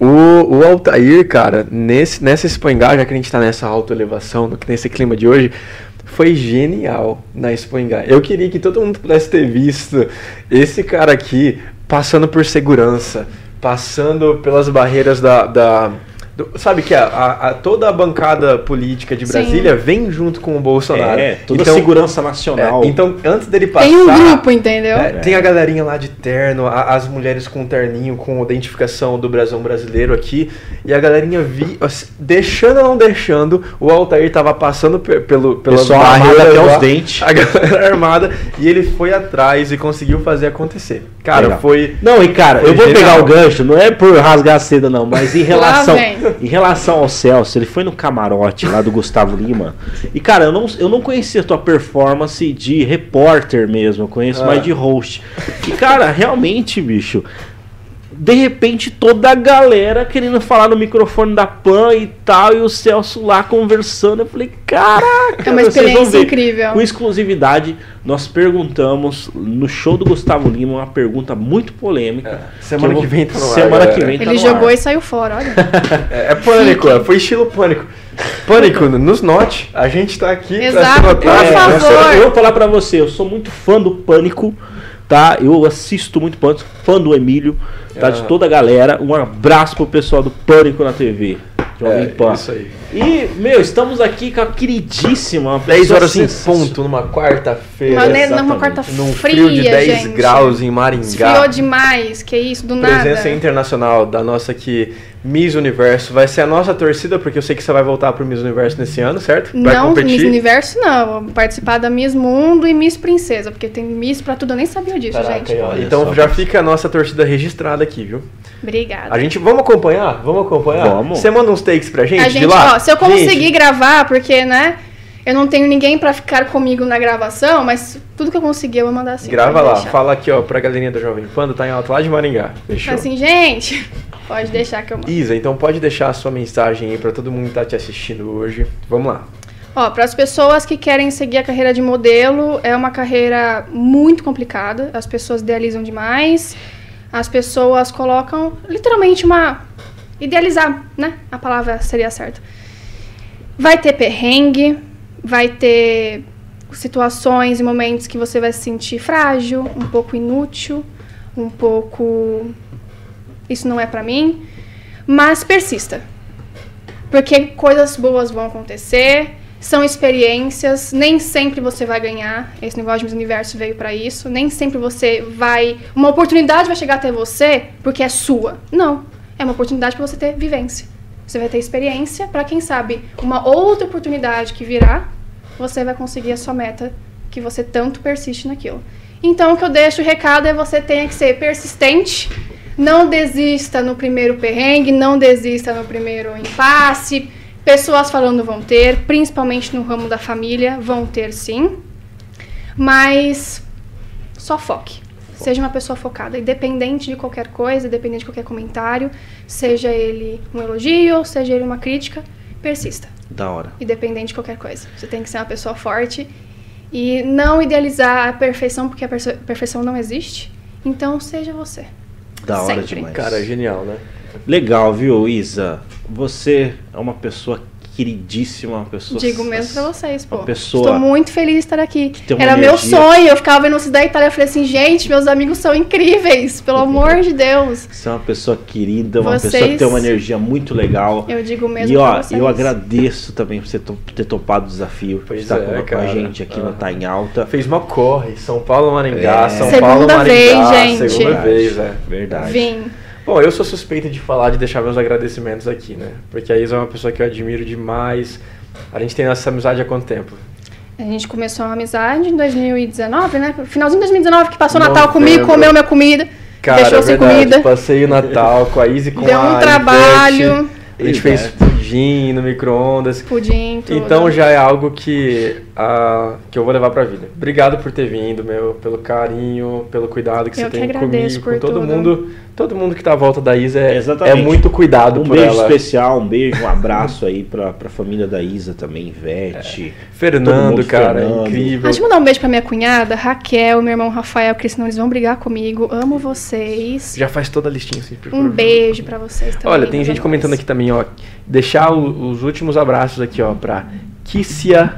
S2: O, o Altair, cara, nesse, nessa Expoingá, já que a gente tá nessa autoelevação, nesse clima de hoje, foi genial na Expoingá. Eu queria que todo mundo pudesse ter visto esse cara aqui passando por segurança, passando pelas barreiras da. da- do- sabe que a, a- a- toda a bancada política de
S1: Sim.
S2: Brasília vem junto com o Bolsonaro.
S3: É, toda
S2: Então-
S3: a segurança nacional.
S2: é, então, antes dele passar.
S1: Tem um grupo, entendeu?
S2: É, Tem a galerinha lá de terno, a- as mulheres com terninho, com identificação do brasão brasileiro aqui. E a galerinha vi, assim, deixando ou não deixando, o Altair tava passando pe- pelo, pelas
S3: Pessoal armado
S2: barreiras
S3: até os dentes.
S2: A galera armada. E ele foi atrás e conseguiu fazer acontecer. Cara,
S3: Legal.
S2: foi.
S3: Não, e cara, eu vou
S2: genial.
S3: pegar o gancho, não é por rasgar a seda, não, mas em relação. Em relação ao Celso, ele foi no camarote lá do Gustavo Lima. E, cara, eu não, eu não conhecia a tua performance de repórter mesmo, eu conheço
S2: Ah.
S3: mais de host. E, cara, realmente, bicho. De repente, toda a galera querendo falar no microfone da PAN e tal, e o Celso lá conversando. Eu falei, caraca,
S1: É uma
S3: vocês vão
S1: experiência
S3: ver.
S1: incrível.
S3: Com exclusividade, nós perguntamos no show do Gustavo Lima uma pergunta muito polêmica.
S2: Semana
S3: eu
S2: que vem tá no ar,
S3: Semana
S2: galera.
S3: que vem tá
S1: Ele
S3: no
S1: jogou
S3: ar.
S1: e saiu fora, olha.
S2: É, é pânico, é, foi estilo pânico. Pânico, nos note. A gente tá aqui pra
S1: Exato,
S2: se notar.
S1: por
S3: É,
S1: favor.
S3: eu vou falar pra você, eu sou muito fã do Pânico, tá? Eu assisto muito Pânico, fã do Emílio, tá? De toda a galera. Um abraço pro pessoal do Pânico na TV. Jovem
S2: É,
S3: Pan.
S2: isso aí.
S3: E, meu, estamos aqui com a queridíssima. uma
S2: 10
S3: pessoa
S2: horas em ponto, numa quarta-feira.
S1: Numa quarta
S2: Num frio de 10
S1: gente.
S2: graus em
S1: Esfriou
S2: Maringá.
S1: demais, que isso, do
S2: Presença
S1: nada.
S2: internacional da nossa aqui Miss Universo. Vai ser a nossa torcida, porque eu sei que você vai voltar pro Miss Universo nesse ano, certo? Vai
S1: Não,
S2: competir.
S1: Miss Universo não, vou participar da Miss Mundo e Miss Princesa, porque tem Miss pra tudo, eu nem sabia disso,
S2: Caraca,
S1: gente.
S2: Então
S3: só.
S2: já fica a nossa torcida registrada aqui, viu?
S1: Obrigada.
S2: A gente, vamos acompanhar? Vamos acompanhar?
S3: Vamos.
S2: Você manda uns takes pra gente,
S1: A
S2: de
S1: gente,
S2: lá?
S1: ó, se eu conseguir
S2: Gente,
S1: gravar, porque, né, eu não tenho ninguém pra ficar comigo na gravação, mas tudo que eu conseguir eu vou mandar assim.
S2: grava lá,
S1: deixar.
S2: fala aqui, ó, pra galerinha do Jovem Panda, tá em alto lá de Maringá. Fechou?
S1: Assim, gente, pode deixar que eu mando.
S2: Isa, então pode deixar a sua mensagem aí pra todo mundo que tá te assistindo hoje. Vamos lá.
S1: Ó, para as pessoas que querem seguir a carreira de modelo, é uma carreira muito complicada. As pessoas idealizam demais. As pessoas colocam literalmente uma idealizar, né? A palavra seria certa. Vai ter perrengue, vai ter situações e momentos que você vai se sentir frágil, um pouco inútil, um pouco isso não é pra mim, mas persista. Porque coisas boas vão acontecer, são experiências, nem sempre você vai ganhar. Esse negócio de Universo veio pra isso. Nem sempre você vai. Uma oportunidade vai chegar até você porque é sua. Não. É uma oportunidade para você ter vivência. Você vai ter experiência para quem sabe uma outra oportunidade que virá, você vai conseguir a sua meta que você tanto persiste naquilo. Então o que eu deixo o recado é você tenha que ser persistente, não desista no primeiro perrengue, não desista no primeiro impasse. Pessoas falando vão ter, principalmente no ramo da família, vão ter sim. Mas só foque. Seja uma pessoa focada, independente de qualquer coisa, independente de qualquer comentário, seja ele um elogio, seja ele uma crítica, persista.
S3: Da hora.
S1: Independente de qualquer coisa. Você tem que ser uma pessoa forte e não idealizar a perfeição, porque a perfe- perfeição não existe. Então, seja você.
S3: Da hora
S1: Sempre.
S3: demais.
S2: Cara, genial, né?
S3: Legal, viu, Isa? Você é uma pessoa queridíssima, uma pessoa.
S1: Digo mesmo pra vocês, pô.
S3: Uma pessoa
S1: Estou muito feliz de estar aqui. Era meu sonho, eu ficava vendo vocês da Itália, eu falei assim, gente, meus amigos são incríveis, pelo amor de Deus.
S3: Você é uma pessoa querida, uma pessoa que
S1: Vocês-
S3: tem uma energia muito legal.
S1: Eu digo mesmo
S3: E ó,
S1: pra vocês.
S3: eu agradeço também por você ter topado o desafio,
S2: Pois
S3: estar
S2: é,
S3: com, com a gente aqui no
S2: Aham.
S3: Tá em Alta.
S2: Fez uma corre, São Paulo, Maringá,
S3: É.
S2: São
S1: Segunda
S2: Paulo, Maringá,
S1: vez, gente.
S2: segunda vez, é.
S3: Verdade.
S1: Vim.
S2: Bom, eu sou suspeito de falar, de deixar meus agradecimentos aqui, né? Porque a Isa é uma pessoa que eu admiro demais. A gente tem essa amizade há quanto tempo?
S1: A gente começou uma amizade em 2019, né? Finalzinho de 2019, que passou o Natal
S2: Novembro.
S1: comigo, comeu minha comida,
S2: Cara,
S1: deixou
S2: é
S1: sem
S2: verdade.
S1: comida.
S2: Passei o Natal com a Izzy e com
S1: Deu um
S2: a
S1: trabalho.
S2: A gente fez pudim no micro-ondas.
S1: Pudim, tudo.
S2: Então já é algo que, ah, que eu vou levar pra vida. Obrigado por ter vindo, meu, pelo carinho, pelo cuidado que
S1: Eu
S2: você
S1: que
S2: tem comigo,
S1: por
S2: com todo
S1: tudo.
S2: mundo. Todo mundo que tá à volta da Isa é, é muito cuidado
S3: Um
S2: por
S3: beijo
S2: ela.
S3: especial, um beijo, um abraço aí pra, pra família da Isa também, Ivete. todo
S2: Fernando, cara,
S3: Fernando.
S2: incrível.
S1: Ah, deixa eu mandar um beijo pra minha cunhada, Raquel, meu irmão Rafael, porque senão eles vão brigar comigo. Amo vocês.
S2: Já faz toda a listinha assim. por
S1: Um beijo pra vocês também.
S2: Olha, tem gente comentando aqui também, ó. Deixar o- os últimos abraços aqui, ó, pra Kissia,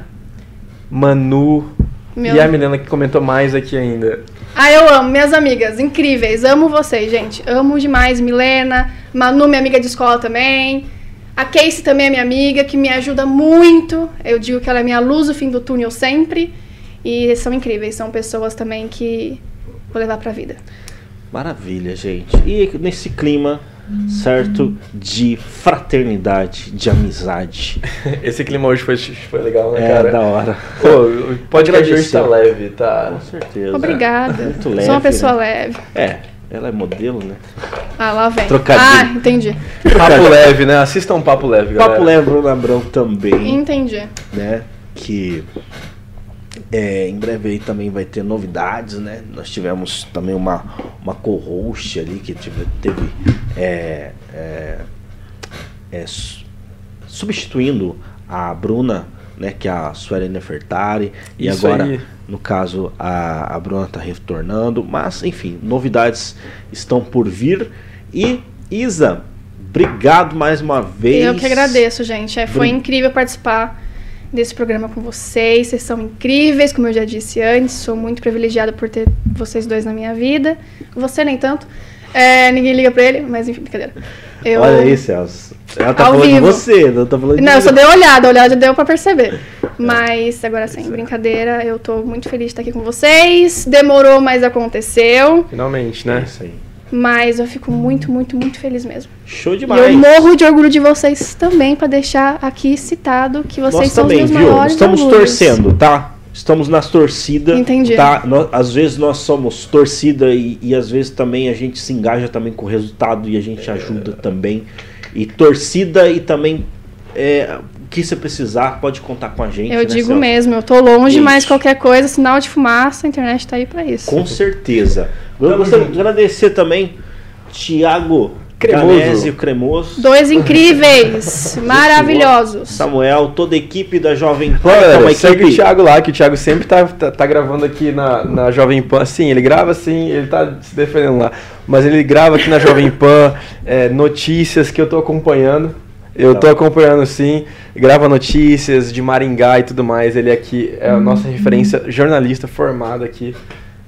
S2: Manu
S1: Meu-
S2: e a Milena que comentou mais aqui ainda.
S1: Ah, eu amo, minhas amigas, incríveis. Amo vocês, gente. Amo demais. Milena, Manu, minha amiga de escola também. A Casey também é minha amiga, que me ajuda muito. Eu digo que ela é minha luz no fim do túnel sempre. E são incríveis, são pessoas também que vou levar pra vida.
S3: Maravilha, gente. E nesse clima, certo, de fraternidade, de amizade.
S2: Esse clima hoje foi, foi legal, né,
S3: É,
S2: cara?
S3: da hora.
S2: Pô, o podcast hoje tá
S3: Agradecer.
S2: leve, tá?
S3: Com certeza.
S1: Obrigada.
S3: Muito leve,
S1: Sou uma pessoa
S3: né?
S1: leve.
S3: É, ela é modelo, né?
S1: Ah, lá vem.
S3: Trocadilho.
S1: Ah, entendi.
S2: Papo leve, né? Assista um papo leve, galera.
S3: Papo leve, Bruno Abrão também,
S1: Entendi.
S3: né? Que é, em breve aí também vai ter novidades, né? Nós tivemos também uma, uma co-host ali que tive- teve é, é, é, su- substituindo a Bruna, né? Que é a Sueli Nefertari. E
S2: Isso
S3: agora,
S2: aí.
S3: no caso, a, a Bruna tá retornando. Mas, enfim, novidades estão por vir. E, Isa, obrigado mais uma vez.
S1: Eu que agradeço, gente. É, foi
S3: Bri-
S1: incrível participar desse programa com vocês. Vocês são incríveis, como eu já disse antes. Sou muito privilegiada por ter vocês dois na minha vida. Você nem tanto. É, ninguém liga pra ele, mas enfim, brincadeira. Eu...
S3: Olha aí, Celso. Ela tá
S1: Ao
S3: falando
S1: vivo.
S3: de você, não tá falando de
S1: Não, eu só dei uma olhada, a olhada já deu pra perceber. Mas agora sem brincadeira, eu tô muito feliz de estar aqui com vocês. Demorou, mas aconteceu.
S2: Finalmente,
S3: É
S2: né?
S3: isso aí.
S1: Mas eu fico muito, muito, muito feliz mesmo.
S3: Show
S1: E
S3: demais.
S1: eu morro de orgulho de vocês também, pra deixar aqui citado que vocês
S3: Nós
S1: são
S3: também,
S1: os meus
S3: viu?
S1: maiores
S3: Estamos
S1: orgulhos.
S3: torcendo, tá? Estamos nas torcidas.
S1: Entendi.
S3: Tá? Nó- às vezes nós somos torcida e, e às vezes também a gente se engaja também com o resultado e a gente ajuda também. E torcida e também é, o que você precisar, pode contar com a gente.
S1: Eu
S3: né,
S1: digo mesmo, eu tô longe,
S3: Isso.
S1: mas qualquer coisa, sinal de fumaça, a internet tá aí pra isso.
S3: Com certeza. Eu gostaria de agradecer também Tiago
S2: Cremoso.
S3: Cremoso.
S1: Dois incríveis, maravilhosos.
S3: Samuel, toda a equipe da Jovem Pan,
S2: Olha,
S3: é uma
S2: segue
S3: equipe
S2: o Thiago lá, que o Thiago sempre tá, tá, tá gravando aqui na, na Jovem Pan. Sim, ele grava assim, ele tá se defendendo lá. Mas ele grava aqui na Jovem Pan é, notícias que eu tô acompanhando. Eu tô acompanhando sim, grava notícias de Maringá e tudo mais. Ele aqui é a nossa referência jornalista formado aqui.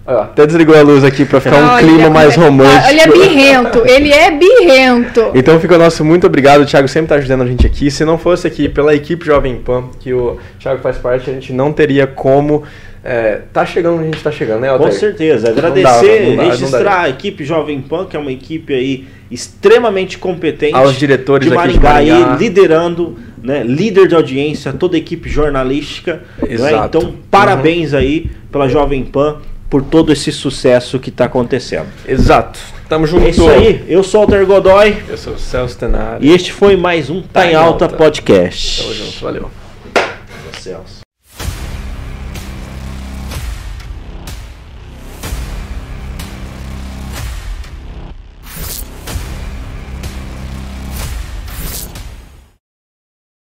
S2: Até desligou a luz aqui pra ficar um
S1: Olha
S2: clima mais romântico.
S1: Ele é birrento, ele é birrento.
S2: Então fica o nosso muito obrigado, o Thiago sempre tá ajudando a gente aqui. Se não fosse aqui pela equipe Jovem Pan, que o Thiago faz parte, a gente não teria como é, tá chegando onde a gente tá chegando, né,
S3: Com
S2: Altair?
S3: certeza.
S2: Não dá,
S3: Agradecer,
S2: não dá, não
S3: registrar a equipe Jovem Pan, que é uma equipe aí extremamente competente.
S2: Aos diretores
S3: de
S2: aqui de
S3: Maringá,
S2: Maringá.
S3: aí, liderando, né, líder de audiência, toda a equipe jornalística. não é?
S2: Exato.
S3: Então, parabéns aí pela Jovem Pan por todo esse sucesso que está acontecendo.
S2: Exato. Tamo junto.
S3: É isso aí, eu sou o Alter Godoy
S2: Eu sou o Celso Tenari.
S3: e este foi mais um Tá, em Alta, Podcast.
S2: Tamo junto, valeu.
S3: Celso.